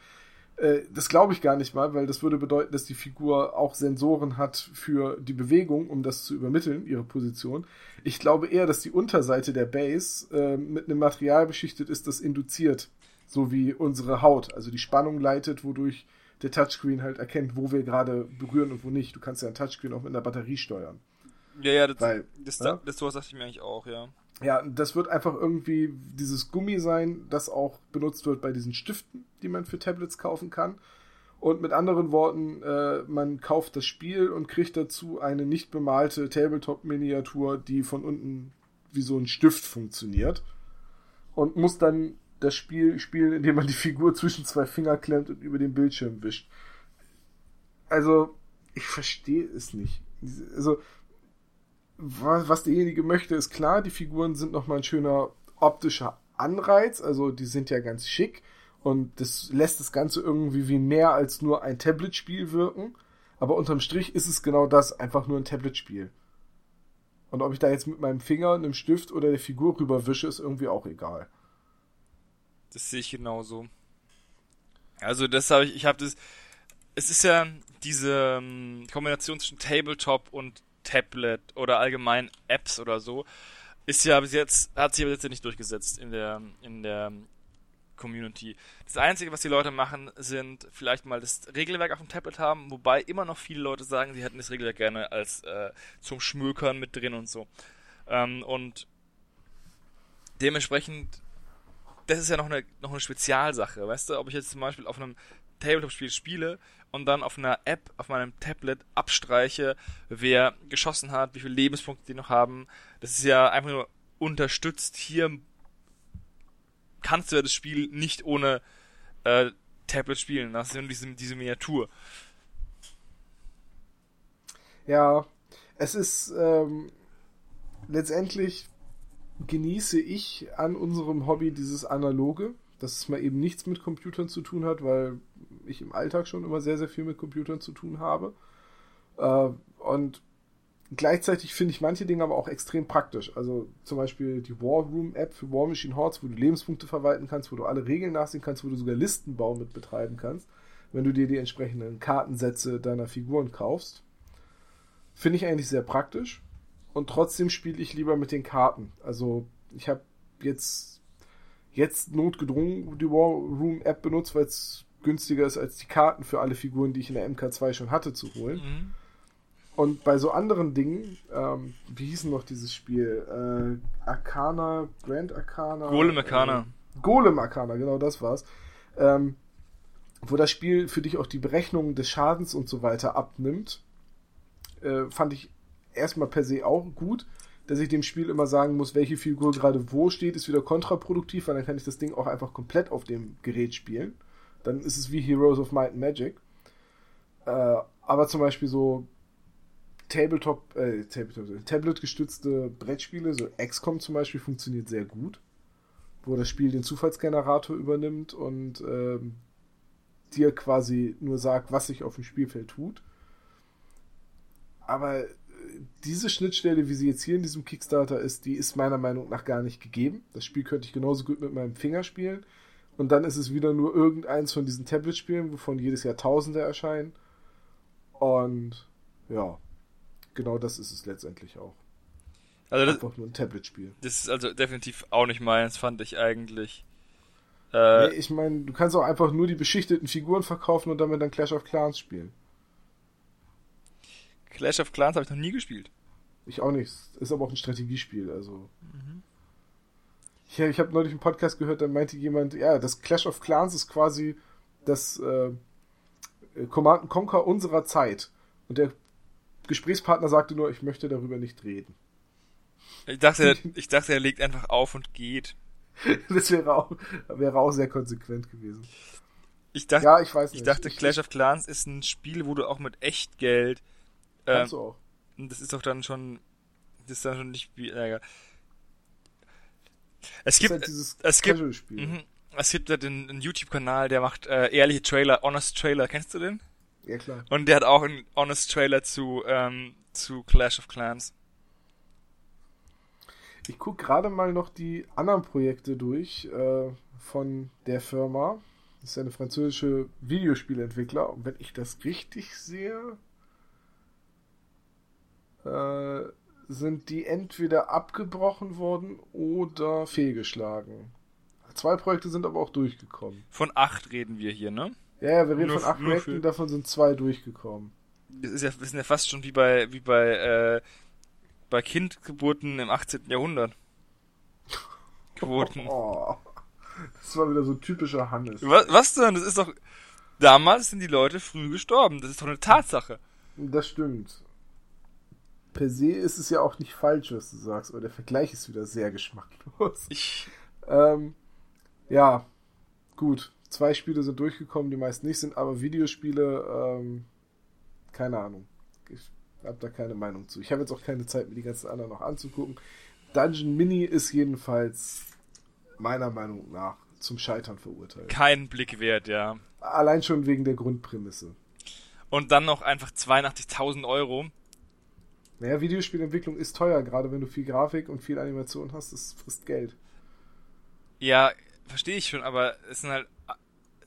Äh, das glaube ich gar nicht mal, weil das würde bedeuten, dass die Figur auch Sensoren hat für die Bewegung, um das zu übermitteln, ihre Position. Ich glaube eher, dass die Unterseite der Base äh, mit einem Material beschichtet ist, das induziert, so wie unsere Haut, also die Spannung leitet, wodurch der Touchscreen halt erkennt, wo wir gerade berühren und wo nicht. Du kannst ja ein Touchscreen auch mit einer Batterie steuern. Ja, ja, das, Weil, das, ja? das, sowas dachte ich mir eigentlich auch, ja. Ja, das wird einfach irgendwie dieses Gummi sein, das auch benutzt wird bei diesen Stiften, die man für Tablets kaufen kann. Und mit anderen Worten, äh, man kauft das Spiel und kriegt dazu eine nicht bemalte Tabletop-Miniatur, die von unten wie so ein Stift funktioniert. Und muss dann das Spiel spielen, indem man die Figur zwischen zwei Finger klemmt und über den Bildschirm wischt. Also, ich verstehe es nicht. Also, was derjenige möchte, ist klar. Die Figuren sind nochmal ein schöner optischer Anreiz. Also, die sind ja ganz schick. Und das lässt das Ganze irgendwie wie mehr als nur ein Tablet-Spiel wirken. Aber unterm Strich ist es genau das, einfach nur ein Tablet-Spiel. Und ob ich da jetzt mit meinem Finger, einem Stift oder der Figur rüberwische, ist irgendwie auch egal. Das sehe ich genauso. Also das habe ich, ich habe das, es ist ja diese um, Kombination zwischen Tabletop und Tablet oder allgemein Apps oder so, ist ja bis jetzt, hat sich bis jetzt nicht durchgesetzt in der, in der Community. Das Einzige, was die Leute machen, sind vielleicht mal das Regelwerk auf dem Tablet haben, wobei immer noch viele Leute sagen, sie hätten das Regelwerk gerne als äh, zum Schmökern mit drin und so. Ähm, und dementsprechend, das ist ja noch eine, noch eine Spezialsache, weißt du, ob ich jetzt zum Beispiel auf einem Tabletop-Spiel spiele und dann auf einer App auf meinem Tablet abstreiche, wer geschossen hat, wie viele Lebenspunkte die noch haben. Das ist ja einfach nur unterstützt. Hier kannst du ja das Spiel nicht ohne äh, Tablet spielen. Das ist ja nur diese, diese Miniatur. Ja, es ist ähm, letztendlich genieße ich an unserem Hobby dieses Analoge, dass es mal eben nichts mit Computern zu tun hat, weil ich im Alltag schon immer sehr, sehr viel mit Computern zu tun habe. Äh, und gleichzeitig finde ich manche Dinge aber auch extrem praktisch. Also zum Beispiel die War Room App für War Machine Hordes, wo du Lebenspunkte verwalten kannst, wo du alle Regeln nachsehen kannst, wo du sogar Listenbau mit betreiben kannst, wenn du dir die entsprechenden Kartensätze deiner Figuren kaufst. Finde ich eigentlich sehr praktisch. Und trotzdem spiele ich lieber mit den Karten. Also ich habe jetzt, jetzt notgedrungen die War Room App benutzt, weil es günstiger ist, als die Karten für alle Figuren, die ich in der MK2 schon hatte, zu holen. Mhm. Und bei so anderen Dingen, ähm, wie hieß denn noch dieses Spiel? Äh, Arcana, Grand Arcana. Golem Arcana. Äh, Golem Arcana, genau das war's. Ähm, wo das Spiel für dich auch die Berechnung des Schadens und so weiter abnimmt, äh, fand ich erstmal per se auch gut. Dass ich dem Spiel immer sagen muss, welche Figur gerade wo steht, ist wieder kontraproduktiv, weil dann kann ich das Ding auch einfach komplett auf dem Gerät spielen. Dann ist es wie Heroes of Might and Magic. Äh, aber zum Beispiel so Tabletop, äh, Tabletop, Tablet-gestützte Brettspiele, so XCOM zum Beispiel, funktioniert sehr gut. Wo das Spiel den Zufallsgenerator übernimmt und ähm, dir quasi nur sagt, was sich auf dem Spielfeld tut. Aber diese Schnittstelle, wie sie jetzt hier in diesem Kickstarter ist, die ist meiner Meinung nach gar nicht gegeben. Das Spiel könnte ich genauso gut mit meinem Finger spielen. Und dann ist es wieder nur irgendeins von diesen Tablet-Spielen, wovon jedes Jahr Tausende erscheinen. Und ja, genau das ist es letztendlich auch. Also das, Einfach nur ein Tablet-Spiel. das ist also definitiv auch nicht meins, fand ich eigentlich. Äh, Nee, ich meine, du kannst auch einfach nur die beschichteten Figuren verkaufen und damit dann Clash of Clans spielen. Clash of Clans habe ich noch nie gespielt. Ich auch nicht. Ist aber auch ein Strategiespiel, also. Ja, ich habe neulich einen Podcast gehört, da meinte jemand, ja, das Clash of Clans ist quasi das äh, Command Conquer unserer Zeit. Und der Gesprächspartner sagte nur, ich möchte darüber nicht reden. Ich dachte, [LAUGHS] ich dachte, er legt einfach auf und geht. Das wäre auch, wäre auch sehr konsequent gewesen. Ich dachte, Ja, ich weiß nicht. ich dachte, Clash of Clans ist ein Spiel, wo du auch mit Echtgeld. Ähm, Kannst du auch. das ist doch dann schon, das ist dann schon nicht wie. Äh, es gibt, halt es gibt, mhm, es gibt da den, einen YouTube-Kanal, der macht äh, ehrliche Trailer, Honest Trailer. Kennst du den? Ja, klar. Und der hat auch einen Honest Trailer zu ähm, zu Clash of Clans. Ich gucke gerade mal noch die anderen Projekte durch äh, von der Firma. Das ist eine französische Videospielentwickler. Und wenn ich das richtig sehe, äh, sind die entweder abgebrochen worden oder fehlgeschlagen. Zwei Projekte sind aber auch durchgekommen. Von acht reden wir hier, ne? Ja, ja wir reden Nur von acht Projekten, für- davon sind zwei durchgekommen. Das ist ja, wir sind ja fast schon wie bei wie bei äh, bei Kindgeburten im 18. Jahrhundert. [LAUGHS] Quoten. Oh, das war wieder so typischer Hannes. Was, was denn? Das ist doch. Damals sind die Leute früh gestorben. Das ist doch eine Tatsache. Das stimmt. Per se ist es ja auch nicht falsch, was du sagst, aber der Vergleich ist wieder sehr geschmacklos. Ich. Ähm, ja, gut. Zwei Spiele sind durchgekommen, die meisten nicht, sind aber Videospiele, ähm, keine Ahnung. Ich habe da keine Meinung zu. Ich habe jetzt auch keine Zeit, mir die ganzen anderen noch anzugucken. Dungeon Mini ist jedenfalls meiner Meinung nach zum Scheitern verurteilt. Kein Blick wert, ja. Allein schon wegen der Grundprämisse. Und dann noch einfach 82.000 Euro. Naja, Videospielentwicklung ist teuer, gerade wenn du viel Grafik und viel Animation hast, das frisst Geld. Ja, verstehe ich schon, aber es sind halt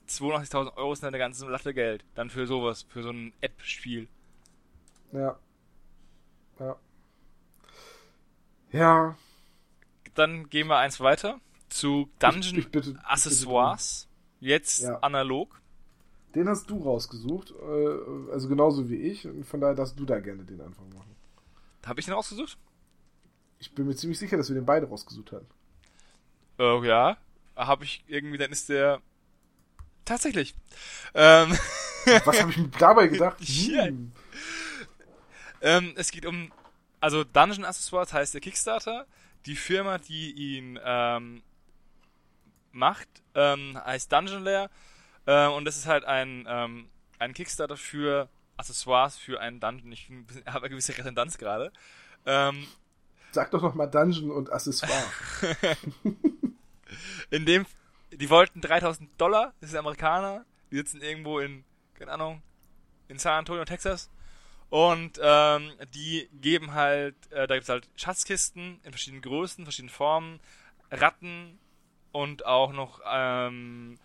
82.000 Euro sind halt eine ganze Latte Geld. Dann für sowas, für so ein App-Spiel. Ja. Ja. Ja. Dann gehen wir eins weiter zu Dungeon Ich- ich bitte- Accessoires. Jetzt Ja. analog. Den hast du rausgesucht, äh, also genauso wie ich, und von daher darfst du da gerne den Anfang machen. Habe ich den rausgesucht? Ich bin mir ziemlich sicher, dass wir den beide rausgesucht hatten. Äh, ja. Habe ich irgendwie, dann ist der. Tatsächlich. Ähm, [LAUGHS] Was habe ich mir dabei gedacht? [LAUGHS] Hm. ähm, es geht um. Also Dungeon Accessoires heißt der Kickstarter. Die Firma, die ihn ähm, macht, ähm, heißt Dungeon Lair. Äh, und das ist halt ein, ähm, ein Kickstarter für Accessoires für einen Dungeon. Ich [LAUGHS] habe eine gewisse Redundanz gerade. Ähm, Sag doch noch mal Dungeon und Accessoire. [LAUGHS] in dem, die wollten 3000 Dollar, das sind Amerikaner, die sitzen irgendwo in, keine Ahnung, in San Antonio, Texas. Und ähm, die geben halt, äh, da gibt's halt Schatzkisten in verschiedenen Größen, verschiedenen Formen, Ratten und auch noch ähm,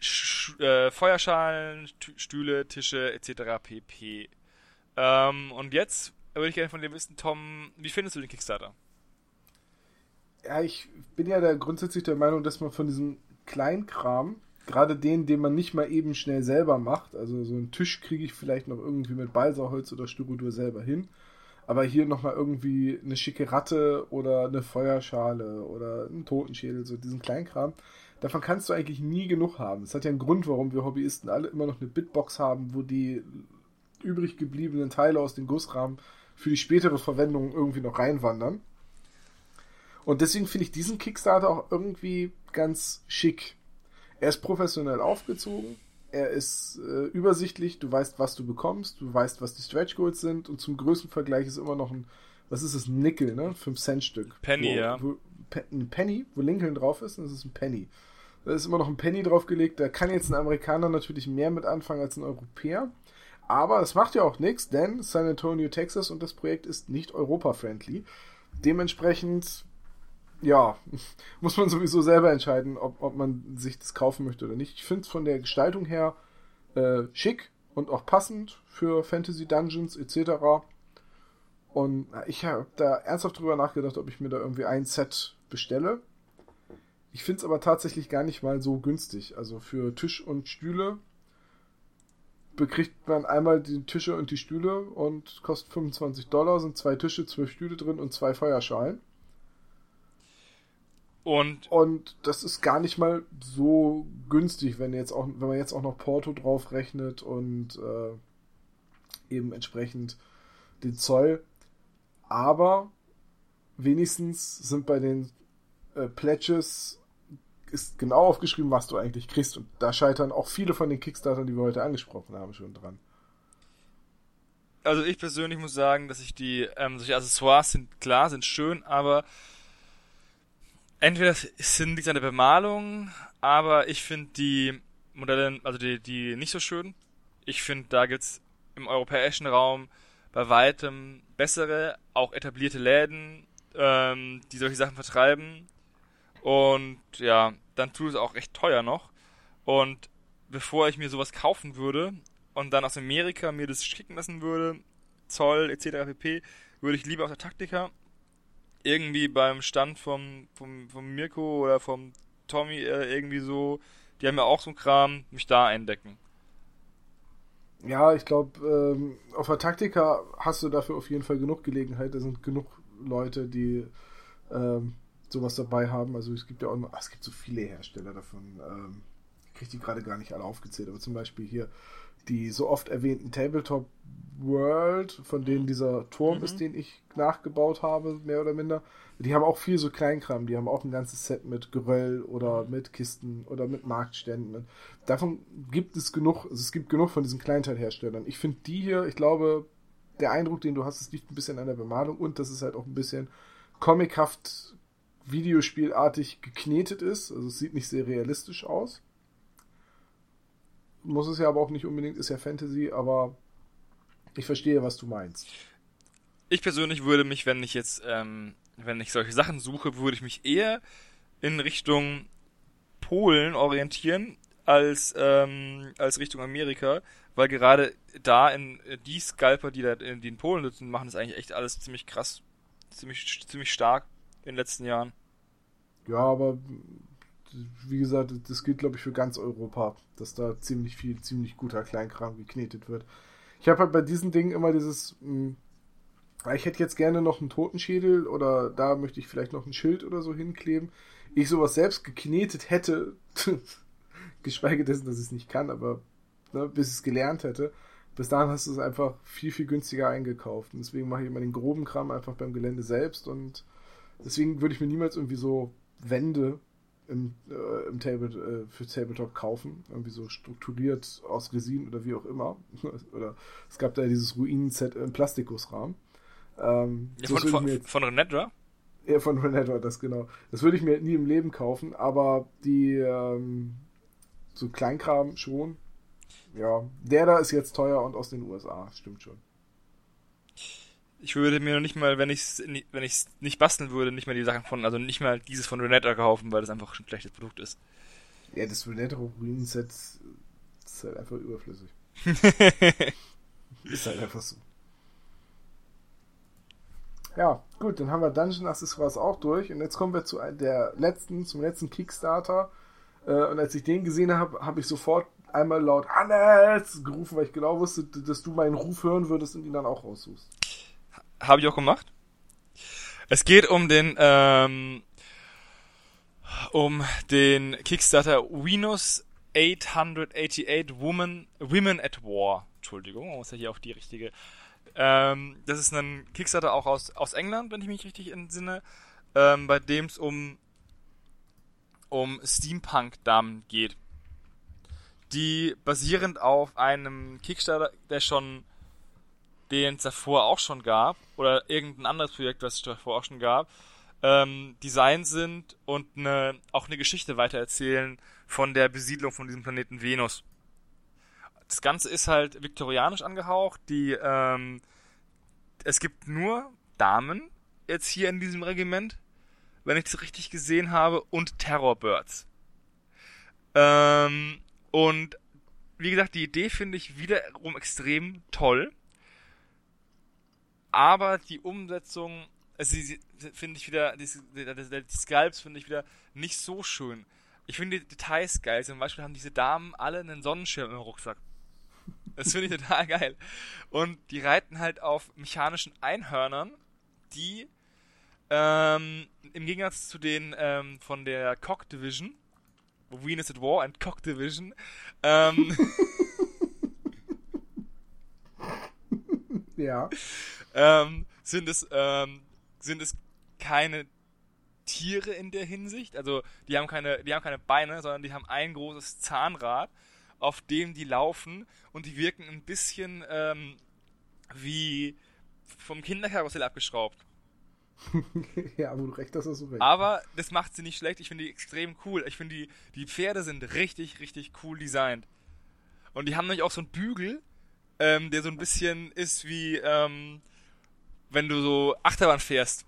Sch äh, Feuerschalen, Tü- Stühle, Tische etc. pp. Ähm, und jetzt würde ich gerne von dir wissen, Tom, wie findest du den Kickstarter? ja, ich bin ja da grundsätzlich der Meinung, dass man von diesem Kleinkram, gerade den, den man nicht mal eben schnell selber macht, also so einen Tisch kriege ich vielleicht noch irgendwie mit Balsaholz oder Styrodur selber hin, aber hier nochmal irgendwie eine schicke Ratte oder eine Feuerschale oder einen Totenschädel, so diesen Kleinkram, davon kannst du eigentlich nie genug haben. Es hat ja einen Grund, warum wir Hobbyisten alle immer noch eine Bitbox haben, wo die übrig gebliebenen Teile aus den Gussrahmen für die spätere Verwendung irgendwie noch reinwandern. Und deswegen finde ich diesen Kickstarter auch irgendwie ganz schick. Er ist professionell aufgezogen, er ist äh, übersichtlich, du weißt, was du bekommst, du weißt, was die Stretch Goals sind und zum Größenvergleich ist immer noch ein, was ist das, ein Nickel, ne? 5 Cent Stück. Penny, wo, ja. Wo, ein Penny, wo Lincoln drauf ist, das ist ein Penny. Da ist immer noch ein Penny draufgelegt, da kann jetzt ein Amerikaner natürlich mehr mit anfangen als ein Europäer. Aber es macht ja auch nichts, denn San Antonio, Texas und das Projekt ist nicht Europa-friendly. Dementsprechend, ja, [LAUGHS] muss man sowieso selber entscheiden, ob, ob man sich das kaufen möchte oder nicht. Ich finde es von der Gestaltung her äh, schick und auch passend für Fantasy Dungeons etc. Und ich habe da ernsthaft drüber nachgedacht, ob ich mir da irgendwie ein Set bestelle. Ich finde es aber tatsächlich gar nicht mal so günstig. Also für Tisch und Stühle bekriegt man einmal die Tische und die Stühle und kostet 25 Dollar, sind zwei Tische, zwölf Stühle drin und zwei Feuerschalen. Und, und das ist gar nicht mal so günstig, wenn jetzt auch, wenn man jetzt auch noch Porto drauf rechnet und äh, eben entsprechend den Zoll. Aber wenigstens sind bei den äh, Pledges ist genau aufgeschrieben, was du eigentlich kriegst. Und da scheitern auch viele von den Kickstartern, die wir heute angesprochen haben, schon dran. Also ich persönlich muss sagen, dass ich die, ähm, solche Accessoires sind klar, sind schön, aber entweder sind nichts an der Bemalung, aber ich finde die Modelle, also die, die nicht so schön. Ich finde, da gibt's im europäischen Raum bei weitem bessere, auch etablierte Läden, ähm, die solche Sachen vertreiben. Und ja, dann tut es auch recht teuer noch. Und bevor ich mir sowas kaufen würde und dann aus Amerika mir das schicken lassen würde, Zoll etc. pp., würde ich lieber aus der Taktika irgendwie beim Stand vom, vom, vom Mirko oder vom Tommy äh, irgendwie so, die haben ja auch so ein Kram, mich da eindecken. Ja, ich glaube, ähm, auf der Taktika hast du dafür auf jeden Fall genug Gelegenheit. Da sind genug Leute, die ähm, sowas dabei haben. Also es gibt ja auch immer, ach, es gibt so viele Hersteller davon. Ähm, ich kriege die gerade gar nicht alle aufgezählt, aber zum Beispiel hier die so oft erwähnten Tabletop World, von denen dieser Turm mhm. ist, den ich nachgebaut habe, mehr oder minder. Die haben auch viel so Kleinkram. Die haben auch ein ganzes Set mit Geröll oder mit Kisten oder mit Marktständen. Davon gibt es genug. Also es gibt genug von diesen Kleinteilherstellern. Ich finde die hier, ich glaube, der Eindruck, den du hast, es liegt ein bisschen an der Bemalung und dass es halt auch ein bisschen comichaft Videospielartig geknetet ist. Also es sieht nicht sehr realistisch aus. Muss es ja aber auch nicht unbedingt, ist ja Fantasy, aber ich verstehe, was du meinst. Ich persönlich würde mich, wenn ich jetzt, ähm, wenn ich solche Sachen suche, würde ich mich eher in Richtung Polen orientieren als, ähm, als Richtung Amerika, weil gerade da in die Scalper, die da in, die in Polen sitzen, machen das eigentlich echt alles ziemlich krass, ziemlich, ziemlich stark in den letzten Jahren. Ja, aber wie gesagt, das gilt, glaube ich, für ganz Europa, dass da ziemlich viel, ziemlich guter Kleinkram geknetet wird. Ich habe halt bei diesen Dingen immer dieses, mh, hm, ich hätte jetzt gerne noch einen Totenschädel oder da möchte ich vielleicht noch ein Schild oder so hinkleben. Ich sowas selbst geknetet hätte, [LAUGHS] geschweige dessen, dass ich es nicht kann, aber ne, bis ich es gelernt hätte, bis dahin hast du es einfach viel, viel günstiger eingekauft. Und deswegen mache ich immer den groben Kram einfach beim Gelände selbst und deswegen würde ich mir niemals irgendwie so Wände im, äh, im Table, äh, für Tabletop kaufen, irgendwie so strukturiert aus Resin oder wie auch immer. [LAUGHS] oder es gab da dieses Ruinen-Set im Plastikusrahmen. Ähm, ja, von, von, jetzt, von Renedra? Ja, von Renedra, das genau. Das würde ich mir nie im Leben kaufen, aber die ähm, so Kleinkram schon. Ja, der da ist jetzt teuer und aus den USA, stimmt schon ich würde mir noch nicht mal, wenn ich es wenn ich's nicht basteln würde, nicht mal die Sachen von, also nicht mal dieses von Renetta kaufen, weil das einfach ein schlechtes Produkt ist. Ja, das Renetta Ruin Set ist halt einfach überflüssig. [LAUGHS] ist halt einfach so. Ja, gut, dann haben wir Dungeon Accessoires auch durch und jetzt kommen wir zu der letzten, zum letzten Kickstarter. Äh, und als ich den gesehen habe, habe ich sofort einmal laut Hannes gerufen, weil ich genau wusste, dass du meinen Ruf hören würdest und ihn dann auch raussuchst. Habe ich auch gemacht. Es geht um den, ähm, um den Kickstarter Venus 888 Women, Women at War. Entschuldigung, man muss ja hier auch die richtige. Ähm, das ist ein Kickstarter auch aus, aus England, wenn ich mich richtig entsinne, ähm, bei dem es um, um Steampunk-Damen geht. Die basierend auf einem Kickstarter, der schon den es davor auch schon gab, oder irgendein anderes Projekt, was es davor auch schon gab, ähm, Design sind und eine, auch eine Geschichte weitererzählen von der Besiedlung von diesem Planeten Venus. das Ganze ist halt viktorianisch angehaucht. Die, ähm, es gibt nur Damen jetzt hier in diesem Regiment, wenn ich das richtig gesehen habe, und Terrorbirds. Ähm, und wie gesagt, die Idee finde ich wiederum extrem toll. Aber die Umsetzung, also finde ich wieder, die, die, die Sculpts finde ich wieder nicht so schön. Ich finde die Details geil. Zum Beispiel haben diese Damen alle einen Sonnenschirm im Rucksack. Das finde ich total geil. Und die reiten halt auf mechanischen Einhörnern, die ähm, im Gegensatz zu den ähm, von der Cock Division, Venus at War and Cock Division, ähm, [LAUGHS] ja. ähm, sind es ähm, sind es keine Tiere in der Hinsicht. Also die haben keine, die haben keine Beine, sondern die haben ein großes Zahnrad, auf dem die laufen und die wirken ein bisschen ähm, wie vom Kinderkarussell abgeschraubt. [LAUGHS] ja, wo du recht hast, hast du recht. Aber das macht sie nicht schlecht. Ich finde die extrem cool. Ich finde die, die Pferde sind richtig, richtig cool designt. Und die haben nämlich auch so einen Bügel, ähm, der so ein bisschen ist wie, ähm, wenn du so Achterbahn fährst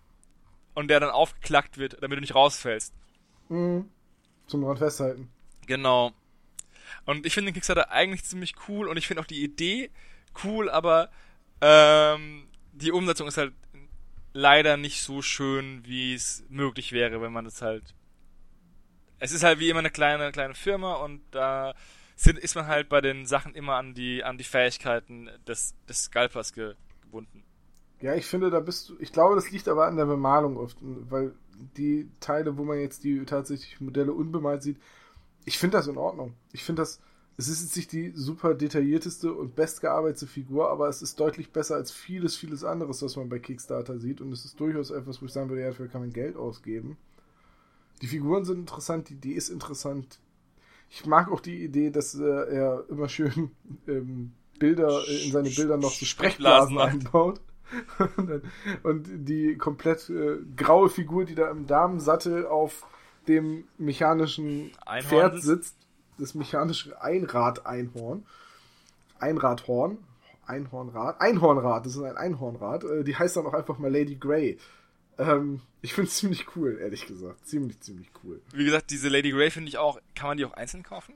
und der dann aufgeklackt wird, damit du nicht rausfällst. Mhm. Zum dran festhalten. Genau. Und ich finde den Kickstarter eigentlich ziemlich cool und ich finde auch die Idee cool, aber ähm, die Umsetzung ist halt leider nicht so schön, wie es möglich wäre, wenn man das halt. Es ist halt wie immer eine kleine, kleine Firma und da sind, ist man halt bei den Sachen immer an die, an die Fähigkeiten des, des Scalpers ge, gebunden. Ja, ich finde, da bist du. Ich glaube, das liegt aber an der Bemalung oft, weil die Teile, wo man jetzt die tatsächlich Modelle unbemalt sieht, ich finde das in Ordnung. Ich finde das es ist jetzt nicht die super detaillierteste und bestgearbeitete Figur, aber es ist deutlich besser als vieles, vieles anderes, was man bei Kickstarter sieht. Und es ist durchaus etwas, wo ich sagen würde, ja, dafür kann man Geld ausgeben. Die Figuren sind interessant, die Idee ist interessant. Ich mag auch die Idee, dass äh, er immer schön ähm, Bilder äh, in seine Bilder noch so Sprechblasen einbaut. [LAUGHS] und die komplett äh, graue Figur, die da im Damensattel auf dem mechanischen Einhorn Pferd sitzt, das mechanische Einrad-Einhorn. Einradhorn. Einhornrad. Einhornrad, das ist ein Einhornrad. Äh, die heißt dann auch einfach mal Lady Grey. Ähm, ich finde es [LAUGHS] ziemlich cool, ehrlich gesagt. Ziemlich, ziemlich cool. Wie gesagt, diese Lady Grey finde ich auch. Kann man die auch einzeln kaufen?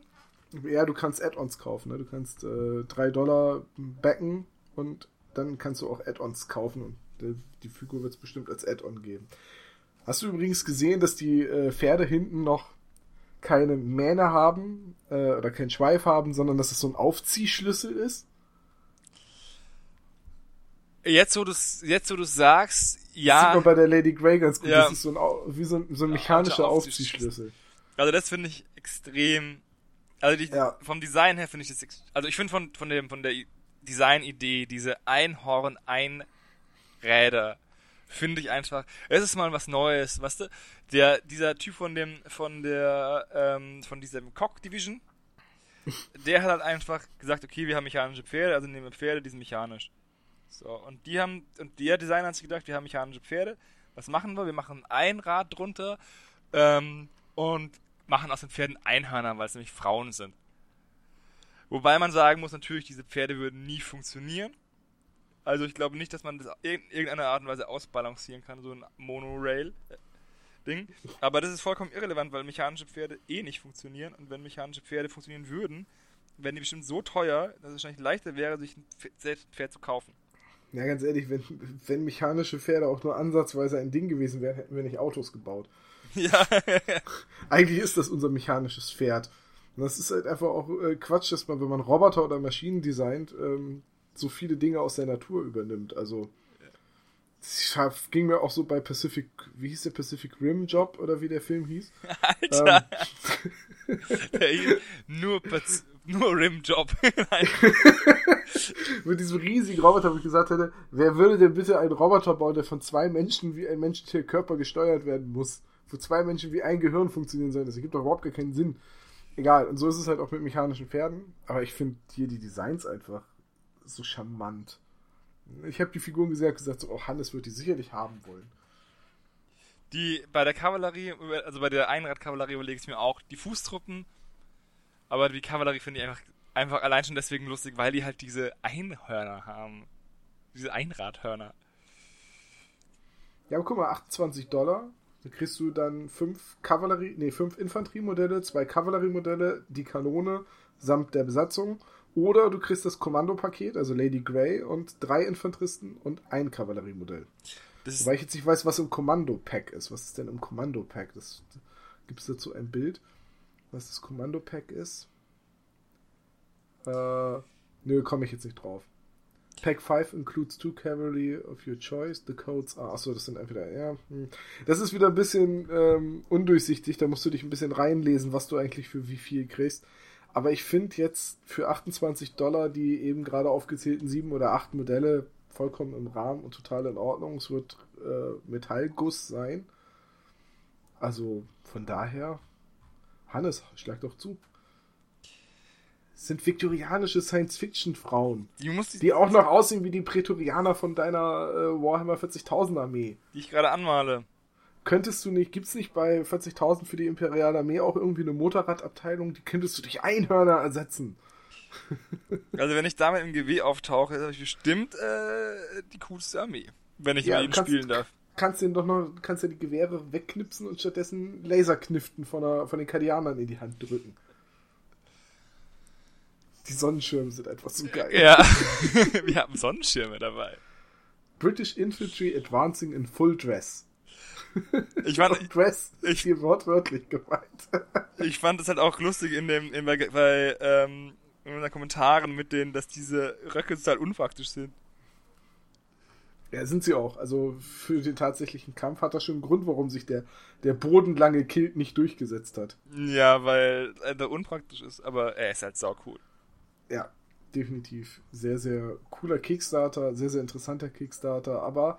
Ja, du kannst Add-ons kaufen. Ne? Du kannst äh, 3 Dollar backen und dann kannst du auch Add-ons kaufen und die, die Figur wird es bestimmt als Add-on geben. Hast du übrigens gesehen, dass die äh, Pferde hinten noch keine Mähne haben äh, oder keinen Schweif haben, sondern dass es so ein Aufziehschlüssel ist? Jetzt, wo du jetzt, wo du sagst, ja. Das sieht man bei der Lady Grey ganz gut. Ja. Das ist so ein, wie so ein, so ein mechanischer ja, Aufziehschlüssel. Also das finde ich extrem. Also die, ja. vom Design her finde ich das. Also ich finde von von dem von der Designidee diese Einhorn-Einräder finde ich einfach, es ist mal was Neues, weißt du? Der, dieser Typ von dem, von der, ähm, von diesem Cock Division, [LAUGHS] der hat halt einfach gesagt, okay, wir haben mechanische Pferde, also nehmen wir Pferde, die sind mechanisch. So, und die haben, und der Designer hat sich gedacht, wir haben mechanische Pferde, was machen wir? Wir machen ein Rad drunter, ähm, und machen aus den Pferden Einhörner, weil es nämlich Frauen sind. Wobei man sagen muss, natürlich, diese Pferde würden nie funktionieren. Also ich glaube nicht, dass man das in irgendeiner Art und Weise ausbalancieren kann, so ein Monorail-Ding. Aber das ist vollkommen irrelevant, weil mechanische Pferde eh nicht funktionieren. Und wenn mechanische Pferde funktionieren würden, wären die bestimmt so teuer, dass es wahrscheinlich leichter wäre, sich ein Pferd zu kaufen. Ja, ganz ehrlich, wenn, wenn mechanische Pferde auch nur ansatzweise ein Ding gewesen wären, hätten wir nicht Autos gebaut. [LAUGHS] Ja. [LAUGHS] Eigentlich ist das unser mechanisches Pferd. Und das ist halt einfach auch äh, Quatsch, dass man, wenn man Roboter oder Maschinen designt, ähm, so viele Dinge aus der Natur übernimmt. Also es ging mir auch so bei Pacific, wie hieß der Pacific Rim Job oder wie der Film hieß? [LAUGHS] Alter! Ähm, nur, nur Rim Job. [LAUGHS] [LAUGHS] Mit diesem riesigen Roboter, wo ich gesagt hätte, wer würde denn bitte einen Roboter bauen, der von zwei Menschen wie ein menschlicher Körper gesteuert werden muss? Wo zwei Menschen wie ein Gehirn funktionieren sollen. Das ergibt doch überhaupt gar keinen Sinn. Egal, und so ist es halt auch mit mechanischen Pferden. Aber ich finde hier die Designs einfach so charmant. Ich habe die Figuren gesehen und gesagt, so, oh, Hannes wird die sicherlich haben wollen. Die bei der Kavallerie, also bei der Einradkavallerie überlege ich mir auch die Fußtruppen, aber die Kavallerie finde ich einfach einfach allein schon deswegen lustig, weil die halt diese Einhörner haben. Diese Einradhörner. Ja, aber guck mal, 28 Dollar. Da kriegst du dann fünf Kavallerie, nee, fünf Infanteriemodelle, zwei Kavalleriemodelle, die Kanone samt der Besatzung. Oder du kriegst das Kommandopaket, also Lady Grey und drei Infanteristen und ein Kavalleriemodell. Wobei ich jetzt nicht weiß, was im Kommando-Pack ist. Was ist denn im Kommando-Pack? Gibt es dazu ein Bild, was das Kommando-Pack ist? Äh, nö, komme ich jetzt nicht drauf. Pack 5 includes two cavalry of your choice. The codes are. Achso, das sind entweder. Ja. Hm. Das ist wieder ein bisschen ähm, undurchsichtig. Da musst du dich ein bisschen reinlesen, was du eigentlich für wie viel kriegst. Aber ich finde jetzt für 28 Dollar die eben gerade aufgezählten sieben oder acht Modelle vollkommen im Rahmen und total in Ordnung. Es wird äh, Metallguss sein. Also von daher, Hannes, schlag doch zu sind viktorianische Science-Fiction-Frauen. Die, die, die, auch noch aussehen wie die Prätorianer von deiner äh, Warhammer 40.000 Armee. Die ich gerade anmale. Könntest du nicht, gibt's nicht bei 40.000 für die Imperiale Armee auch irgendwie eine Motorradabteilung, die könntest du durch Einhörner ersetzen? [LAUGHS] also wenn ich damit im GW auftauche, habe ich bestimmt äh, die coolste Armee. Wenn ich ja, mit ihnen spielen darf. Kannst du doch noch, kannst du die Gewehre wegknipsen und stattdessen Laserkniften von, der, von den Kardianern in die Hand drücken. Die Sonnenschirme sind einfach so geil. Ja, [LAUGHS] wir haben Sonnenschirme dabei. British Infantry Advancing in Full Dress. Ich fand, [LAUGHS] Dress ich, hier wortwörtlich gemeint. [LAUGHS] ich fand es halt auch lustig in dem, in, bei, bei ähm, in den Kommentaren mit denen, dass diese Röcke total unpraktisch sind. Ja, sind sie auch. Also für den tatsächlichen Kampf hat das schon einen Grund, warum sich der, der bodenlange Kilt nicht durchgesetzt hat. Ja, weil er unpraktisch ist, aber er ist halt sau cool ja, definitiv. Sehr, sehr cooler Kickstarter, sehr, sehr interessanter Kickstarter, aber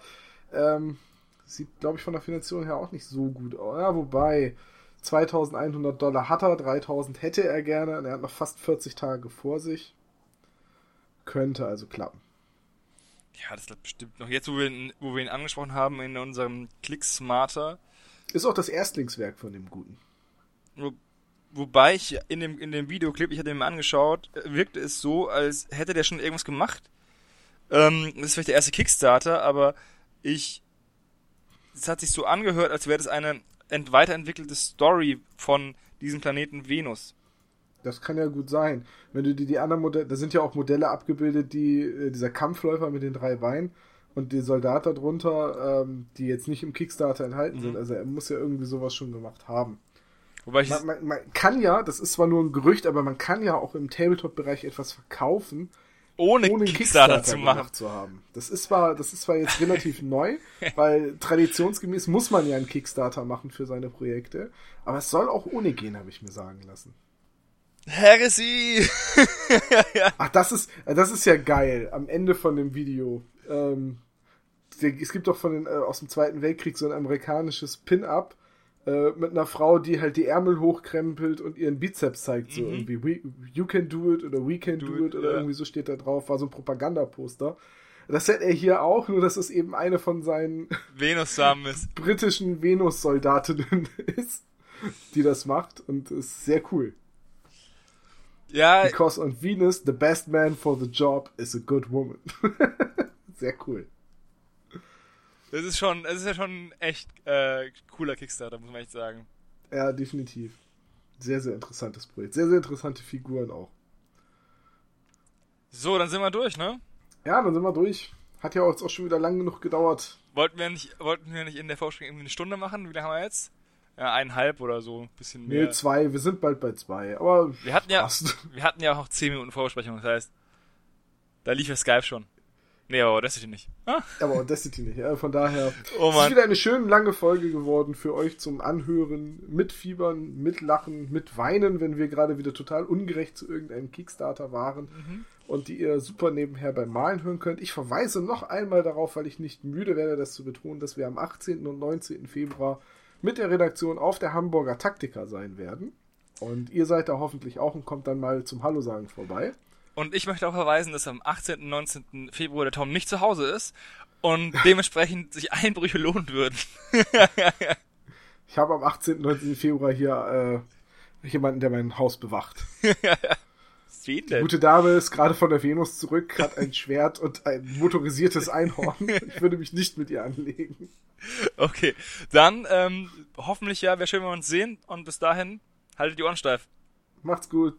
ähm, sieht, glaube ich, von der Finanzierung her auch nicht so gut aus. Ja, wobei 2100 Dollar hat er, 3000 hätte er gerne und er hat noch fast 40 Tage vor sich. Könnte also klappen. Ja, das klappt bestimmt noch. Jetzt, wo wir, ihn, wo wir ihn angesprochen haben in unserem Click Smarter. Ist auch das Erstlingswerk von dem Guten. Wobei ich in dem, in dem Videoclip, ich hatte ihn mir angeschaut, wirkte es so, als hätte der schon irgendwas gemacht. Ähm, das ist vielleicht der erste Kickstarter, aber ich, es hat sich so angehört, als wäre das eine ent weiterentwickelte Story von diesem Planeten Venus. Das kann ja gut sein. Wenn du dir die anderen Modelle, da sind ja auch Modelle abgebildet, die, äh, dieser Kampfläufer mit den drei Beinen und die Soldat darunter, ähm, die jetzt nicht im Kickstarter enthalten mhm. sind. Also er muss ja irgendwie sowas schon gemacht haben. Wobei ich man, man, man, kann ja, das ist zwar nur ein Gerücht, aber man kann ja auch im Tabletop-Bereich etwas verkaufen, ohne, ohne Kickstarter, Kickstarter zu machen. zu haben. Das ist zwar, das ist zwar jetzt relativ [LAUGHS] neu, weil traditionsgemäß muss man ja einen Kickstarter machen für seine Projekte, aber es soll auch ohne gehen, habe ich mir sagen lassen. Heresy! [LAUGHS] Ach, das ist, das ist ja geil. Am Ende von dem Video. Ähm, es gibt doch von den, äh, aus dem Zweiten Weltkrieg so ein amerikanisches Pin-Up, äh, mit einer Frau, die halt die Ärmel hochkrempelt und ihren Bizeps zeigt, so mhm. irgendwie. We, you can do it oder we can do, do it, oder ja. irgendwie so steht da drauf, war so ein Propagandaposter. Das hätte er hier auch, nur dass es eben eine von seinen [LAUGHS] Venus-Samen ist. britischen Venus-Soldatinnen [LAUGHS] ist, die das macht und ist sehr cool. Ja. Because on Venus, the best man for the job is a good woman. [LAUGHS] sehr cool. Das ist schon, es ist ja schon echt äh, cooler Kickstarter, muss man echt sagen. Ja, definitiv. Sehr, sehr interessantes Projekt. Sehr, sehr interessante Figuren auch. So, dann sind wir durch, ne? Ja, dann sind wir durch. Hat ja jetzt auch schon wieder lang genug gedauert. Wollten wir nicht, wollten wir nicht in der Vorstellung irgendwie eine Stunde machen? Wie lange haben wir jetzt? Ja, eineinhalb oder so, ein bisschen mehr. Nee, zwei, wir sind bald bei zwei, aber. Wir hatten ja, [LAUGHS] wir hatten ja auch noch zehn Minuten Vorbesprechung, das heißt, da lief ja Skype schon. Nee, aber Audacity nicht. Ah. Aber Audacity nicht. Ja, von daher oh es ist wieder eine schön lange Folge geworden für euch zum Anhören, mitfiebern, mitlachen, mitweinen, wenn wir gerade wieder total ungerecht zu irgendeinem Kickstarter waren mhm. und die ihr super nebenher beim Malen hören könnt. Ich verweise noch einmal darauf, weil ich nicht müde werde, das zu betonen, dass wir am 18. und 19. Februar mit der Redaktion auf der Hamburger Taktika sein werden. Und ihr seid da hoffentlich auch und kommt dann mal zum Hallo sagen vorbei. Und ich möchte auch verweisen, dass am 18. und 19. Februar der Tom nicht zu Hause ist und dementsprechend [LAUGHS] sich Einbrüche lohnen würden. [LAUGHS] ich habe am 18. und 19. Februar hier äh, jemanden, der mein Haus bewacht. [LAUGHS] Die gute Dame ist gerade von der Venus zurück, hat ein Schwert und ein motorisiertes Einhorn. Ich würde mich nicht mit ihr anlegen. [LAUGHS] Okay, dann ähm, hoffentlich ja, wäre schön, wenn wir uns sehen und bis dahin haltet die Ohren steif. Macht's gut.